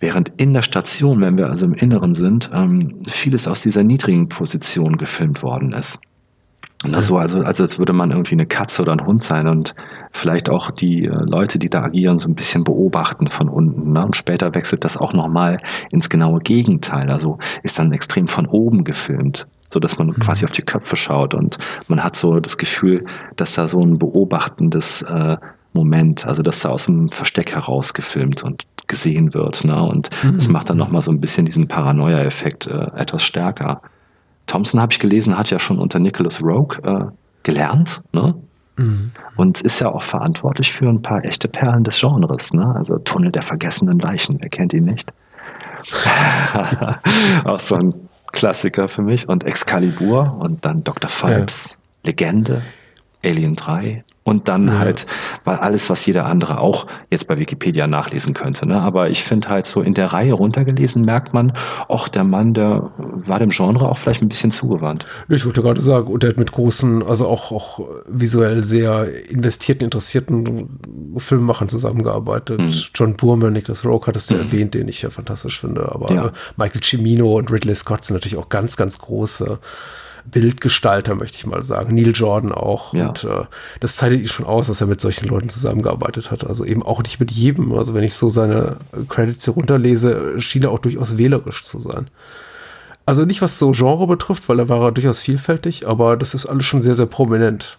Während in der Station, wenn wir also im Inneren sind, ähm, vieles aus dieser niedrigen Position gefilmt worden ist. Also, also, also als würde man irgendwie eine Katze oder ein Hund sein und vielleicht auch die äh, Leute, die da agieren, so ein bisschen beobachten von unten. Ne? Und später wechselt das auch nochmal ins genaue Gegenteil. Also ist dann extrem von oben gefilmt so dass man mhm. quasi auf die Köpfe schaut und man hat so das Gefühl, dass da so ein beobachtendes äh, Moment, also dass da aus dem Versteck heraus gefilmt und gesehen wird, ne? Und mhm. das macht dann nochmal so ein bisschen diesen Paranoia-Effekt äh, etwas stärker. Thompson habe ich gelesen, hat ja schon unter Nicholas Rogue äh, gelernt, ne? Mhm. Und ist ja auch verantwortlich für ein paar echte Perlen des Genres, ne? Also Tunnel der vergessenen Leichen, wer kennt ihn nicht? auch so ein Klassiker für mich. Und Excalibur und dann Dr. Phibes, ja. Legende, Alien 3 und dann ja. halt weil alles, was jeder andere auch jetzt bei Wikipedia nachlesen könnte. Ne? Aber ich finde halt so in der Reihe runtergelesen merkt man, ach, der Mann, der war dem Genre auch vielleicht ein bisschen zugewandt. Ich wollte gerade sagen, und er hat mit großen, also auch, auch visuell sehr investierten, interessierten Filmemachern zusammengearbeitet. Mhm. John Burman, Nicholas Rogue hattest du mhm. erwähnt, den ich ja fantastisch finde. Aber ja. Michael Cimino und Ridley Scott sind natürlich auch ganz, ganz große Bildgestalter, möchte ich mal sagen. Neil Jordan auch. Ja. Und äh, das zeichnet ihn schon aus, dass er mit solchen Leuten zusammengearbeitet hat. Also eben auch nicht mit jedem. Also wenn ich so seine Credits hier runterlese, schien er auch durchaus wählerisch zu sein. Also nicht was so Genre betrifft, weil da war er durchaus vielfältig, aber das ist alles schon sehr, sehr prominent.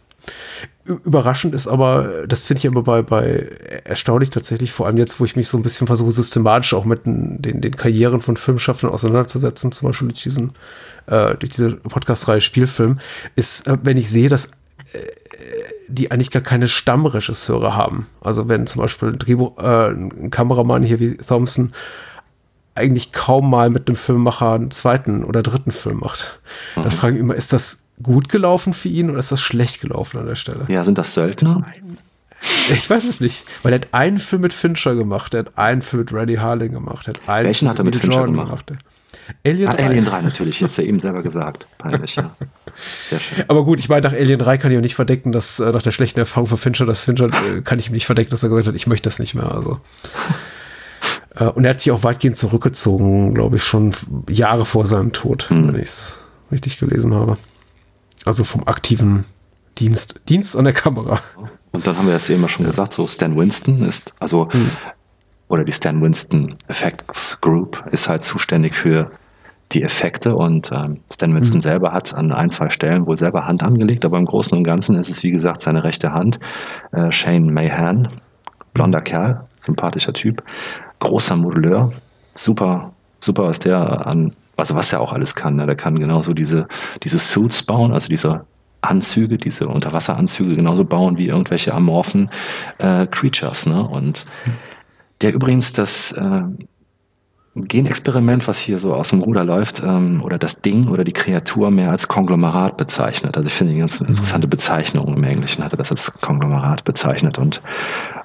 Überraschend ist aber, das finde ich immer bei, bei erstaunlich tatsächlich, vor allem jetzt, wo ich mich so ein bisschen versuche, systematisch auch mit den, den, den Karrieren von Filmschaffenden auseinanderzusetzen, zum Beispiel durch diesen äh, durch diese Podcast-Reihe Spielfilm, ist, äh, wenn ich sehe, dass äh, die eigentlich gar keine Stammregisseure haben. Also wenn zum Beispiel ein, Drehbuch, äh, ein Kameramann hier wie Thompson eigentlich kaum mal mit einem Filmemacher einen zweiten oder dritten Film macht. Mhm. Dann frage ich mich immer, ist das gut gelaufen für ihn oder ist das schlecht gelaufen an der Stelle? Ja, sind das Söldner? Ich weiß es nicht, weil er hat einen Film mit Fincher gemacht, er hat einen Film mit Randy Harling gemacht, er hat einen Welchen Film hat er mit Fincher Jordan gemacht? gemacht. Alien, ah, 3. Alien 3 natürlich, ich habe es ja eben selber gesagt. Peinlich, ja. Sehr schön. Aber gut, ich meine, nach Alien 3 kann ich auch nicht verdecken, dass äh, nach der schlechten Erfahrung von Fincher, dass Fincher, äh, kann ich ihm nicht verdecken, dass er gesagt hat, ich möchte das nicht mehr. Also. äh, und er hat sich auch weitgehend zurückgezogen, glaube ich, schon Jahre vor seinem Tod, hm. wenn ich es richtig gelesen habe. Also vom aktiven Dienst, Dienst an der Kamera. Und dann haben wir es eben schon ja. gesagt, so Stan Winston ist, also hm oder die Stan Winston Effects Group ist halt zuständig für die Effekte und ähm, Stan Winston mhm. selber hat an ein, zwei Stellen wohl selber Hand angelegt, aber im Großen und Ganzen ist es wie gesagt seine rechte Hand. Äh, Shane Mahan, blonder Kerl, sympathischer Typ, großer Modelleur, super, super, was der an, also was er auch alles kann. Ne? Der kann genauso diese, diese Suits bauen, also diese Anzüge, diese Unterwasseranzüge genauso bauen wie irgendwelche amorphen äh, Creatures. Ne? Und der übrigens das äh, Genexperiment, was hier so aus dem Ruder läuft, ähm, oder das Ding oder die Kreatur mehr als Konglomerat bezeichnet. Also ich finde eine ganz interessante Bezeichnung. Im Englischen hat er das als Konglomerat bezeichnet. Und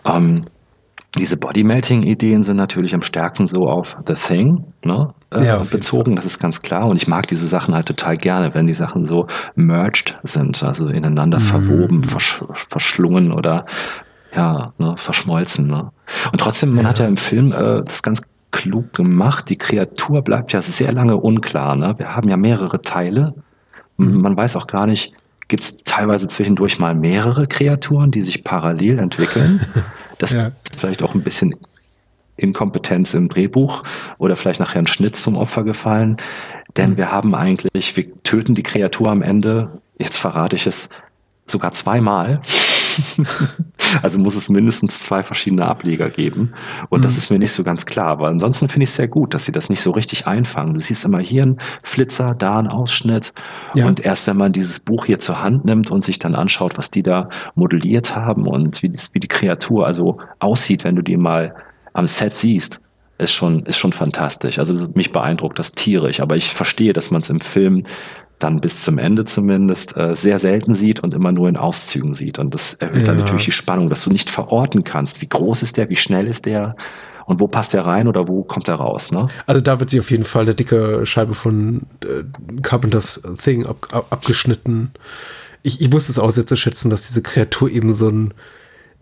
ähm, diese Body-Melting-Ideen sind natürlich am stärksten so auf The Thing ne, äh, ja, bezogen, das ist ganz klar. Und ich mag diese Sachen halt total gerne, wenn die Sachen so merged sind, also ineinander mhm. verwoben, versch verschlungen oder ja, ne, verschmolzen. Ne? Und trotzdem, man ja. hat ja im Film äh, das ganz klug gemacht. Die Kreatur bleibt ja sehr lange unklar. Ne? Wir haben ja mehrere Teile. Mhm. Man weiß auch gar nicht, gibt es teilweise zwischendurch mal mehrere Kreaturen, die sich parallel entwickeln. Das ja. ist vielleicht auch ein bisschen Inkompetenz im Drehbuch oder vielleicht nachher ein Schnitt zum Opfer gefallen. Denn mhm. wir haben eigentlich, wir töten die Kreatur am Ende, jetzt verrate ich es, sogar zweimal. also muss es mindestens zwei verschiedene Ableger geben. Und mhm. das ist mir nicht so ganz klar. Aber ansonsten finde ich es sehr gut, dass sie das nicht so richtig einfangen. Du siehst immer hier einen Flitzer, da einen Ausschnitt. Ja. Und erst wenn man dieses Buch hier zur Hand nimmt und sich dann anschaut, was die da modelliert haben und wie, wie die Kreatur also aussieht, wenn du die mal am Set siehst, ist schon, ist schon fantastisch. Also mich beeindruckt das tierisch, aber ich verstehe, dass man es im Film dann bis zum Ende zumindest äh, sehr selten sieht und immer nur in Auszügen sieht. Und das erhöht ja. dann natürlich die Spannung, dass du nicht verorten kannst, wie groß ist der, wie schnell ist der und wo passt der rein oder wo kommt er raus. Ne? Also da wird sich auf jeden Fall eine dicke Scheibe von äh, Carpenters Thing ab, ab, abgeschnitten. Ich, ich wusste es auch sehr zu schätzen, dass diese Kreatur eben so ein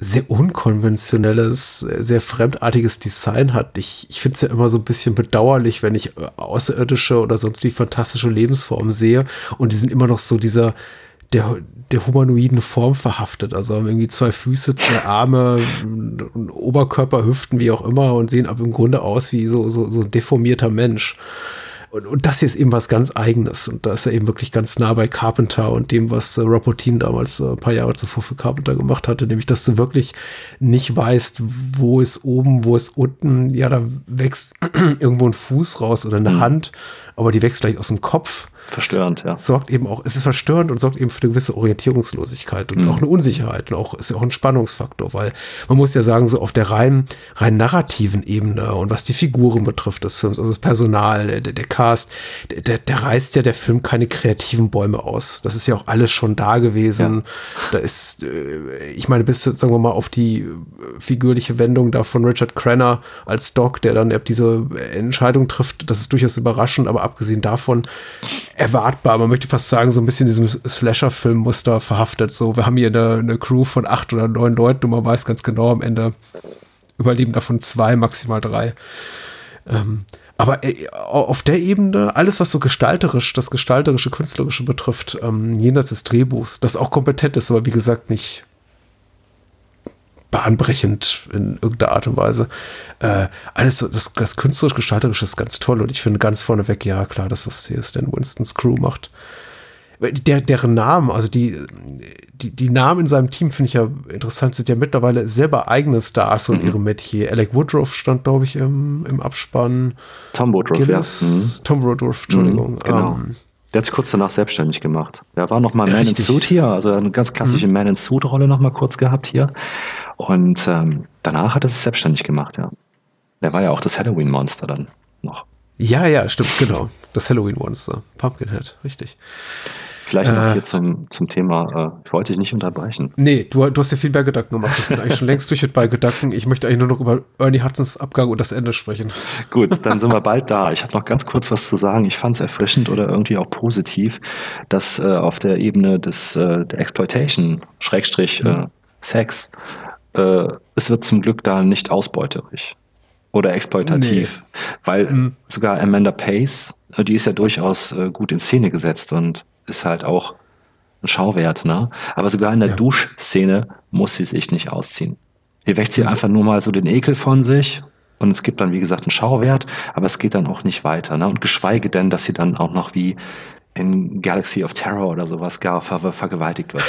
sehr unkonventionelles, sehr fremdartiges Design hat. Ich, ich finde es ja immer so ein bisschen bedauerlich, wenn ich äh, außerirdische oder sonst die fantastische Lebensform sehe und die sind immer noch so dieser der, der humanoiden Form verhaftet. Also haben irgendwie zwei Füße, zwei Arme, Oberkörper, Hüften, wie auch immer und sehen aber im Grunde aus wie so, so, so ein deformierter Mensch. Und, und das hier ist eben was ganz Eigenes. Und da ist er eben wirklich ganz nah bei Carpenter und dem, was äh, Rapotin damals äh, ein paar Jahre zuvor für Carpenter gemacht hatte, nämlich, dass du wirklich nicht weißt, wo ist oben, wo ist unten. Ja, da wächst irgendwo ein Fuß raus oder eine mhm. Hand, aber die wächst gleich aus dem Kopf. Verstörend, ja. Sorgt eben auch, es ist verstörend und sorgt eben für eine gewisse Orientierungslosigkeit und mhm. auch eine Unsicherheit und auch, ist ja auch ein Spannungsfaktor, weil man muss ja sagen, so auf der rein, rein narrativen Ebene und was die Figuren betrifft des Films, also das Personal, der, der Cast, der, der reißt ja der Film keine kreativen Bäume aus. Das ist ja auch alles schon da gewesen. Ja. Da ist, äh, ich meine, bis, sagen wir mal, auf die figürliche Wendung da von Richard Crenner als Doc, der dann diese Entscheidung trifft, das ist durchaus überraschend, aber abgesehen davon, erwartbar. Man möchte fast sagen, so ein bisschen diesem Slasher-Film-Muster verhaftet. So, wir haben hier eine, eine, Crew von acht oder neun Leuten und man weiß ganz genau am Ende überleben davon zwei, maximal drei. Ähm, aber äh, auf der Ebene, alles, was so gestalterisch, das gestalterische, künstlerische betrifft, ähm, jenseits des Drehbuchs, das auch kompetent ist, aber wie gesagt nicht bahnbrechend in irgendeiner Art und Weise. Äh, alles, das, das künstlerisch-gestalterische ist ganz toll und ich finde ganz vorneweg, ja klar, das, was hier Stan Winstons Crew macht. Der, deren Namen, also die, die, die Namen in seinem Team finde ich ja interessant, sind ja mittlerweile selber eigene Stars und mhm. ihre Metier. Alec Woodruff stand, glaube ich, im, im Abspann. Tom Woodruff, Gillis, ja. Mhm. Tom Woodruff, Entschuldigung. Mhm, genau. Ähm, der hat sich kurz danach selbstständig gemacht. Er war noch mal Man in Suit hier, also eine ganz klassische mhm. Man in Suit Rolle noch mal kurz gehabt hier. Und ähm, danach hat er sich selbstständig gemacht, ja. Der war ja auch das Halloween-Monster dann noch. Ja, ja, stimmt, genau. Das Halloween-Monster. Pumpkinhead, richtig. Vielleicht noch äh, hier zum, zum Thema, äh, ich wollte dich nicht unterbrechen. Nee, du, du hast ja viel mehr Gedanken gemacht. Ich bin eigentlich schon längst durch mit bei Gedanken. Ich möchte eigentlich nur noch über Ernie Hudsons Abgang und das Ende sprechen. Gut, dann sind wir bald da. Ich habe noch ganz kurz was zu sagen. Ich fand es erfrischend oder irgendwie auch positiv, dass äh, auf der Ebene des äh, der Exploitation, Schrägstrich, mhm. Sex, äh, es wird zum Glück da nicht ausbeuterisch oder exploitativ, nee. weil mhm. sogar Amanda Pace, äh, die ist ja durchaus äh, gut in Szene gesetzt und ist halt auch ein Schauwert, ne? Aber sogar in der ja. Duschszene muss sie sich nicht ausziehen. Hier wächst sie mhm. einfach nur mal so den Ekel von sich und es gibt dann, wie gesagt, einen Schauwert, aber es geht dann auch nicht weiter, ne? Und geschweige denn, dass sie dann auch noch wie in Galaxy of Terror oder sowas gar ver vergewaltigt wird.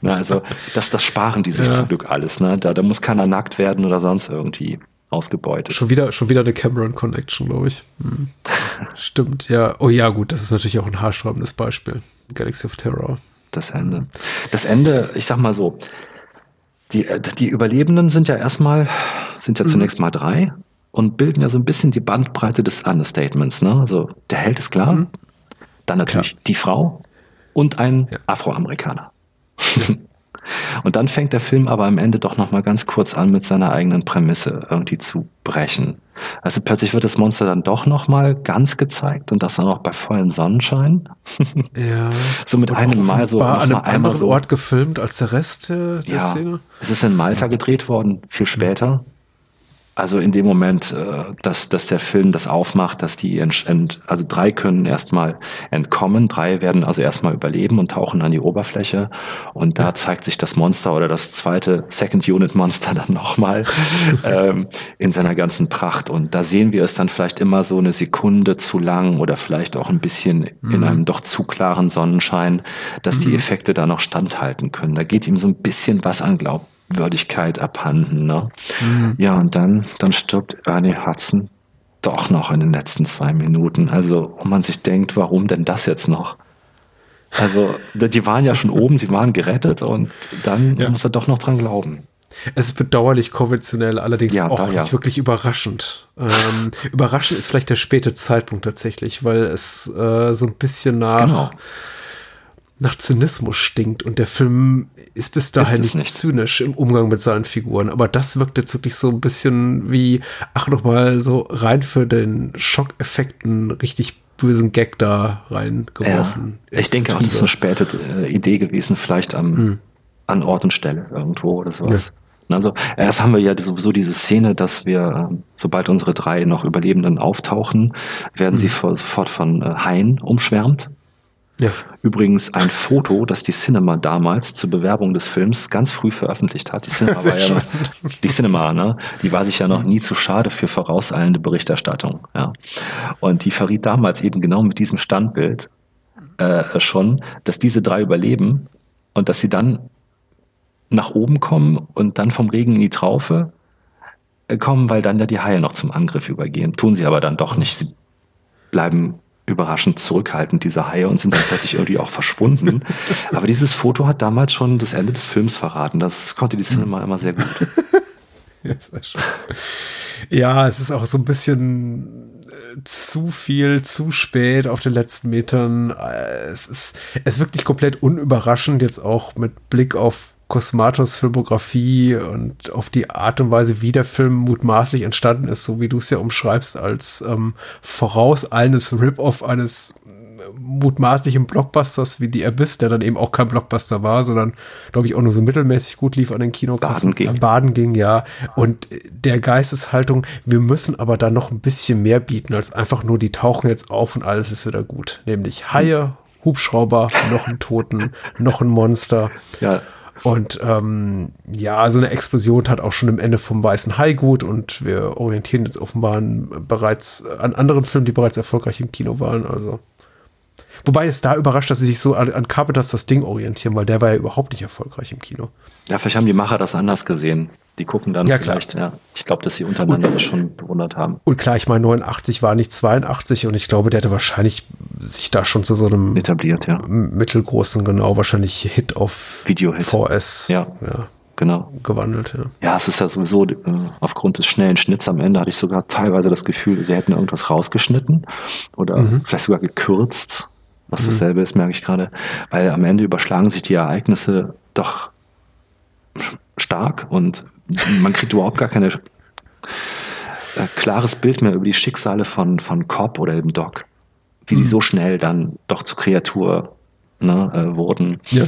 Na, also das, das sparen die sich ja. zum Glück alles. Ne? Da, da muss keiner nackt werden oder sonst irgendwie ausgebeutet. Schon wieder, schon wieder eine Cameron Connection, glaube ich. Hm. Stimmt, ja. Oh ja, gut, das ist natürlich auch ein haarsträubendes Beispiel. Galaxy of Terror. Das Ende. Das Ende, ich sag mal so, die, die Überlebenden sind ja erstmal, sind ja mhm. zunächst mal drei und bilden ja so ein bisschen die Bandbreite des Understatements. Ne? Also der Held ist klar, mhm. Dann natürlich Klar. die Frau und ein ja. Afroamerikaner. Ja. und dann fängt der Film aber am Ende doch noch mal ganz kurz an, mit seiner eigenen Prämisse irgendwie zu brechen. Also plötzlich wird das Monster dann doch noch mal ganz gezeigt und das dann auch bei vollem Sonnenschein. Ja. so mit und einem Mal so an einem anderen so. Ort gefilmt als der Rest der ja, Szene. Es ist in Malta gedreht worden, viel später. Also in dem Moment, äh, dass, dass der Film das aufmacht, dass die ent, also drei können erstmal entkommen, drei werden also erstmal überleben und tauchen an die Oberfläche und da zeigt sich das Monster oder das zweite Second Unit Monster dann nochmal ähm, in seiner ganzen Pracht und da sehen wir es dann vielleicht immer so eine Sekunde zu lang oder vielleicht auch ein bisschen mhm. in einem doch zu klaren Sonnenschein, dass mhm. die Effekte da noch standhalten können. Da geht ihm so ein bisschen was an Glauben Würdigkeit abhanden. Ne? Mhm. Ja, und dann, dann stirbt Ernie Hudson doch noch in den letzten zwei Minuten. Also, wo man sich denkt, warum denn das jetzt noch? Also, die waren ja schon oben, sie waren gerettet und dann ja. muss er doch noch dran glauben. Es ist bedauerlich konventionell, allerdings ja, auch ja. nicht wirklich überraschend. Ähm, überraschend ist vielleicht der späte Zeitpunkt tatsächlich, weil es äh, so ein bisschen nach genau nach Zynismus stinkt und der Film ist bis dahin ist nicht, zynisch im Umgang mit seinen Figuren, aber das wirkt jetzt wirklich so ein bisschen wie, ach noch mal so rein für den Schockeffekten richtig bösen Gag da reingeworfen. Ja, ich denke auch, das ist eine späte äh, Idee gewesen, vielleicht am, hm. an Ort und Stelle irgendwo oder sowas. Ja. Also erst haben wir ja sowieso diese Szene, dass wir, ähm, sobald unsere drei noch Überlebenden auftauchen, werden mhm. sie sofort von äh, Haien umschwärmt. Ja. Übrigens ein Foto, das die Cinema damals zur Bewerbung des Films ganz früh veröffentlicht hat. Die Cinema war ja, die Cinema, ne? Die war sich ja noch nie zu schade für vorauseilende Berichterstattung, ja. Und die verriet damals eben genau mit diesem Standbild äh, schon, dass diese drei überleben und dass sie dann nach oben kommen und dann vom Regen in die Traufe äh, kommen, weil dann ja die Haie noch zum Angriff übergehen. Tun sie aber dann doch nicht. Sie bleiben überraschend zurückhaltend, diese Haie, und sind dann plötzlich irgendwie auch verschwunden. Aber dieses Foto hat damals schon das Ende des Films verraten. Das konnte die Cinema immer sehr gut. ja, es ist auch so ein bisschen äh, zu viel, zu spät auf den letzten Metern. Äh, es ist, es ist wirklich komplett unüberraschend, jetzt auch mit Blick auf Cosmatos Filmografie und auf die Art und Weise, wie der Film mutmaßlich entstanden ist, so wie du es ja umschreibst, als ähm, vorauseilendes Rip-Off eines äh, mutmaßlichen Blockbusters wie The Abyss, der dann eben auch kein Blockbuster war, sondern glaube ich auch nur so mittelmäßig gut lief an den Kinokassen. Baden ging. Äh, Baden ging, ja. Und der Geisteshaltung, wir müssen aber dann noch ein bisschen mehr bieten, als einfach nur, die tauchen jetzt auf und alles ist wieder gut. Nämlich Haie, Hubschrauber, noch ein Toten, noch ein Monster. Ja. Und ähm, ja, so eine Explosion hat auch schon im Ende vom Weißen Hai gut und wir orientieren jetzt offenbar an, bereits an anderen Filmen, die bereits erfolgreich im Kino waren. Also. Wobei es da überrascht, dass sie sich so an, an Carpenters das Ding orientieren, weil der war ja überhaupt nicht erfolgreich im Kino. Ja, vielleicht haben die Macher das anders gesehen. Die gucken dann ja, vielleicht, ja. Ich glaube, dass sie untereinander und, das schon bewundert haben. Und klar, ich meine, 89 war nicht 82 und ich glaube, der hätte wahrscheinlich sich da schon zu so einem etabliert, ja. mittelgroßen, genau, wahrscheinlich Hit auf Video-Hit. VS. Ja. ja. Genau. Gewandelt, ja. Ja, es ist ja sowieso, äh, aufgrund des schnellen Schnitts am Ende hatte ich sogar teilweise das Gefühl, sie hätten irgendwas rausgeschnitten oder mhm. vielleicht sogar gekürzt, was mhm. dasselbe ist, merke ich gerade. Weil am Ende überschlagen sich die Ereignisse doch stark und man kriegt überhaupt gar keine äh, klares Bild mehr über die Schicksale von, von Cobb oder eben Doc. Wie mhm. die so schnell dann doch zur Kreatur ne, äh, wurden. Ja.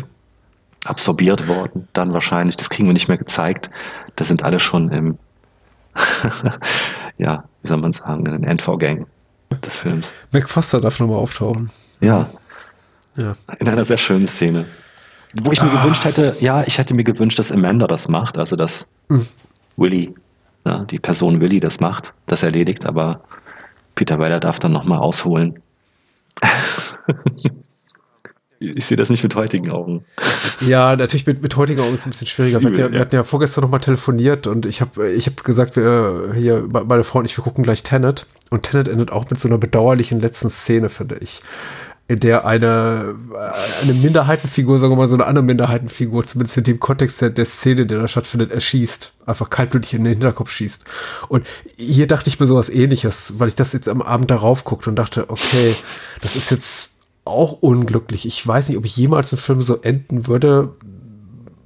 Absorbiert worden, dann wahrscheinlich. Das kriegen wir nicht mehr gezeigt. Da sind alle schon im, ja, wie soll man sagen, in den Endvorgängen des Films. McFoster darf nochmal auftauchen. Ja. ja. In einer sehr schönen Szene. Wo ich mir ah. gewünscht hätte, ja, ich hätte mir gewünscht, dass Amanda das macht, also dass mhm. Willy, ja, die Person Willy das macht, das erledigt, aber Peter Weller darf dann nochmal ausholen. ich sehe das nicht mit heutigen Augen. Ja, natürlich mit, mit heutigen Augen ist es ein bisschen schwieriger. Übel, wir, hatten ja, wir, hatten ja, vorgestern nochmal telefoniert und ich habe ich hab gesagt, wir hier, meine Frau und ich, wir gucken gleich Tenet. Und Tenet endet auch mit so einer bedauerlichen letzten Szene, finde ich in der eine, eine Minderheitenfigur, sagen wir mal so eine andere Minderheitenfigur, zumindest in dem Kontext der, der Szene, der da stattfindet, erschießt. Einfach kaltblütig in den Hinterkopf schießt. Und hier dachte ich mir sowas ähnliches, weil ich das jetzt am Abend darauf guckte und dachte, okay, das ist jetzt auch unglücklich. Ich weiß nicht, ob ich jemals einen Film so enden würde,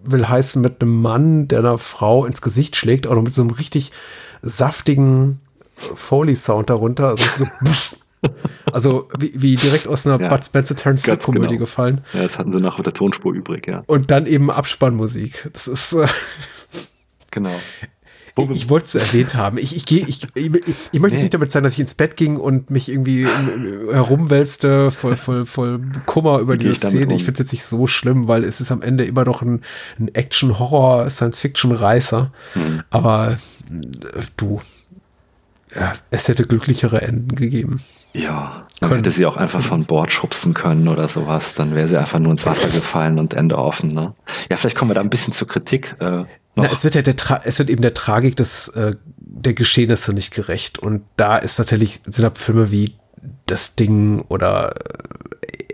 will heißen mit einem Mann, der einer Frau ins Gesicht schlägt, oder mit so einem richtig saftigen Foley-Sound darunter. Also so Also wie, wie direkt aus einer ja, Bud Spencer Terence Hill Komödie genau. gefallen. Ja, das hatten sie auf der Tonspur übrig, ja. Und dann eben Abspannmusik. Das ist äh genau. ich wollte es erwähnt haben. Ich, ich, gehe, ich, ich, ich möchte nee. nicht damit sagen, dass ich ins Bett ging und mich irgendwie herumwälzte, voll, voll, voll Kummer über diese Szene. Um? Ich finde es jetzt nicht so schlimm, weil es ist am Ende immer noch ein, ein Action-Horror, Science-Fiction-Reißer. Hm. Aber äh, du, ja, es hätte glücklichere Enden gegeben. Ja, man hätte sie auch einfach von Bord schubsen können oder sowas. Dann wäre sie einfach nur ins Wasser gefallen und Ende offen. Ne? Ja, vielleicht kommen wir da ein bisschen zur Kritik. Äh, Na, es wird ja der Tra es wird eben der Tragik des äh, der Geschehnisse nicht gerecht. Und da ist natürlich sind da Filme wie das Ding oder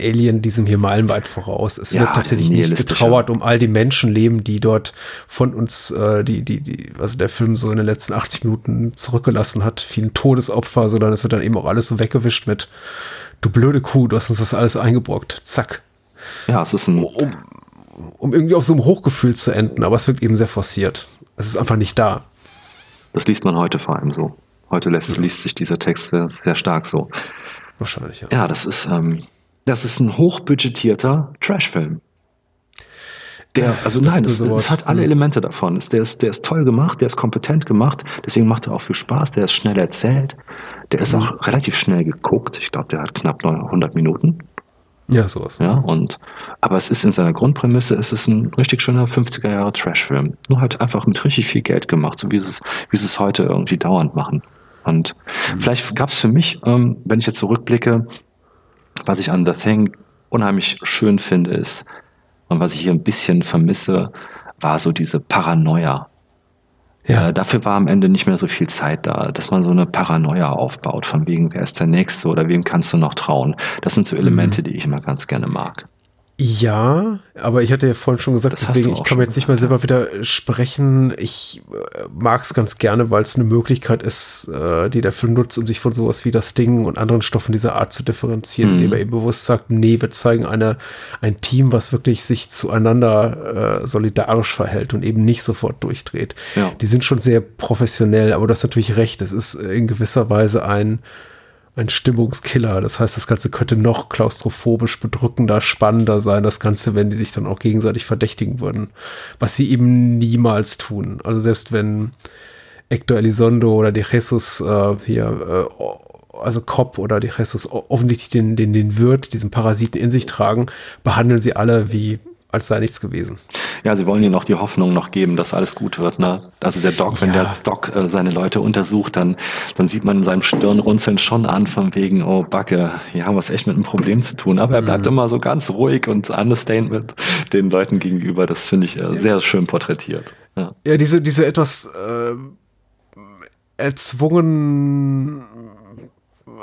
Alien diesem hier meilenweit voraus. Es ja, wird tatsächlich nicht getrauert um all die Menschenleben, die dort von uns, äh, die, die, die, also der Film so in den letzten 80 Minuten zurückgelassen hat, vielen Todesopfer, sondern es wird dann eben auch alles so weggewischt mit, du blöde Kuh, du hast uns das alles eingebrockt. Zack. Ja, es ist ein. Um, um irgendwie auf so einem Hochgefühl zu enden, aber es wirkt eben sehr forciert. Es ist einfach nicht da. Das liest man heute vor allem so. Heute lässt, ja. liest sich dieser Text sehr, sehr stark so. Wahrscheinlich, ja. Ja, das ist, ähm, das ist ein hochbudgetierter Trashfilm. Der, also nein, es, es, hat alle hm. Elemente davon. Der ist, der ist toll gemacht, der ist kompetent gemacht, deswegen macht er auch viel Spaß, der ist schnell erzählt, der ist auch relativ schnell geguckt. Ich glaube, der hat knapp 100 Minuten. Ja, sowas. Ja, und, aber es ist in seiner Grundprämisse, es ist ein richtig schöner 50er Jahre Trashfilm. Nur halt einfach mit richtig viel Geld gemacht, so wie sie es, wie sie es heute irgendwie dauernd machen. Und mhm. vielleicht gab es für mich, ähm, wenn ich jetzt zurückblicke, was ich an The Thing unheimlich schön finde, ist, und was ich hier ein bisschen vermisse, war so diese Paranoia. Ja. Äh, dafür war am Ende nicht mehr so viel Zeit da, dass man so eine Paranoia aufbaut, von wegen, wer ist der Nächste oder wem kannst du noch trauen. Das sind so Elemente, mhm. die ich immer ganz gerne mag. Ja, aber ich hatte ja vorhin schon gesagt, das deswegen, ich kann mir jetzt nicht mal selber wieder sprechen. Ich äh, mag es ganz gerne, weil es eine Möglichkeit ist, äh, die der Film nutzt, um sich von sowas wie das Ding und anderen Stoffen dieser Art zu differenzieren, mhm. indem er eben bewusst sagt, nee, wir zeigen eine, ein Team, was wirklich sich zueinander äh, solidarisch verhält und eben nicht sofort durchdreht. Ja. Die sind schon sehr professionell, aber du hast natürlich recht, es ist in gewisser Weise ein ein Stimmungskiller. Das heißt, das Ganze könnte noch klaustrophobisch bedrückender, spannender sein, das Ganze, wenn die sich dann auch gegenseitig verdächtigen würden. Was sie eben niemals tun. Also selbst wenn Hector Elizondo oder De Jesus äh, hier, äh, also Cobb oder De Jesus offensichtlich den, den, den Wirt, diesen Parasiten in sich tragen, behandeln sie alle wie als sei nichts gewesen. Ja, sie wollen ihnen auch die Hoffnung noch geben, dass alles gut wird. Ne? Also der Doc, ja. wenn der Doc äh, seine Leute untersucht, dann, dann sieht man in seinem Stirnrunzeln schon an, von wegen, oh Backe, hier haben wir es echt mit einem Problem zu tun. Aber er bleibt mhm. immer so ganz ruhig und understatement mit den Leuten gegenüber. Das finde ich äh, sehr schön porträtiert. Ja, ja diese, diese etwas äh, erzwungen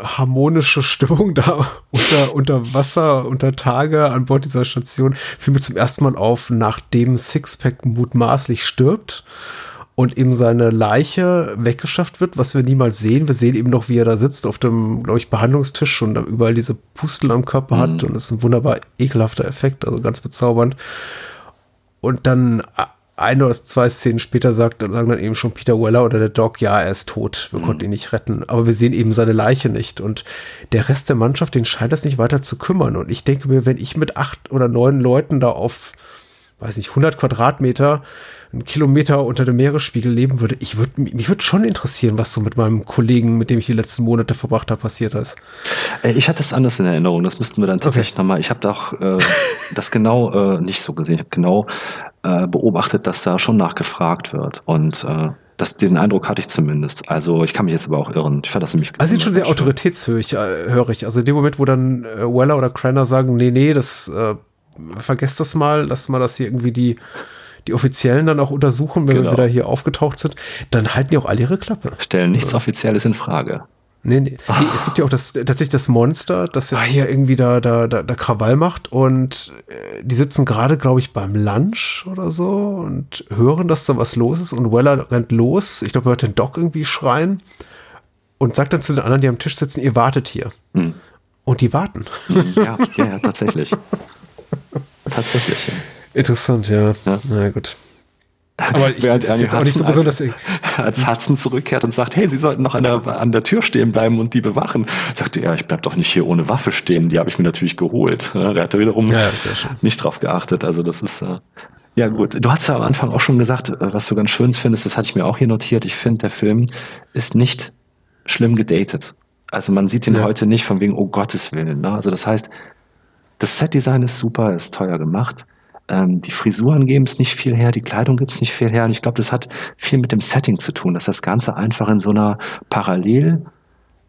harmonische Stimmung da unter, unter Wasser, unter Tage an Bord dieser Station fiel mir zum ersten Mal auf, nachdem Sixpack mutmaßlich stirbt und eben seine Leiche weggeschafft wird, was wir niemals sehen. Wir sehen eben noch, wie er da sitzt auf dem, glaube ich, Behandlungstisch und überall diese Pusteln am Körper mhm. hat und das ist ein wunderbar ekelhafter Effekt, also ganz bezaubernd. Und dann ein oder zwei Szenen später sagt, sagen dann eben schon Peter Weller oder der Doc, ja, er ist tot, wir mhm. konnten ihn nicht retten. Aber wir sehen eben seine Leiche nicht. Und der Rest der Mannschaft, den scheint das nicht weiter zu kümmern. Und ich denke mir, wenn ich mit acht oder neun Leuten da auf, weiß nicht, 100 Quadratmeter, einen Kilometer unter dem Meeresspiegel leben würde, ich würde, mich würde schon interessieren, was so mit meinem Kollegen, mit dem ich die letzten Monate verbracht habe, passiert ist. Äh, ich hatte es anders in Erinnerung. Das müssten wir dann tatsächlich okay. nochmal. Ich habe doch äh, das genau äh, nicht so gesehen. Ich habe genau äh, beobachtet, dass da schon nachgefragt wird. Und äh, das, den Eindruck hatte ich zumindest. Also ich kann mich jetzt aber auch irren. Ich fand das nämlich. Also sind schon sehr autoritätshörig, äh, höre ich. Also in dem Moment, wo dann äh, Weller oder Cranner sagen, nee, nee, das äh, vergesst das mal, lass mal das hier irgendwie die die Offiziellen dann auch untersuchen, wenn genau. wir wieder hier aufgetaucht sind, dann halten die auch alle ihre Klappe. Stellen nichts also. Offizielles in Frage. Nee, nee. nee es gibt ja auch das, tatsächlich das Monster, das ja hier irgendwie da, da, da, da Krawall macht und äh, die sitzen gerade, glaube ich, beim Lunch oder so und hören, dass da was los ist und Weller rennt los. Ich glaube, er hört den Doc irgendwie schreien und sagt dann zu den anderen, die am Tisch sitzen, ihr wartet hier. Hm. Und die warten. Hm, ja, ja, ja tatsächlich. tatsächlich. Ja. Interessant, ja. ja. Na gut. Aber ich, Während das ist auch nicht so besonders. Als, als Hudson zurückkehrt und sagt, hey, Sie sollten noch an der, an der Tür stehen bleiben und die bewachen, sagte er, ich bleib doch nicht hier ohne Waffe stehen. Die habe ich mir natürlich geholt. Der hatte wiederum ja, nicht drauf geachtet. Also das ist, äh, Ja, gut. Du hast ja am Anfang auch schon gesagt, äh, was du ganz schön findest, das hatte ich mir auch hier notiert. Ich finde, der Film ist nicht schlimm gedatet. Also man sieht ihn ja. heute nicht von wegen, oh Gottes Willen. Ne? Also das heißt, das Setdesign ist super, ist teuer gemacht. Ähm, die Frisuren geben es nicht viel her, die Kleidung gibt es nicht viel her. Und ich glaube, das hat viel mit dem Setting zu tun, dass das Ganze einfach in so einer Parallelwelt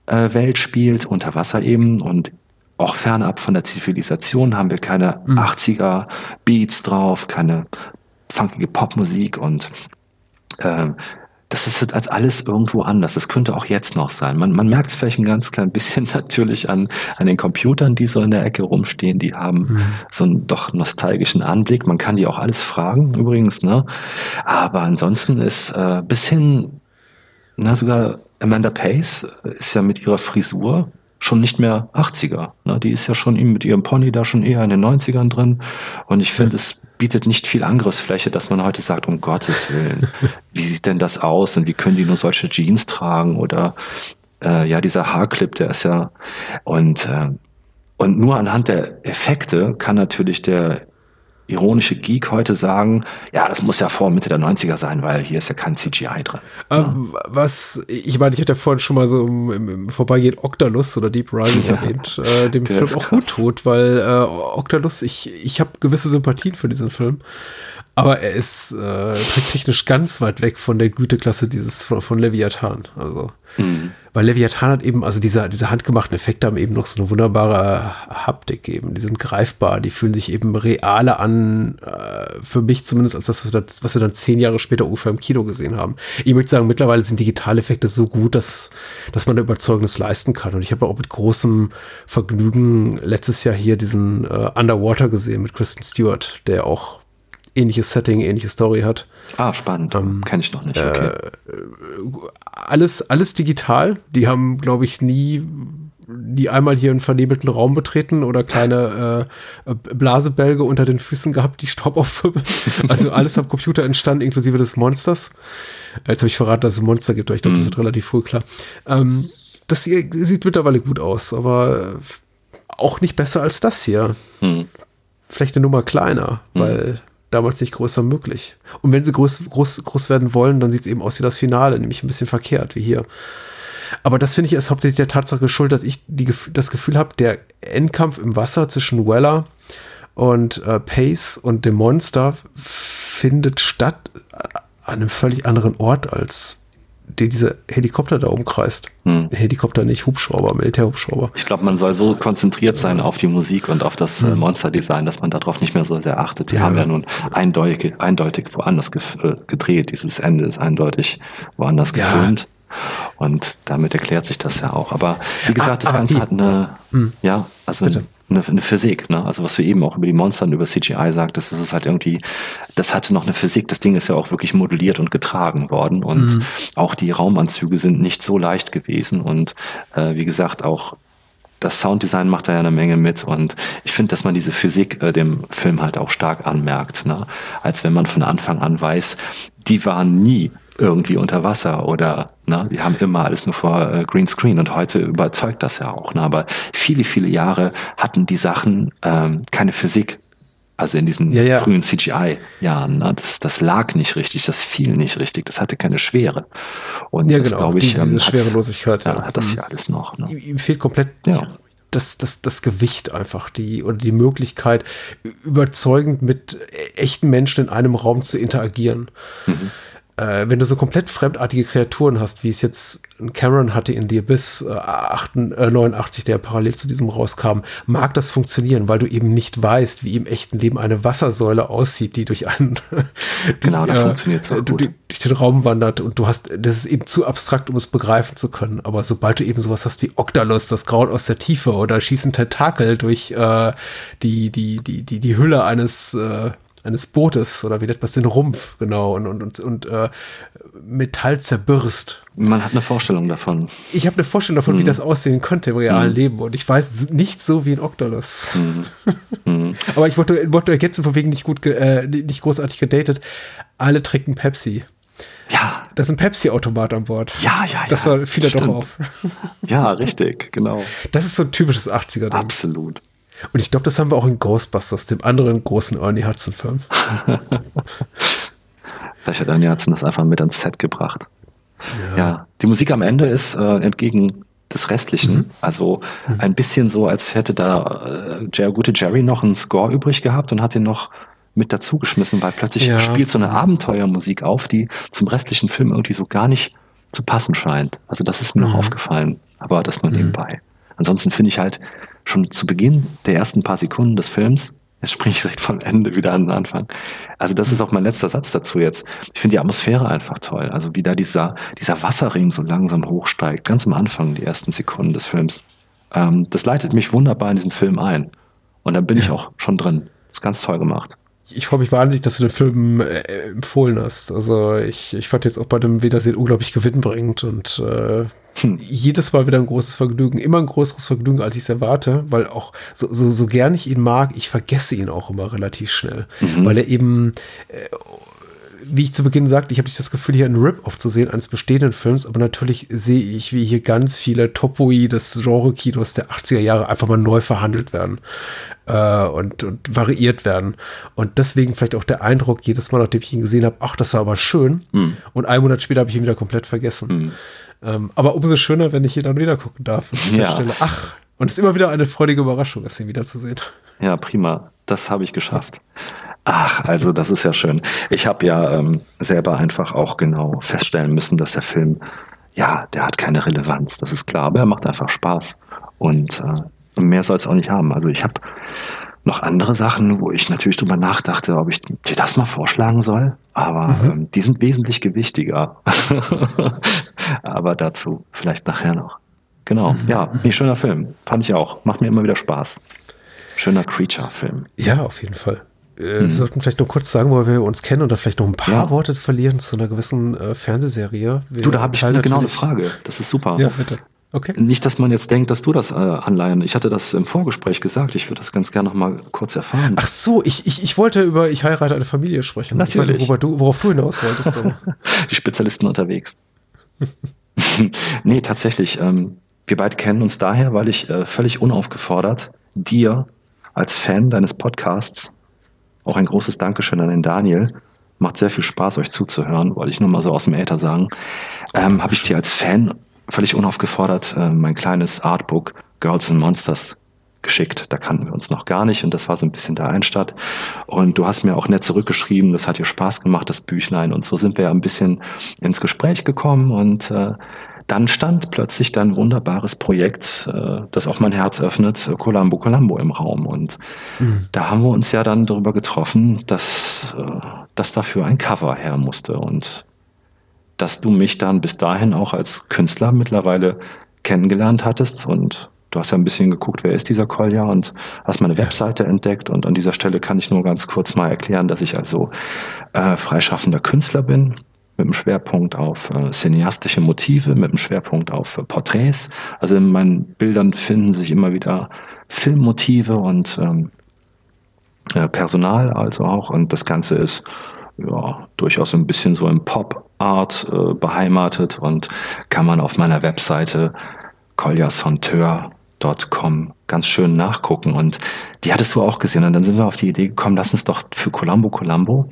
äh, spielt, unter Wasser eben. Und auch fernab von der Zivilisation haben wir keine mhm. 80er Beats drauf, keine funkige Popmusik und ähm, das ist halt alles irgendwo anders. Das könnte auch jetzt noch sein. Man, man merkt es vielleicht ein ganz klein bisschen natürlich an, an den Computern, die so in der Ecke rumstehen. Die haben mhm. so einen doch nostalgischen Anblick. Man kann die auch alles fragen, übrigens, ne? Aber ansonsten ist äh, bis hin, na, sogar Amanda Pace ist ja mit ihrer Frisur schon nicht mehr 80er. Ne? Die ist ja schon mit ihrem Pony da schon eher in den 90ern drin. Und ich finde, es bietet nicht viel Angriffsfläche, dass man heute sagt, um Gottes Willen, wie sieht denn das aus und wie können die nur solche Jeans tragen oder äh, ja, dieser Haarclip, der ist ja und äh, und nur anhand der Effekte kann natürlich der ironische Geek heute sagen, ja, das muss ja vor Mitte der 90er sein, weil hier ist ja kein CGI drin. Ähm, ja. Was, ich meine, ich hatte ja vorhin schon mal so im, im Vorbeigehen Octalus oder Deep Rising ja, erwähnt, äh, dem Film auch gut tut, weil äh, Octalus, ich, ich habe gewisse Sympathien für diesen Film. Aber er ist äh, technisch ganz weit weg von der Güteklasse dieses von, von Leviathan. Also, mhm. Weil Leviathan hat eben, also diese, diese handgemachten Effekte haben eben noch so eine wunderbare Haptik eben. Die sind greifbar, die fühlen sich eben realer an, äh, für mich zumindest, als das, was wir dann zehn Jahre später ungefähr im Kino gesehen haben. Ich möchte sagen, mittlerweile sind Digitaleffekte so gut, dass, dass man da Überzeugendes leisten kann. Und ich habe auch mit großem Vergnügen letztes Jahr hier diesen äh, Underwater gesehen mit Kristen Stewart, der auch ähnliches Setting, ähnliche Story hat. Ah, spannend. Ähm, Kenne ich noch nicht. Okay. Äh, alles, alles digital. Die haben, glaube ich, nie die einmal hier einen vernebelten Raum betreten oder kleine äh, Blasebälge unter den Füßen gehabt, die Staub aufwirbeln. Also alles am Computer entstanden, inklusive des Monsters. Jetzt habe ich verraten, dass es ein Monster gibt, aber ich glaube, das mhm. wird relativ früh klar. Ähm, das hier sieht mittlerweile gut aus, aber auch nicht besser als das hier. Hm. Vielleicht eine Nummer kleiner, hm. weil damals nicht größer möglich. Und wenn sie groß, groß, groß werden wollen, dann sieht es eben aus wie das Finale, nämlich ein bisschen verkehrt, wie hier. Aber das finde ich ist hauptsächlich der Tatsache geschuldet, dass ich die, das Gefühl habe, der Endkampf im Wasser zwischen Weller und äh, Pace und dem Monster findet statt an einem völlig anderen Ort als den dieser Helikopter da umkreist. Hm. Helikopter nicht, Hubschrauber, Militärhubschrauber. Ich glaube, man soll so konzentriert sein auf die Musik und auf das äh, hm. Monsterdesign, dass man darauf nicht mehr so sehr achtet. Die ja. haben ja nun eindeutig, eindeutig woanders äh, gedreht. Dieses Ende ist eindeutig woanders ja. gefilmt. Und damit erklärt sich das ja auch. Aber wie gesagt, ah, das Ganze hat eine, hm. ja, also Bitte eine, eine Physik, ne? Also was du eben auch über die Monster und über CGI sagtest, das ist halt irgendwie, das hatte noch eine Physik. Das Ding ist ja auch wirklich modelliert und getragen worden und mhm. auch die Raumanzüge sind nicht so leicht gewesen und äh, wie gesagt auch das Sounddesign macht da ja eine Menge mit und ich finde, dass man diese Physik äh, dem Film halt auch stark anmerkt, ne? als wenn man von Anfang an weiß, die waren nie irgendwie unter Wasser oder ne, die haben immer alles nur vor äh, Greenscreen und heute überzeugt das ja auch. Ne, aber viele, viele Jahre hatten die Sachen ähm, keine Physik. Also in diesen ja, ja. frühen CGI-Jahren, ne, das, das lag nicht richtig, das fiel nicht richtig, das hatte keine Schwere. Und ja, das genau, glaube ich, diese ähm, Schwerelosigkeit. Ja, hat das ja alles noch. Ne? Ihm fehlt komplett ja das, das, das Gewicht einfach, die oder die Möglichkeit, überzeugend mit echten Menschen in einem Raum zu interagieren. Mhm äh, wenn du so komplett fremdartige Kreaturen hast, wie es jetzt Cameron hatte in The Abyss äh, 8, äh, 89, der parallel zu diesem rauskam, mag das funktionieren, weil du eben nicht weißt, wie im echten Leben eine Wassersäule aussieht, die durch einen genau, durch, da funktioniert äh, durch, durch den Raum wandert und du hast, das ist eben zu abstrakt, um es begreifen zu können. Aber sobald du eben sowas hast wie Octalus, das Grauen aus der Tiefe oder schießen Tentakel durch äh, die, die, die, die, die Hülle eines äh, eines Bootes oder wie nennt man es, den Rumpf, genau, und, und, und, und äh, Metall zerbürst. Man hat eine Vorstellung davon. Ich habe eine Vorstellung davon, mhm. wie das aussehen könnte im realen mhm. Leben und ich weiß nicht so wie ein Octolus. Mhm. mhm. Aber ich wollte, wollte ergänzen, von wegen nicht gut, äh, nicht großartig gedatet. Alle trinken Pepsi. Ja. Das ist ein Pepsi-Automat an Bord. Ja, ja, ja. Das fiel doch auf. Ja, richtig, genau. Das ist so ein typisches 80er-Ding. Absolut. Und ich glaube, das haben wir auch in Ghostbusters, dem anderen großen Ernie Hudson-Film. Vielleicht hat Ernie Hudson das einfach mit ans Set gebracht. Ja, ja die Musik am Ende ist äh, entgegen des Restlichen. Mhm. Also mhm. ein bisschen so, als hätte da äh, der gute Jerry noch einen Score übrig gehabt und hat ihn noch mit dazugeschmissen, weil plötzlich ja. spielt so eine Abenteuermusik auf, die zum restlichen Film irgendwie so gar nicht zu passen scheint. Also das ist mir mhm. noch aufgefallen, aber das nur mhm. nebenbei. Ansonsten finde ich halt schon zu Beginn der ersten paar Sekunden des Films, jetzt springe ich direkt vom Ende wieder an den Anfang. Also das ist auch mein letzter Satz dazu jetzt. Ich finde die Atmosphäre einfach toll. Also wie da dieser, dieser Wasserring so langsam hochsteigt, ganz am Anfang, die ersten Sekunden des Films. Ähm, das leitet mich wunderbar in diesen Film ein. Und dann bin ja. ich auch schon drin. Das ist ganz toll gemacht ich freue mich wahnsinnig, dass du den Film äh, empfohlen hast. Also ich, ich fand jetzt auch bei dem Wiedersehen unglaublich gewinnbringend und äh, hm. jedes Mal wieder ein großes Vergnügen. Immer ein größeres Vergnügen, als ich es erwarte, weil auch so, so, so gern ich ihn mag, ich vergesse ihn auch immer relativ schnell, mhm. weil er eben äh, wie ich zu Beginn sagte, ich habe nicht das Gefühl, hier einen Rip-Off zu sehen eines bestehenden Films, aber natürlich sehe ich, wie hier ganz viele Topoi des Genre-Kinos der 80er Jahre einfach mal neu verhandelt werden äh, und, und, variiert werden. Und deswegen vielleicht auch der Eindruck, jedes Mal, nachdem ich ihn gesehen habe, ach, das war aber schön. Mhm. Und einen Monat später habe ich ihn wieder komplett vergessen. Mhm. Ähm, aber umso schöner, wenn ich ihn dann wieder gucken darf. Und ja. Stelle, ach, und es ist immer wieder eine freudige Überraschung, es ihn wiederzusehen. Ja, prima. Das habe ich geschafft. Ach, also das ist ja schön. Ich habe ja ähm, selber einfach auch genau feststellen müssen, dass der Film, ja, der hat keine Relevanz. Das ist klar, aber er macht einfach Spaß. Und äh, mehr soll es auch nicht haben. Also ich habe noch andere Sachen, wo ich natürlich drüber nachdachte, ob ich dir das mal vorschlagen soll. Aber mhm. ähm, die sind wesentlich gewichtiger. aber dazu vielleicht nachher noch. Genau, mhm. ja, ein schöner Film. Fand ich auch. Macht mir immer wieder Spaß. Schöner Creature-Film. Ja, auf jeden Fall. Äh, hm. Wir sollten vielleicht noch kurz sagen, wo wir uns kennen oder vielleicht noch ein paar ja. Worte verlieren zu einer gewissen äh, Fernsehserie. Wir du, da habe ich eine genau eine Frage. Das ist super. Ja, bitte. Okay. Nicht, dass man jetzt denkt, dass du das äh, anleihen. Ich hatte das im Vorgespräch gesagt. Ich würde das ganz gerne noch mal kurz erfahren. Ach so, ich, ich, ich wollte über Ich heirate eine Familie sprechen. Natürlich. Ich weiß nicht, du, worauf du hinaus wolltest. Die Spezialisten unterwegs. nee, tatsächlich. Ähm, wir beide kennen uns daher, weil ich äh, völlig unaufgefordert dir als Fan deines Podcasts auch ein großes Dankeschön an den Daniel. Macht sehr viel Spaß, euch zuzuhören, wollte ich nur mal so aus dem Äther sagen. Ähm, Habe ich dir als Fan völlig unaufgefordert äh, mein kleines Artbook Girls and Monsters geschickt. Da kannten wir uns noch gar nicht und das war so ein bisschen der Einstadt. Und du hast mir auch nett zurückgeschrieben, das hat dir Spaß gemacht, das Büchlein. Und so sind wir ja ein bisschen ins Gespräch gekommen und äh, dann stand plötzlich dein wunderbares Projekt, äh, das auch mein Herz öffnet, Colombo Colombo im Raum. Und mhm. da haben wir uns ja dann darüber getroffen, dass, äh, dass dafür ein Cover her musste. Und dass du mich dann bis dahin auch als Künstler mittlerweile kennengelernt hattest. Und du hast ja ein bisschen geguckt, wer ist dieser Kolja? Und hast meine Webseite entdeckt. Und an dieser Stelle kann ich nur ganz kurz mal erklären, dass ich also äh, freischaffender Künstler bin, mit einem Schwerpunkt auf äh, cineastische Motive, mit einem Schwerpunkt auf äh, Porträts. Also in meinen Bildern finden sich immer wieder Filmmotive und ähm, äh, Personal also auch. Und das Ganze ist ja, durchaus ein bisschen so im Pop-Art äh, beheimatet und kann man auf meiner Webseite coljasonteur.com ganz schön nachgucken. Und die hattest du auch gesehen. Und dann sind wir auf die Idee gekommen, lass uns doch für Columbo Columbo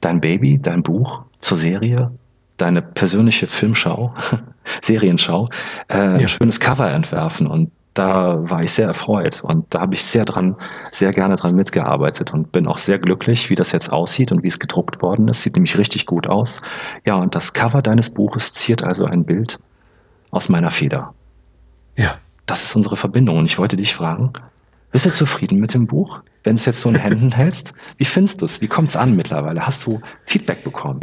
dein Baby, dein Buch zur Serie, deine persönliche Filmschau, Serienschau, äh, ja. ein schönes Cover entwerfen. Und da war ich sehr erfreut und da habe ich sehr dran, sehr gerne dran mitgearbeitet und bin auch sehr glücklich, wie das jetzt aussieht und wie es gedruckt worden ist. Sieht nämlich richtig gut aus. Ja, und das Cover deines Buches ziert also ein Bild aus meiner Feder. Ja. Das ist unsere Verbindung und ich wollte dich fragen, bist du zufrieden mit dem Buch? Wenn du es jetzt so in Händen hältst, wie findest du es? Wie kommt es an mittlerweile? Hast du Feedback bekommen?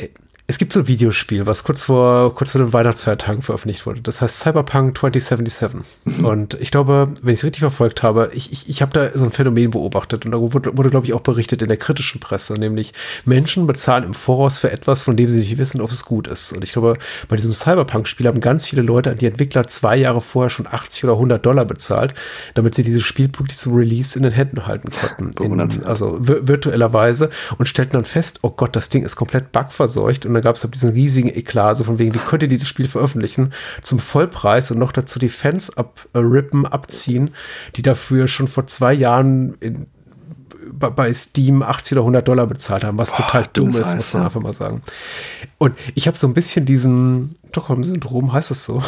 Es gibt so ein Videospiel, was kurz vor, kurz vor den Weihnachtsfeiertagen veröffentlicht wurde. Das heißt Cyberpunk 2077. Mhm. Und ich glaube, wenn ich es richtig verfolgt habe, ich, ich, ich habe da so ein Phänomen beobachtet und da wurde, wurde glaube ich, auch berichtet in der kritischen Presse, nämlich Menschen bezahlen im Voraus für etwas, von dem sie nicht wissen, ob es gut ist. Und ich glaube, bei diesem Cyberpunk-Spiel haben ganz viele Leute an die Entwickler zwei Jahre vorher schon 80 oder 100 Dollar bezahlt, damit sie dieses Spiel wirklich zum Release in den Händen halten konnten. In, also virtuellerweise und stellten dann fest, oh Gott, das Ding ist komplett bugverseucht und da gab es halt diesen riesigen Eklat, also von wegen, wie könnt ihr dieses Spiel veröffentlichen zum Vollpreis und noch dazu die Fans abrippen, abziehen, die dafür schon vor zwei Jahren in bei Steam 80 oder 100 Dollar bezahlt haben, was Boah, total dumm ist, muss man einfach mal sagen. Und ich habe so ein bisschen diesen Stockholm-Syndrom, heißt das so?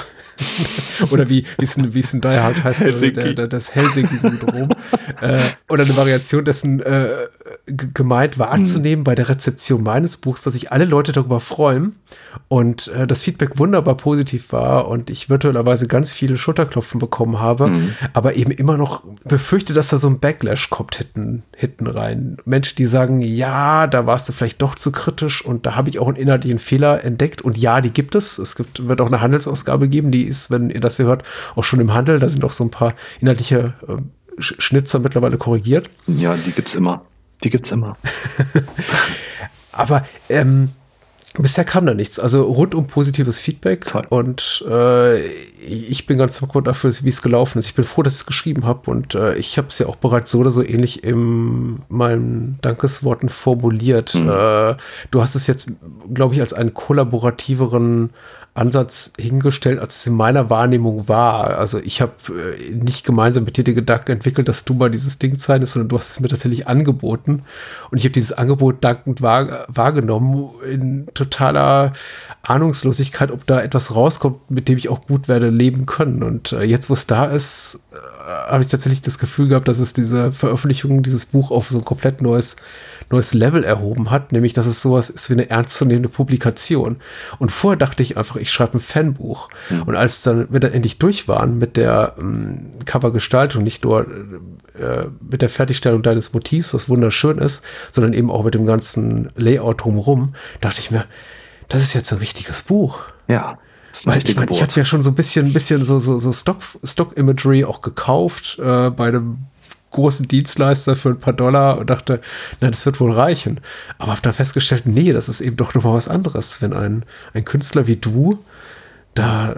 oder wie wie es wie es in Die Hard heißt. Der, der, das Helsinki-Syndrom. äh, oder eine Variation dessen äh, gemeint wahrzunehmen hm. bei der Rezeption meines Buchs, dass sich alle Leute darüber freuen und äh, das Feedback wunderbar positiv war und ich virtuellerweise ganz viele Schulterklopfen bekommen habe, mhm. aber eben immer noch befürchte, dass da so ein Backlash kommt hinten, hinten rein. Menschen, die sagen, ja, da warst du vielleicht doch zu kritisch und da habe ich auch einen inhaltlichen Fehler entdeckt und ja, die gibt es. Es gibt, wird auch eine Handelsausgabe geben, die ist, wenn ihr das hier hört, auch schon im Handel. Da sind auch so ein paar inhaltliche äh, Schnitzer mittlerweile korrigiert. Ja, die gibt's immer. Die gibt's immer. aber ähm, Bisher kam da nichts. Also rundum positives Feedback. Toll. Und äh, ich bin ganz dankbar dafür, wie es gelaufen ist. Ich bin froh, dass ich es geschrieben habe. Und äh, ich habe es ja auch bereits so oder so ähnlich in meinen Dankesworten formuliert. Mhm. Äh, du hast es jetzt, glaube ich, als einen kollaborativeren Ansatz hingestellt, als es in meiner Wahrnehmung war. Also ich habe äh, nicht gemeinsam mit dir den Gedanken entwickelt, dass du mal dieses Ding zeichnest, sondern du hast es mir tatsächlich angeboten. Und ich habe dieses Angebot dankend wahr, wahrgenommen in totaler Ahnungslosigkeit, ob da etwas rauskommt, mit dem ich auch gut werde leben können. Und äh, jetzt, wo es da ist, äh, habe ich tatsächlich das Gefühl gehabt, dass es diese Veröffentlichung, dieses Buch auf so ein komplett neues, neues Level erhoben hat, nämlich dass es sowas ist wie eine ernstzunehmende Publikation. Und vorher dachte ich einfach, ich schreibe ein Fanbuch. Mhm. Und als dann wir dann endlich durch waren mit der ähm, Covergestaltung, nicht nur äh, mit der Fertigstellung deines Motivs, was wunderschön ist, sondern eben auch mit dem ganzen Layout drumherum, dachte ich mir, das ist jetzt ein richtiges Buch. Ja. Weil ich meine, ich habe ja schon so ein bisschen, bisschen so, so, so Stock, Stock Imagery auch gekauft äh, bei einem großen Dienstleister für ein paar Dollar und dachte, na, das wird wohl reichen. Aber habe dann festgestellt, nee, das ist eben doch nochmal was anderes, wenn ein, ein Künstler wie du da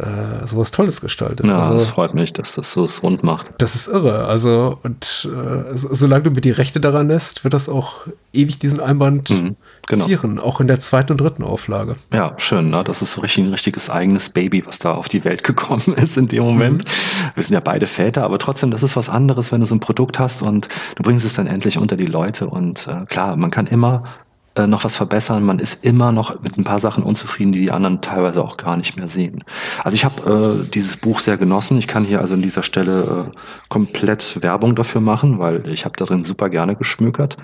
äh, sowas Tolles gestaltet. Ja, also, das freut mich, dass das so rund macht. Das ist irre. Also, und äh, solange du mir die Rechte daran lässt, wird das auch ewig diesen Einband mhm, genau. zieren, auch in der zweiten und dritten Auflage. Ja, schön, ne? Das ist so richtig ein richtiges eigenes Baby, was da auf die Welt gekommen ist in dem Moment. Mhm. Wir sind ja beide Väter, aber trotzdem, das ist was anderes, wenn du so ein Produkt hast und du bringst es dann endlich unter die Leute. Und äh, klar, man kann immer äh, noch was verbessern. Man ist immer noch mit ein paar Sachen unzufrieden, die die anderen teilweise auch gar nicht mehr sehen. Also ich habe äh, dieses Buch sehr genossen. Ich kann hier also an dieser Stelle äh, komplett Werbung dafür machen, weil ich habe darin super gerne geschmökert.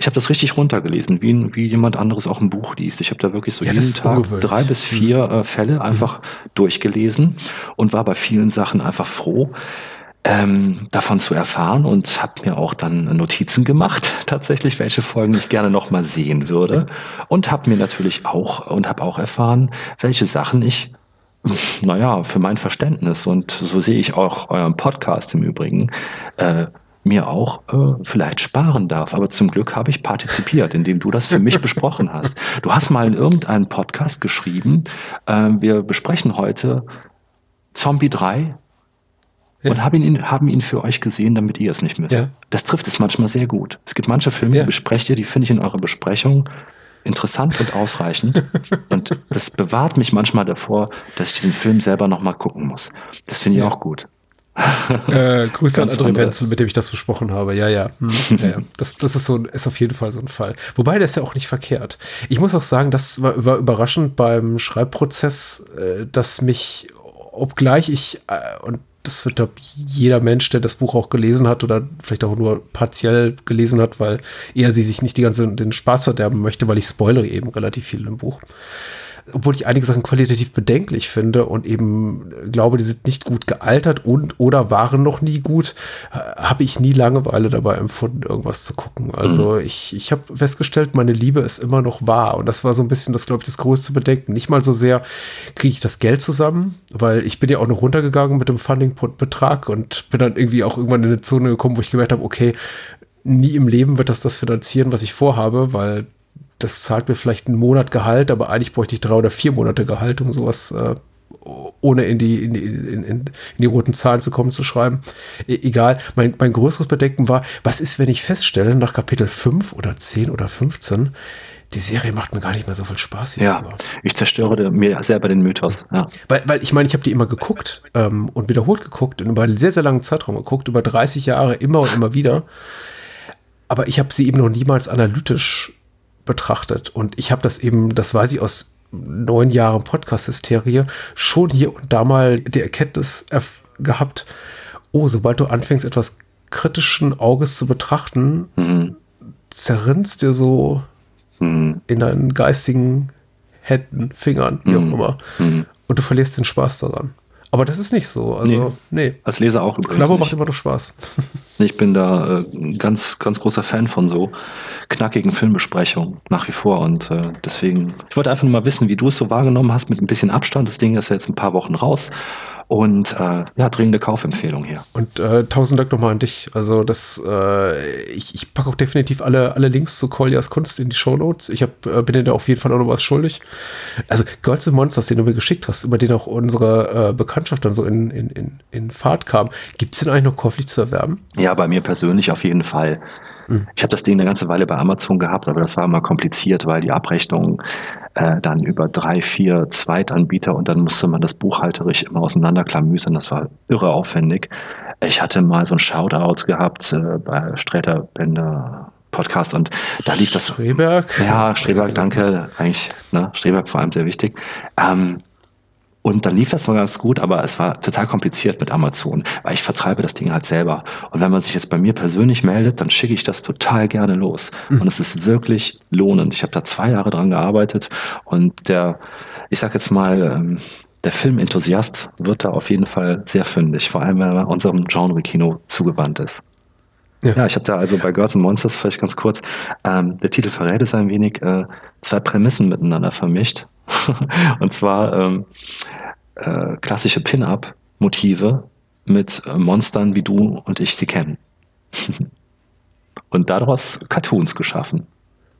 Ich habe das richtig runtergelesen, wie, wie jemand anderes auch ein Buch liest. Ich habe da wirklich so ja, jeden Tag drei bis vier mhm. äh, Fälle einfach mhm. durchgelesen und war bei vielen Sachen einfach froh, ähm, davon zu erfahren und habe mir auch dann Notizen gemacht, tatsächlich, welche Folgen ich gerne nochmal sehen würde. Und habe mir natürlich auch und habe auch erfahren, welche Sachen ich, naja, für mein Verständnis und so sehe ich auch euren Podcast im Übrigen, äh, mir auch äh, vielleicht sparen darf. Aber zum Glück habe ich partizipiert, indem du das für mich besprochen hast. Du hast mal in irgendeinem Podcast geschrieben, äh, wir besprechen heute Zombie 3 ja. und haben ihn, haben ihn für euch gesehen, damit ihr es nicht müsst. Ja. Das trifft es manchmal sehr gut. Es gibt manche Filme, ja. die besprecht ihr, die finde ich in eurer Besprechung interessant und ausreichend. und das bewahrt mich manchmal davor, dass ich diesen Film selber nochmal gucken muss. Das finde ich auch gut. äh, Grüße an André Wenzel, mit dem ich das besprochen habe. Ja, ja. Hm. ja, ja. Das, das ist, so, ist auf jeden Fall so ein Fall. Wobei, der ist ja auch nicht verkehrt. Ich muss auch sagen, das war, war überraschend beim Schreibprozess, äh, dass mich, obgleich ich, äh, und das wird glaub, jeder Mensch, der das Buch auch gelesen hat oder vielleicht auch nur partiell gelesen hat, weil er sie sich nicht die ganze den Spaß verderben möchte, weil ich spoilere eben relativ viel im Buch obwohl ich einige Sachen qualitativ bedenklich finde und eben glaube, die sind nicht gut gealtert und oder waren noch nie gut, habe ich nie Langeweile dabei empfunden, irgendwas zu gucken. Also mhm. ich, ich habe festgestellt, meine Liebe ist immer noch wahr. Und das war so ein bisschen das, glaube ich, das größte Bedenken. Nicht mal so sehr, kriege ich das Geld zusammen, weil ich bin ja auch noch runtergegangen mit dem Funding-Betrag und bin dann irgendwie auch irgendwann in eine Zone gekommen, wo ich gemerkt habe, okay, nie im Leben wird das das finanzieren, was ich vorhabe, weil das zahlt mir vielleicht einen Monat Gehalt, aber eigentlich bräuchte ich drei oder vier Monate Gehalt, um sowas äh, ohne in die, in, die, in, in, die roten Zahlen zu kommen, zu schreiben. E egal, mein, mein größeres Bedenken war, was ist, wenn ich feststelle, nach Kapitel 5 oder 10 oder 15, die Serie macht mir gar nicht mehr so viel Spaß wie ja, früher. Ich zerstöre mir selber den Mythos. Ja. Weil, weil ich meine, ich habe die immer geguckt ähm, und wiederholt geguckt und über einen sehr, sehr langen Zeitraum geguckt, über 30 Jahre immer und immer wieder. Aber ich habe sie eben noch niemals analytisch betrachtet. Und ich habe das eben, das weiß ich aus neun Jahren Podcast-Hysterie, schon hier und da mal die Erkenntnis gehabt, oh, sobald du anfängst, etwas kritischen Auges zu betrachten, mhm. zerrinnst dir so mhm. in deinen geistigen Händen, Fingern, wie mhm. auch immer. Mhm. Und du verlierst den Spaß daran. Aber das ist nicht so. Also, nee. nee. Als Leser auch übrigens. Klammer macht immer noch Spaß. Ich bin da äh, ein ganz, ganz großer Fan von so knackigen Filmbesprechungen nach wie vor. Und äh, deswegen, ich wollte einfach nur mal wissen, wie du es so wahrgenommen hast mit ein bisschen Abstand. Das Ding ist ja jetzt ein paar Wochen raus. Und äh, ja, dringende Kaufempfehlung hier. Und äh, tausend Dank nochmal an dich. Also das, äh, ich, ich packe auch definitiv alle, alle Links zu Koljas Kunst in die Show Notes. Ich hab, äh, bin dir da auf jeden Fall auch noch was schuldig. Also Girls and Monsters, den du mir geschickt hast, über den auch unsere äh, Bekanntschaft dann so in, in, in, in Fahrt kam. Gibt es den eigentlich noch käuflich zu erwerben? Ja, bei mir persönlich auf jeden Fall. Mhm. Ich habe das Ding eine ganze Weile bei Amazon gehabt, aber das war immer kompliziert, weil die Abrechnung äh, dann über drei, vier Zweitanbieter und dann musste man das buchhalterisch immer auseinanderklamüsern. Das war irre aufwendig. Ich hatte mal so ein Shoutout gehabt äh, bei Sträter Bender Podcast und da lief das. Streberg? Ja, Streberg, danke. Eigentlich, ne, Streberg vor allem sehr wichtig. Ähm, und dann lief das noch ganz gut, aber es war total kompliziert mit Amazon, weil ich vertreibe das Ding halt selber. Und wenn man sich jetzt bei mir persönlich meldet, dann schicke ich das total gerne los. Mhm. Und es ist wirklich lohnend. Ich habe da zwei Jahre dran gearbeitet und der, ich sag jetzt mal, ähm, der Filmenthusiast wird da auf jeden Fall sehr fündig, vor allem wenn er unserem Genre-Kino zugewandt ist. Ja. ja, ich habe da also bei Girls and Monsters vielleicht ganz kurz, ähm, der Titel verrät es ein wenig, äh, zwei Prämissen miteinander vermischt. und zwar ähm, äh, klassische Pin-Up-Motive mit äh, Monstern, wie du und ich sie kennen. und daraus Cartoons geschaffen.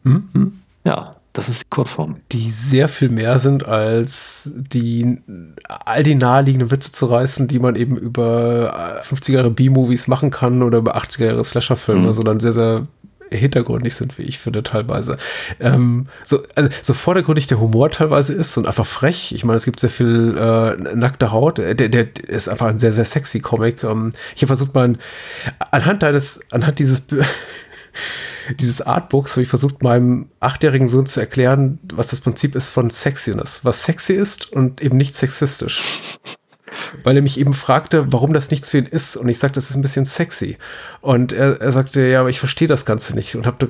Mhm. Ja, das ist die Kurzform. Die sehr viel mehr sind als die all die naheliegenden Witze zu reißen, die man eben über 50er Jahre B-Movies machen kann oder über 80er Jahre Slasher-Filme, mhm. sondern sehr, sehr hintergründig sind, wie ich finde, teilweise. Ähm, so, also, so vordergründig der Humor teilweise ist und einfach frech. Ich meine, es gibt sehr viel äh, nackte Haut. Der, der ist einfach ein sehr, sehr sexy Comic. Ähm, ich habe versucht, mal anhand deines, anhand dieses dieses Artbooks habe ich versucht, meinem achtjährigen Sohn zu erklären, was das Prinzip ist von Sexiness. Was sexy ist und eben nicht sexistisch weil er mich eben fragte, warum das nicht zu ihm ist. Und ich sagte, das ist ein bisschen sexy. Und er, er sagte, ja, aber ich verstehe das Ganze nicht. Und habe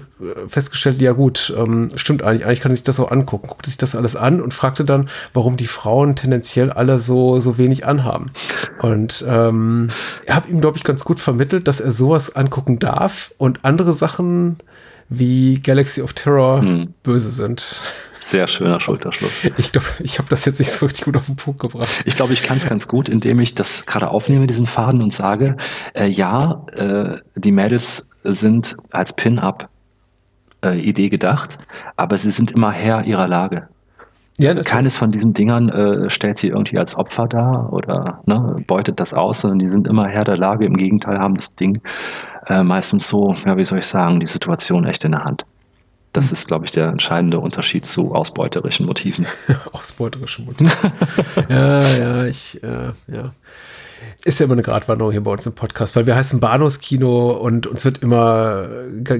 festgestellt, ja gut, ähm, stimmt eigentlich, eigentlich kann er sich das auch angucken. Guckte sich das alles an und fragte dann, warum die Frauen tendenziell alle so, so wenig anhaben. Und ähm, hat ihm, glaube ich, ganz gut vermittelt, dass er sowas angucken darf und andere Sachen wie Galaxy of Terror hm. böse sind. Sehr schöner Schulterschluss. Ich glaube, ich habe das jetzt nicht so richtig gut auf den Punkt gebracht. Ich glaube, ich kann es ganz gut, indem ich das gerade aufnehme, diesen Faden, und sage, äh, ja, äh, die Mädels sind als Pin-Up-Idee äh, gedacht, aber sie sind immer Herr ihrer Lage. Ja, also keines von diesen Dingern äh, stellt sie irgendwie als Opfer dar oder ne, beutet das aus, sondern die sind immer Herr der Lage. Im Gegenteil haben das Ding äh, meistens so, ja, wie soll ich sagen, die Situation echt in der Hand. Das ist, glaube ich, der entscheidende Unterschied zu ausbeuterischen Motiven. Ausbeuterische Motive. ja, ja, ich, äh, ja ist ja immer eine Gratwanderung hier bei uns im Podcast, weil wir heißen Bahnhofskino und uns wird immer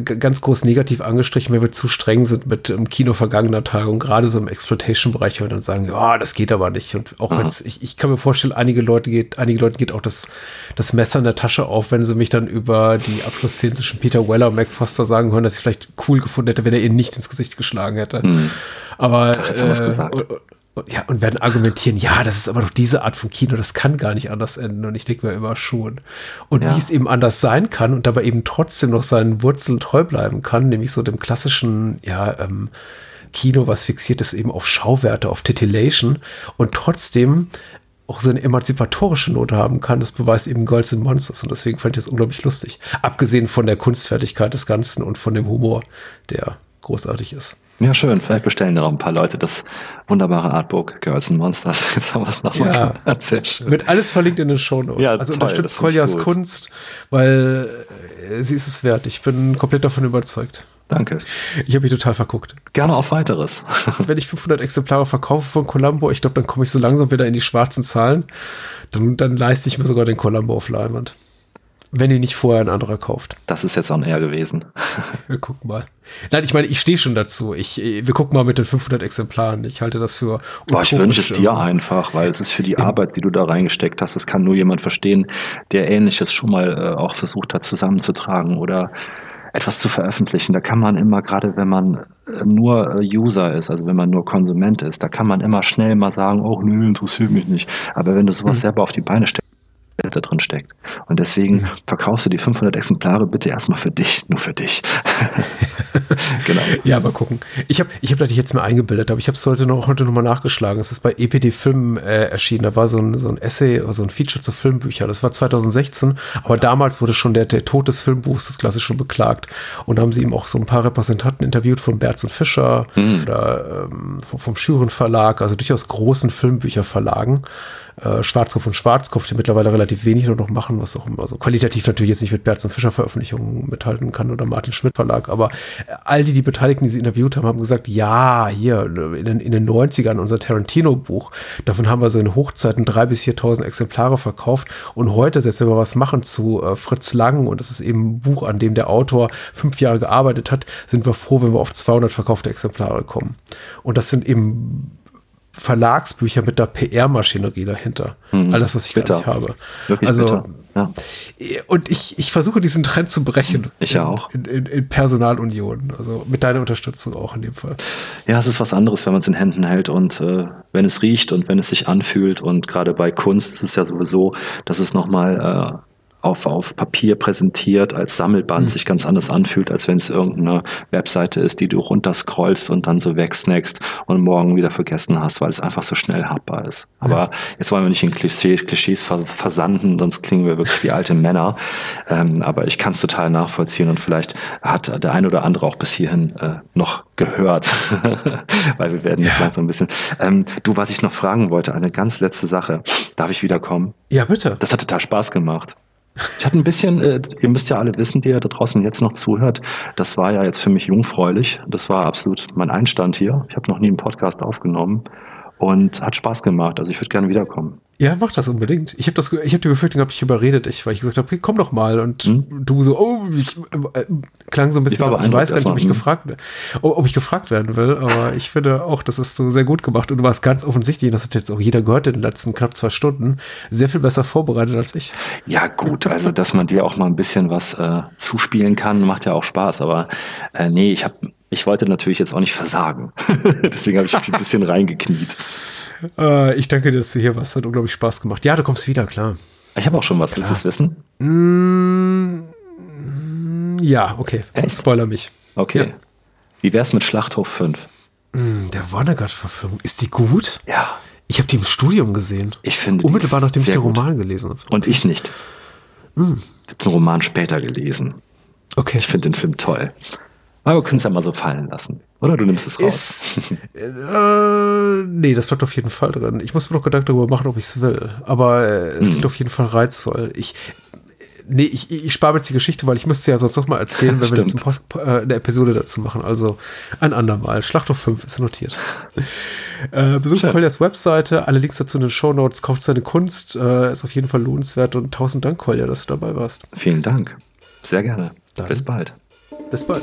ganz groß negativ angestrichen, wenn wir zu streng sind mit dem Kino vergangener Tage und gerade so im Exploitation-Bereich, wenn wir dann sagen, ja, das geht aber nicht. Und auch wenn ich, ich kann mir vorstellen, einige Leute geht, einige Leute geht auch das, das Messer in der Tasche auf, wenn sie mich dann über die Abschlussszene zwischen Peter Weller und Mac Foster sagen hören, dass ich vielleicht cool gefunden hätte, wenn er ihnen nicht ins Gesicht geschlagen hätte. Mhm. Aber Ach, jetzt haben äh, gesagt ja, und werden argumentieren, ja, das ist aber doch diese Art von Kino, das kann gar nicht anders enden. Und ich denke mir immer schon. Und ja. wie es eben anders sein kann und dabei eben trotzdem noch seinen Wurzeln treu bleiben kann, nämlich so dem klassischen, ja, ähm, Kino, was fixiert ist eben auf Schauwerte, auf Titillation und trotzdem auch so eine emanzipatorische Note haben kann, das beweist eben Girls and Monsters und deswegen fand ich das unglaublich lustig. Abgesehen von der Kunstfertigkeit des Ganzen und von dem Humor, der großartig ist. Ja, schön. Vielleicht bestellen ja noch ein paar Leute das wunderbare Artbook Girls and Monsters. Jetzt haben wir es nochmal ja, gehört. Sehr schön. Wird alles verlinkt in den Show Notes. Ja, also toll, unterstützt Koljas Kunst, weil äh, sie ist es wert. Ich bin komplett davon überzeugt. Danke. Ich habe mich total verguckt. Gerne auf weiteres. Wenn ich 500 Exemplare verkaufe von Columbo, ich glaube, dann komme ich so langsam wieder in die schwarzen Zahlen. Dann, dann leiste ich mir sogar den Columbo auf Leinwand. Wenn ihr nicht vorher ein anderer kauft. Das ist jetzt on air gewesen. Wir gucken mal. Nein, ich meine, ich stehe schon dazu. Ich, wir gucken mal mit den 500 Exemplaren. Ich halte das für. Boah, ich wünsche es dir einfach, weil es ist für die Arbeit, die du da reingesteckt hast. Das kann nur jemand verstehen, der Ähnliches schon mal äh, auch versucht hat zusammenzutragen oder etwas zu veröffentlichen. Da kann man immer, gerade wenn man äh, nur äh, User ist, also wenn man nur Konsument ist, da kann man immer schnell mal sagen, oh nö, interessiert mich nicht. Aber wenn du sowas mhm. selber auf die Beine stellst, da drin steckt. Und deswegen verkaufst du die 500 Exemplare bitte erstmal für dich, nur für dich. genau. Ja, mal gucken. Ich habe ich hab dich jetzt mal eingebildet, aber ich habe es heute noch heute noch mal nachgeschlagen. Es ist bei EPD Film äh, erschienen. Da war so ein, so ein Essay, so ein Feature zu Filmbüchern. Das war 2016, aber damals wurde schon der, der Tod des Filmbuchs des Klassischen beklagt. Und da haben sie ihm auch so ein paar Repräsentanten interviewt von Berz und Fischer mhm. oder ähm, vom, vom Schüren Verlag, also durchaus großen Filmbücherverlagen äh, Schwarzkopf und Schwarzkopf, die mittlerweile relativ wenig nur noch machen, was auch immer so qualitativ natürlich jetzt nicht mit Berz und Fischer Veröffentlichungen mithalten kann oder Martin Schmidt Verlag, aber all die, die Beteiligten, die sie interviewt haben, haben gesagt, ja, hier in den, in den 90ern unser Tarantino-Buch, davon haben wir so in Hochzeiten drei bis 4.000 Exemplare verkauft und heute, selbst wenn wir was machen zu äh, Fritz Lang und das ist eben ein Buch, an dem der Autor fünf Jahre gearbeitet hat, sind wir froh, wenn wir auf 200 verkaufte Exemplare kommen. Und das sind eben Verlagsbücher mit der PR-Maschinerie dahinter. Mhm. All das, was ich bitter. gar nicht habe. Wirklich also, ja. Und ich, ich versuche diesen Trend zu brechen. Ich ja auch. In, in, in, Personalunion. Also mit deiner Unterstützung auch in dem Fall. Ja, es ist was anderes, wenn man es in Händen hält und äh, wenn es riecht und wenn es sich anfühlt. Und gerade bei Kunst ist es ja sowieso, dass es nochmal äh, auf, auf Papier präsentiert als Sammelband mhm. sich ganz anders anfühlt, als wenn es irgendeine Webseite ist, die du runterscrollst und dann so wegsnackst und morgen wieder vergessen hast, weil es einfach so schnell habbar ist. Aber ja. jetzt wollen wir nicht in Klischees, Klischees versanden, sonst klingen wir wirklich wie alte Männer. Ähm, aber ich kann es total nachvollziehen und vielleicht hat der eine oder andere auch bis hierhin äh, noch gehört, weil wir werden jetzt ja. langsam ein bisschen. Ähm, du, was ich noch fragen wollte, eine ganz letzte Sache. Darf ich wiederkommen? Ja, bitte. Das hat total Spaß gemacht. Ich hatte ein bisschen, äh, ihr müsst ja alle wissen, die ihr da draußen jetzt noch zuhört, das war ja jetzt für mich jungfräulich. Das war absolut mein Einstand hier. Ich habe noch nie einen Podcast aufgenommen und hat Spaß gemacht. Also ich würde gerne wiederkommen. Ja, mach das unbedingt. Ich habe das, ich habe die Befürchtung gehabt, ich überredet dich, weil ich gesagt habe, okay, komm doch mal. Und hm? du so, oh, ich äh, klang so ein bisschen, ich, ich weiß gar nicht, ob ich gefragt, ob ich gefragt werden will, aber ich finde auch, das ist so sehr gut gemacht und du warst ganz offensichtlich, das hat jetzt auch jeder gehört in den letzten knapp zwei Stunden, sehr viel besser vorbereitet als ich. Ja, gut, also dass man dir auch mal ein bisschen was äh, zuspielen kann, macht ja auch Spaß, aber äh, nee, ich habe ich wollte natürlich jetzt auch nicht versagen. Deswegen habe ich mich ein bisschen reingekniet. Äh, ich danke dir, dass du hier warst. Hat unglaublich Spaß gemacht. Ja, du kommst wieder, klar. Ich habe auch schon was. Klar. Willst du es wissen? Mm, ja, okay. Echt? Spoiler mich. Okay. Ja. Wie wär's mit Schlachthof 5? Mm, der Vonnegut-Verfilmung. Ist die gut? Ja. Ich habe die im Studium gesehen. Ich finde Unmittelbar nachdem ich den Roman gelesen habe. Und ich nicht. Mm. Ich habe den Roman später gelesen. Okay. Ich finde den Film toll. Aber wir können es ja mal so fallen lassen. Oder du nimmst es raus. Ist, äh, nee, das bleibt auf jeden Fall drin. Ich muss mir noch Gedanken darüber machen, ob ich es will. Aber äh, es hm. liegt auf jeden Fall reizvoll. Ich, nee, ich, ich spare jetzt die Geschichte, weil ich müsste ja sonst noch mal erzählen, wenn wir jetzt äh, eine Episode dazu machen. Also ein andermal. Schlachthof 5 ist notiert. äh, besucht Koljas Webseite, alle Links dazu in den Show Notes, kauft seine Kunst, äh, ist auf jeden Fall lohnenswert und tausend Dank, Kolja, dass du dabei warst. Vielen Dank. Sehr gerne. Dann. Bis bald. Bis bald.